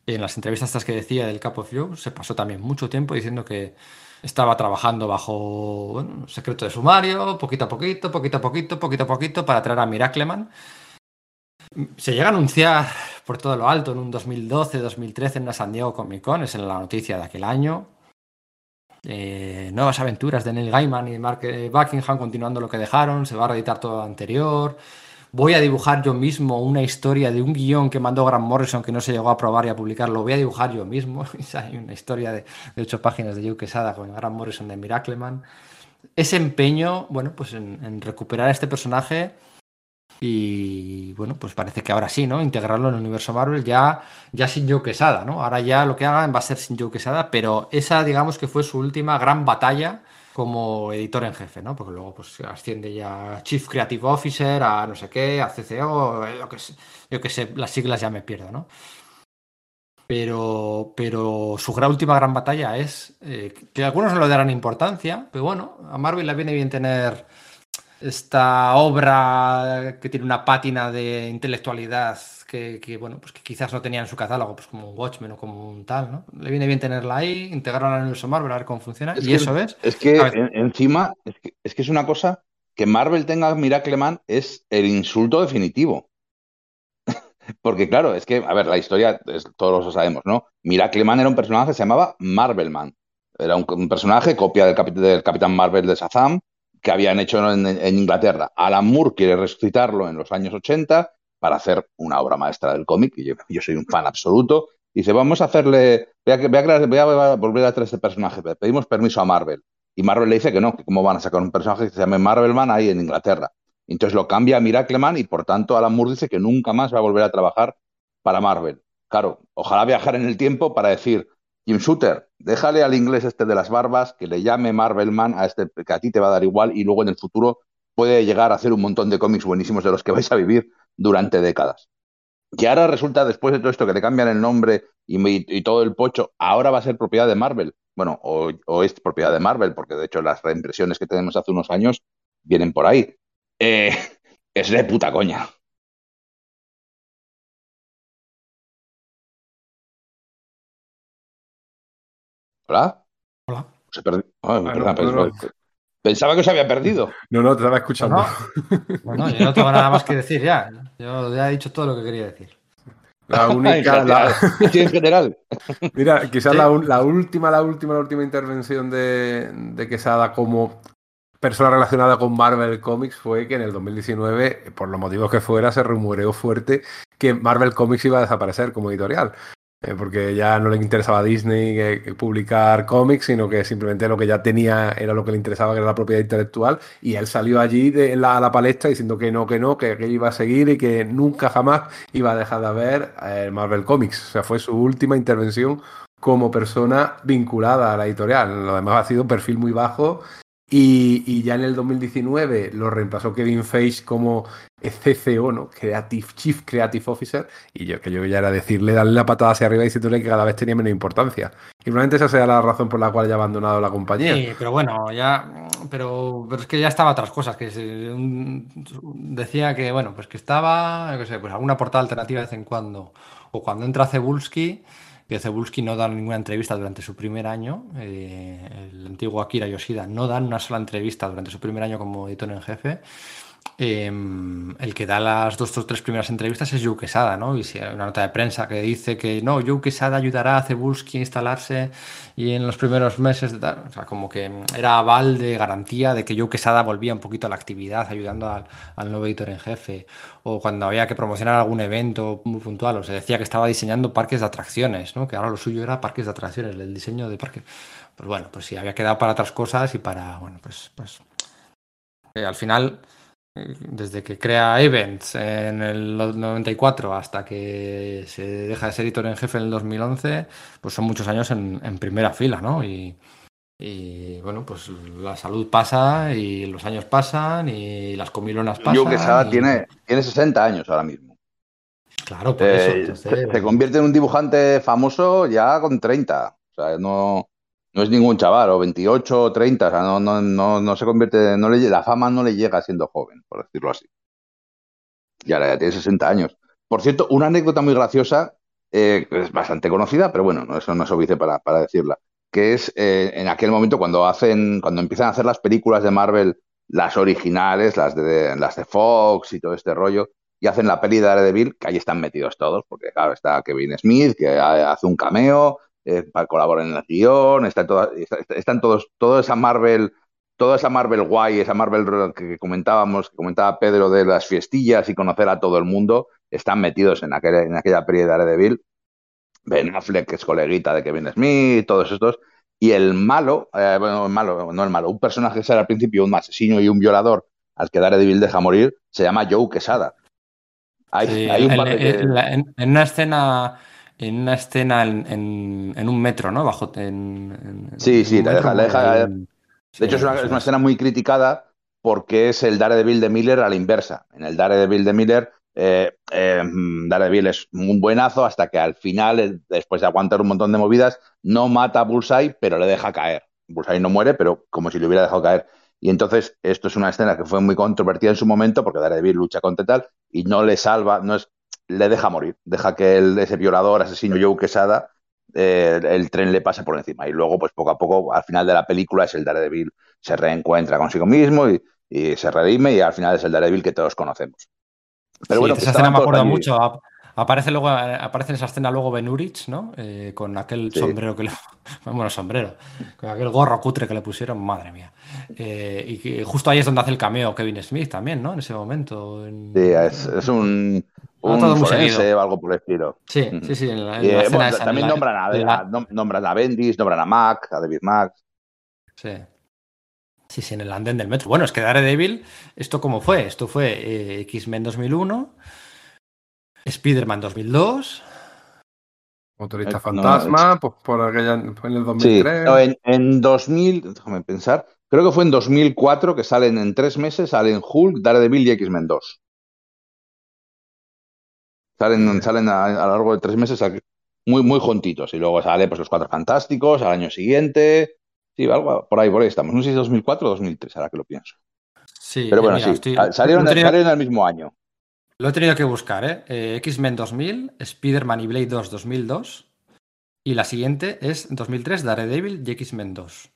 En las entrevistas estas que decía del Cap of Joe, se pasó también mucho tiempo diciendo que estaba trabajando bajo secreto de sumario, poquito a poquito, poquito a poquito, poquito a poquito, para traer a Miracleman se llega a anunciar por todo lo alto en un 2012, 2013 en una San Diego Comic Con, es en la noticia de aquel año. Eh, nuevas aventuras de Neil Gaiman y Mark Buckingham continuando lo que dejaron, se va a reeditar todo lo anterior. Voy a dibujar yo mismo una historia de un guion que mandó Grant Morrison que no se llegó a probar y a publicarlo. Voy a dibujar yo mismo. <laughs> Hay una historia de, ocho páginas de Joe Quesada con Grant Morrison de Miracleman. Ese empeño, bueno, pues en recuperar a este personaje y bueno, pues parece que ahora sí, ¿no? Integrarlo en el universo Marvel ya, ya sin Joe Quesada, ¿no? Ahora ya lo que hagan va a ser sin Joe Quesada, pero esa, digamos que fue su última gran batalla como editor en jefe, ¿no? Porque luego pues asciende ya a Chief Creative Officer, a no sé qué, a CCO, lo que sé, yo que sé, las siglas ya me pierdo, ¿no? Pero, pero su gran, última gran batalla es eh, que algunos no le darán importancia, pero bueno, a Marvel le viene bien tener esta obra que tiene una pátina de intelectualidad que, bueno, pues que quizás no tenía en su catálogo, pues como un Watchmen o como un tal, ¿no? Le viene bien tenerla ahí, integrarla en el universo Marvel, a ver cómo funciona. y eso es. Es que encima, es que, es que, es una cosa que Marvel tenga Miracleman es el insulto definitivo. <laughs> Porque claro, es que, a ver, la historia, todos lo sabemos, ¿no? Miracleman era un personaje que se llamaba Marvelman. Era un, personaje copia del, del Capitán Marvel de Shazam, que habían hecho en, Inglaterra. Alan Moore quiere resucitarlo en los años 80 para hacer una obra maestra del cómic, y yo, soy un fan absoluto. Dice, vamos a hacerle, voy a, volver a traer este personaje, pedimos permiso a Marvel. Y Marvel le dice que no, que cómo van a sacar un personaje que se llame Marvelman ahí en Inglaterra. Entonces lo cambia a Miracleman y por tanto Alan Moore dice que nunca más va a volver a trabajar para Marvel. Claro, ojalá viajar en el tiempo para decir, Jim Shooter, déjale al inglés este de las barbas que le llame Marvelman a este que a ti te va a dar igual y luego en el futuro puede llegar a hacer un montón de cómics buenísimos de los que vais a vivir durante décadas. Y ahora resulta, después de todo esto, que le cambian el nombre y, todo el pocho, ahora va a ser propiedad de Marvel. Bueno, o, es propiedad de Marvel, porque de hecho las reimpresiones que tenemos hace unos años vienen por ahí. Eh, <laughs> es de puta coña. ¿Hola? Hola. Pensaba que os había perdido. No, no, te estaba escuchando. No, yo no tengo nada más que decir ya. Yo ya he dicho todo lo que quería decir. La <laughs> única. la... en general. <laughs> Mira, quizás la, última, la última, la última intervención de, de Quesada como persona relacionada con Marvel Comics fue que en el 2019, por los motivos que fuera, se rumoreó fuerte que Marvel Comics iba a desaparecer como editorial. Eh, porque ya no le interesaba a Disney eh, publicar cómics, sino que simplemente lo que ya tenía era lo que le interesaba, que era la propiedad intelectual, y él salió allí de la, a la palestra diciendo que no, que no, que, iba a seguir y que nunca jamás iba a dejar de ver eh, Marvel Comics. O sea, fue su última intervención como persona vinculada a la editorial. Lo demás ha sido un perfil muy bajo y, ya en el 2019 lo reemplazó Kevin Feige como CCO, ¿no? Creative, Chief Creative Officer. Y yo que yo ya era decirle, darle la patada hacia arriba y diciéndole que cada vez tenía menos importancia. Y probablemente esa sea la razón por la cual ya ha abandonado la compañía. Sí, pero bueno, ya. Pero, pero es que ya estaba otras cosas. Que decía que, bueno, pues que estaba, pues alguna portada alternativa de vez en cuando. O cuando entra Cebulski que Cebulski no da ninguna entrevista durante su primer año. Eh, el antiguo Akira Yoshida no da una sola entrevista durante su primer año como editor en jefe. Em, el que da las dos o tres primeras entrevistas es Joe Quesada, ¿no? Y si hay una nota de prensa que dice que no, Joe Quesada ayudará a Cebulski a instalarse y en los primeros meses de tal. O sea, como que era aval de garantía de que Joe Quesada volvía un poquito a la actividad, ayudando al, nuevo editor en jefe. O cuando había que promocionar algún evento muy puntual, o se decía que estaba diseñando parques de atracciones, ¿no? Que ahora lo suyo era parques de atracciones, el diseño de parques. Pues bueno, pues sí, había quedado para otras cosas y para, bueno, pues, pues al final desde que crea Events en el 94 hasta que se deja de ser editor en jefe en el 2011, pues son muchos años en, primera fila, ¿no? Y, bueno, pues la salud pasa y los años pasan y las comilonas pasan. Yo que tiene, tiene 60 años ahora mismo. Claro, por eso. Eh, se, convierte en un dibujante famoso ya con 30. O sea, no, no es ningún chaval, o 28 o 30, o sea, no, no, no, no se convierte, no le, la fama no le llega siendo joven, por decirlo así. Y ahora ya tiene 60 años. Por cierto, una anécdota muy graciosa, eh, es bastante conocida, pero bueno, eso no es obvio para, para decirla, que es eh, en aquel momento cuando hacen, cuando empiezan a hacer las películas de Marvel, las originales, las de, las de Fox y todo este rollo, y hacen la peli de Daredevil, que ahí están metidos todos, porque claro, está Kevin Smith, que hace un cameo, eh, para colaborar en el guion, está están todos, toda esa Marvel, toda esa Marvel guay, esa Marvel que comentábamos, que comentaba Pedro de las fiestillas y conocer a todo el mundo, están metidos en aquella, en aquella peli de Daredevil. Ben Affleck, que es coleguita de Kevin Smith, todos estos. Y el malo, eh, bueno, el malo, no el malo, un personaje que será al principio un asesino y un violador al que Daredevil deja morir, se llama Joe Quesada. Hay, un en, una escena en una escena en, un metro, ¿no? Bajo. sí, sí, te deja, De hecho, es una, escena muy criticada porque es el Daredevil de Miller a la inversa. En el Daredevil de Miller, eh, eh, Daredevil es un buenazo hasta que al final, eh, después de aguantar un montón de movidas, no mata a Bullseye, pero le deja caer. Bullseye no muere, pero como si le hubiera dejado caer. Y entonces, esto es una escena que fue muy controvertida en su momento porque Daredevil lucha contra tal y no le salva, no es le deja morir, deja que el, ese violador, asesino Joe Quesada, eh, el tren le pase por encima. Y luego, pues poco a poco, al final de la película, es el Daredevil, se reencuentra consigo mismo y, se redime, y al final es el Daredevil que todos conocemos. Pero bueno, esa escena me acuerdo mucho. Aparece luego, aparece en esa escena luego Ben Urich, ¿no? Eh, con aquel sombrero que le. <laughs> Bueno, sombrero. Con aquel gorro cutre que le pusieron, madre mía. Eh, y que justo ahí es donde hace el cameo Kevin Smith también, ¿no? En ese momento. Sí, es, un, un forense o algo por el estilo. Sí, sí, sí. Eh, también nombran, a, nombran a Bendis, nombran a Mac, a David Max. Sí. Sí, sí, en el andén del metro. Bueno, es que Daredevil, ¿esto cómo fue? Esto fue eh, X-Men 2001, Spider-Man 2002. Motorista Fantasma, pues por aquella, en el 2003. Sí, en, en 2000, déjame pensar, creo que fue en 2004 que salen en tres meses, salen Hulk, Daredevil y X-Men 2. Salen, salen a, lo largo de tres meses muy, muy juntitos. Y luego sale pues, los Cuatro Fantásticos al año siguiente. Sí, algo por ahí, por ahí estamos. No sé si es 2004 o 2003, ahora que lo pienso. Sí, Pero bueno, sí, salieron, en el mismo año. Lo he tenido que buscar, ¿eh? eh X-Men 2000, Spider-Man y Blade 2 2002. Y la siguiente es 2003, Daredevil y X-Men 2.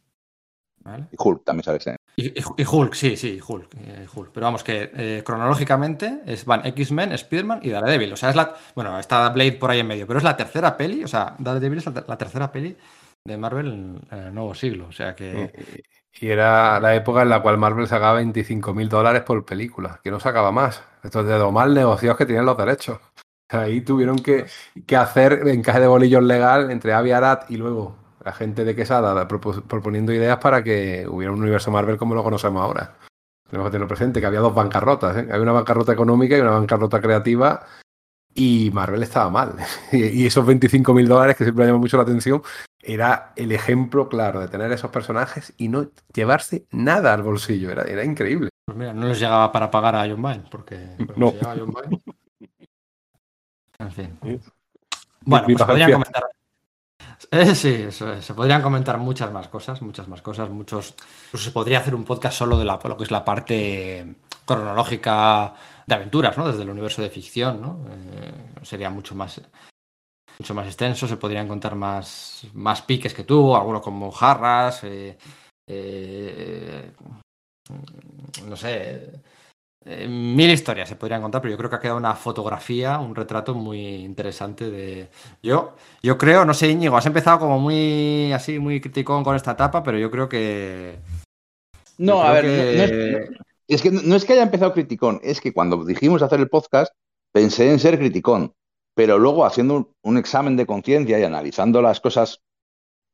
Y Hulk también sale ese. Y, Hulk, sí, sí, Hulk, eh, Hulk. Pero vamos, que eh, cronológicamente es, van X-Men, Spider-Man y Daredevil. O sea, es la. Bueno, está Blade por ahí en medio, pero es la tercera peli. O sea, Daredevil es la, tercera peli de Marvel en, el nuevo siglo. O sea que. Y, era la época en la cual Marvel sacaba 25 mil dólares por película, que no sacaba más. Estos de lo mal negociados que tenían los derechos. Ahí tuvieron que, que hacer encaje de bolillos legal entre Avi Arad y luego la gente de Quesada proponiendo ideas para que hubiera un universo Marvel como lo conocemos ahora. Tenemos que tener presente que había dos bancarrotas, ¿eh? había una bancarrota económica y una bancarrota creativa y Marvel estaba mal. <laughs> y esos 25 mil dólares que siempre llaman mucho la atención era el ejemplo claro de tener esos personajes y no llevarse nada al bolsillo. Era, era increíble. Pues mira, no les llegaba para pagar a John Byrne, porque no. John <laughs> En fin. Bueno, pues podrían comentar eh, sí, se podrían comentar muchas más cosas, muchas más cosas, muchos. se podría hacer un podcast solo de la, lo que es la parte cronológica de aventuras, ¿no? Desde el universo de ficción, ¿no? Eh, sería mucho más mucho más extenso, se podrían contar más, más piques que tuvo, algunos como jarras, eh, no sé, eh, mil historias se podrían contar, pero yo creo que ha quedado una fotografía, un retrato muy interesante de. Yo, yo creo, no sé, Íñigo, has empezado como muy así, muy criticón con esta etapa, pero yo creo que. No, a ver, es, que no es que haya empezado criticón, es que cuando dijimos hacer el podcast pensé en ser criticón, pero luego haciendo un, examen de conciencia y analizando las cosas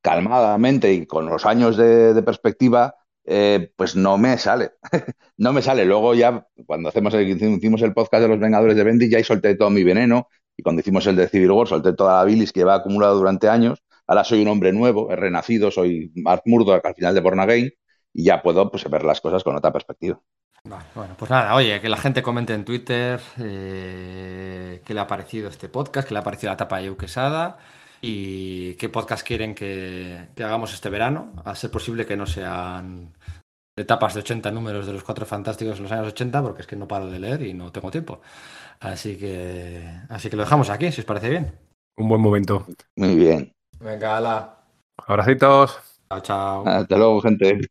calmadamente y con los años de perspectiva, eh, pues no me sale. <laughs> no me sale. Luego ya, cuando hacemos el, hicimos el podcast de los Vengadores de Bendy, ya ahí solté todo mi veneno. Y cuando hicimos el de Civil War, solté toda la bilis que lleva acumulado durante años. Ahora soy un hombre nuevo, he renacido, soy Mark Murdock al final de Born Again y ya puedo pues, ver las cosas con otra perspectiva. bueno, pues nada, oye, que la gente comente en Twitter eh, qué le ha parecido este podcast, qué le ha parecido la etapa de Quesada y qué podcast quieren que, hagamos este verano, a ser posible que no sean etapas de 80 números de los cuatro fantásticos en los años 80, porque es que no paro de leer y no tengo tiempo. Así que, así que lo dejamos aquí, si os parece bien. Un buen momento. Muy bien. Venga, ala. Abracitos. Chao, chao. Hasta luego, gente.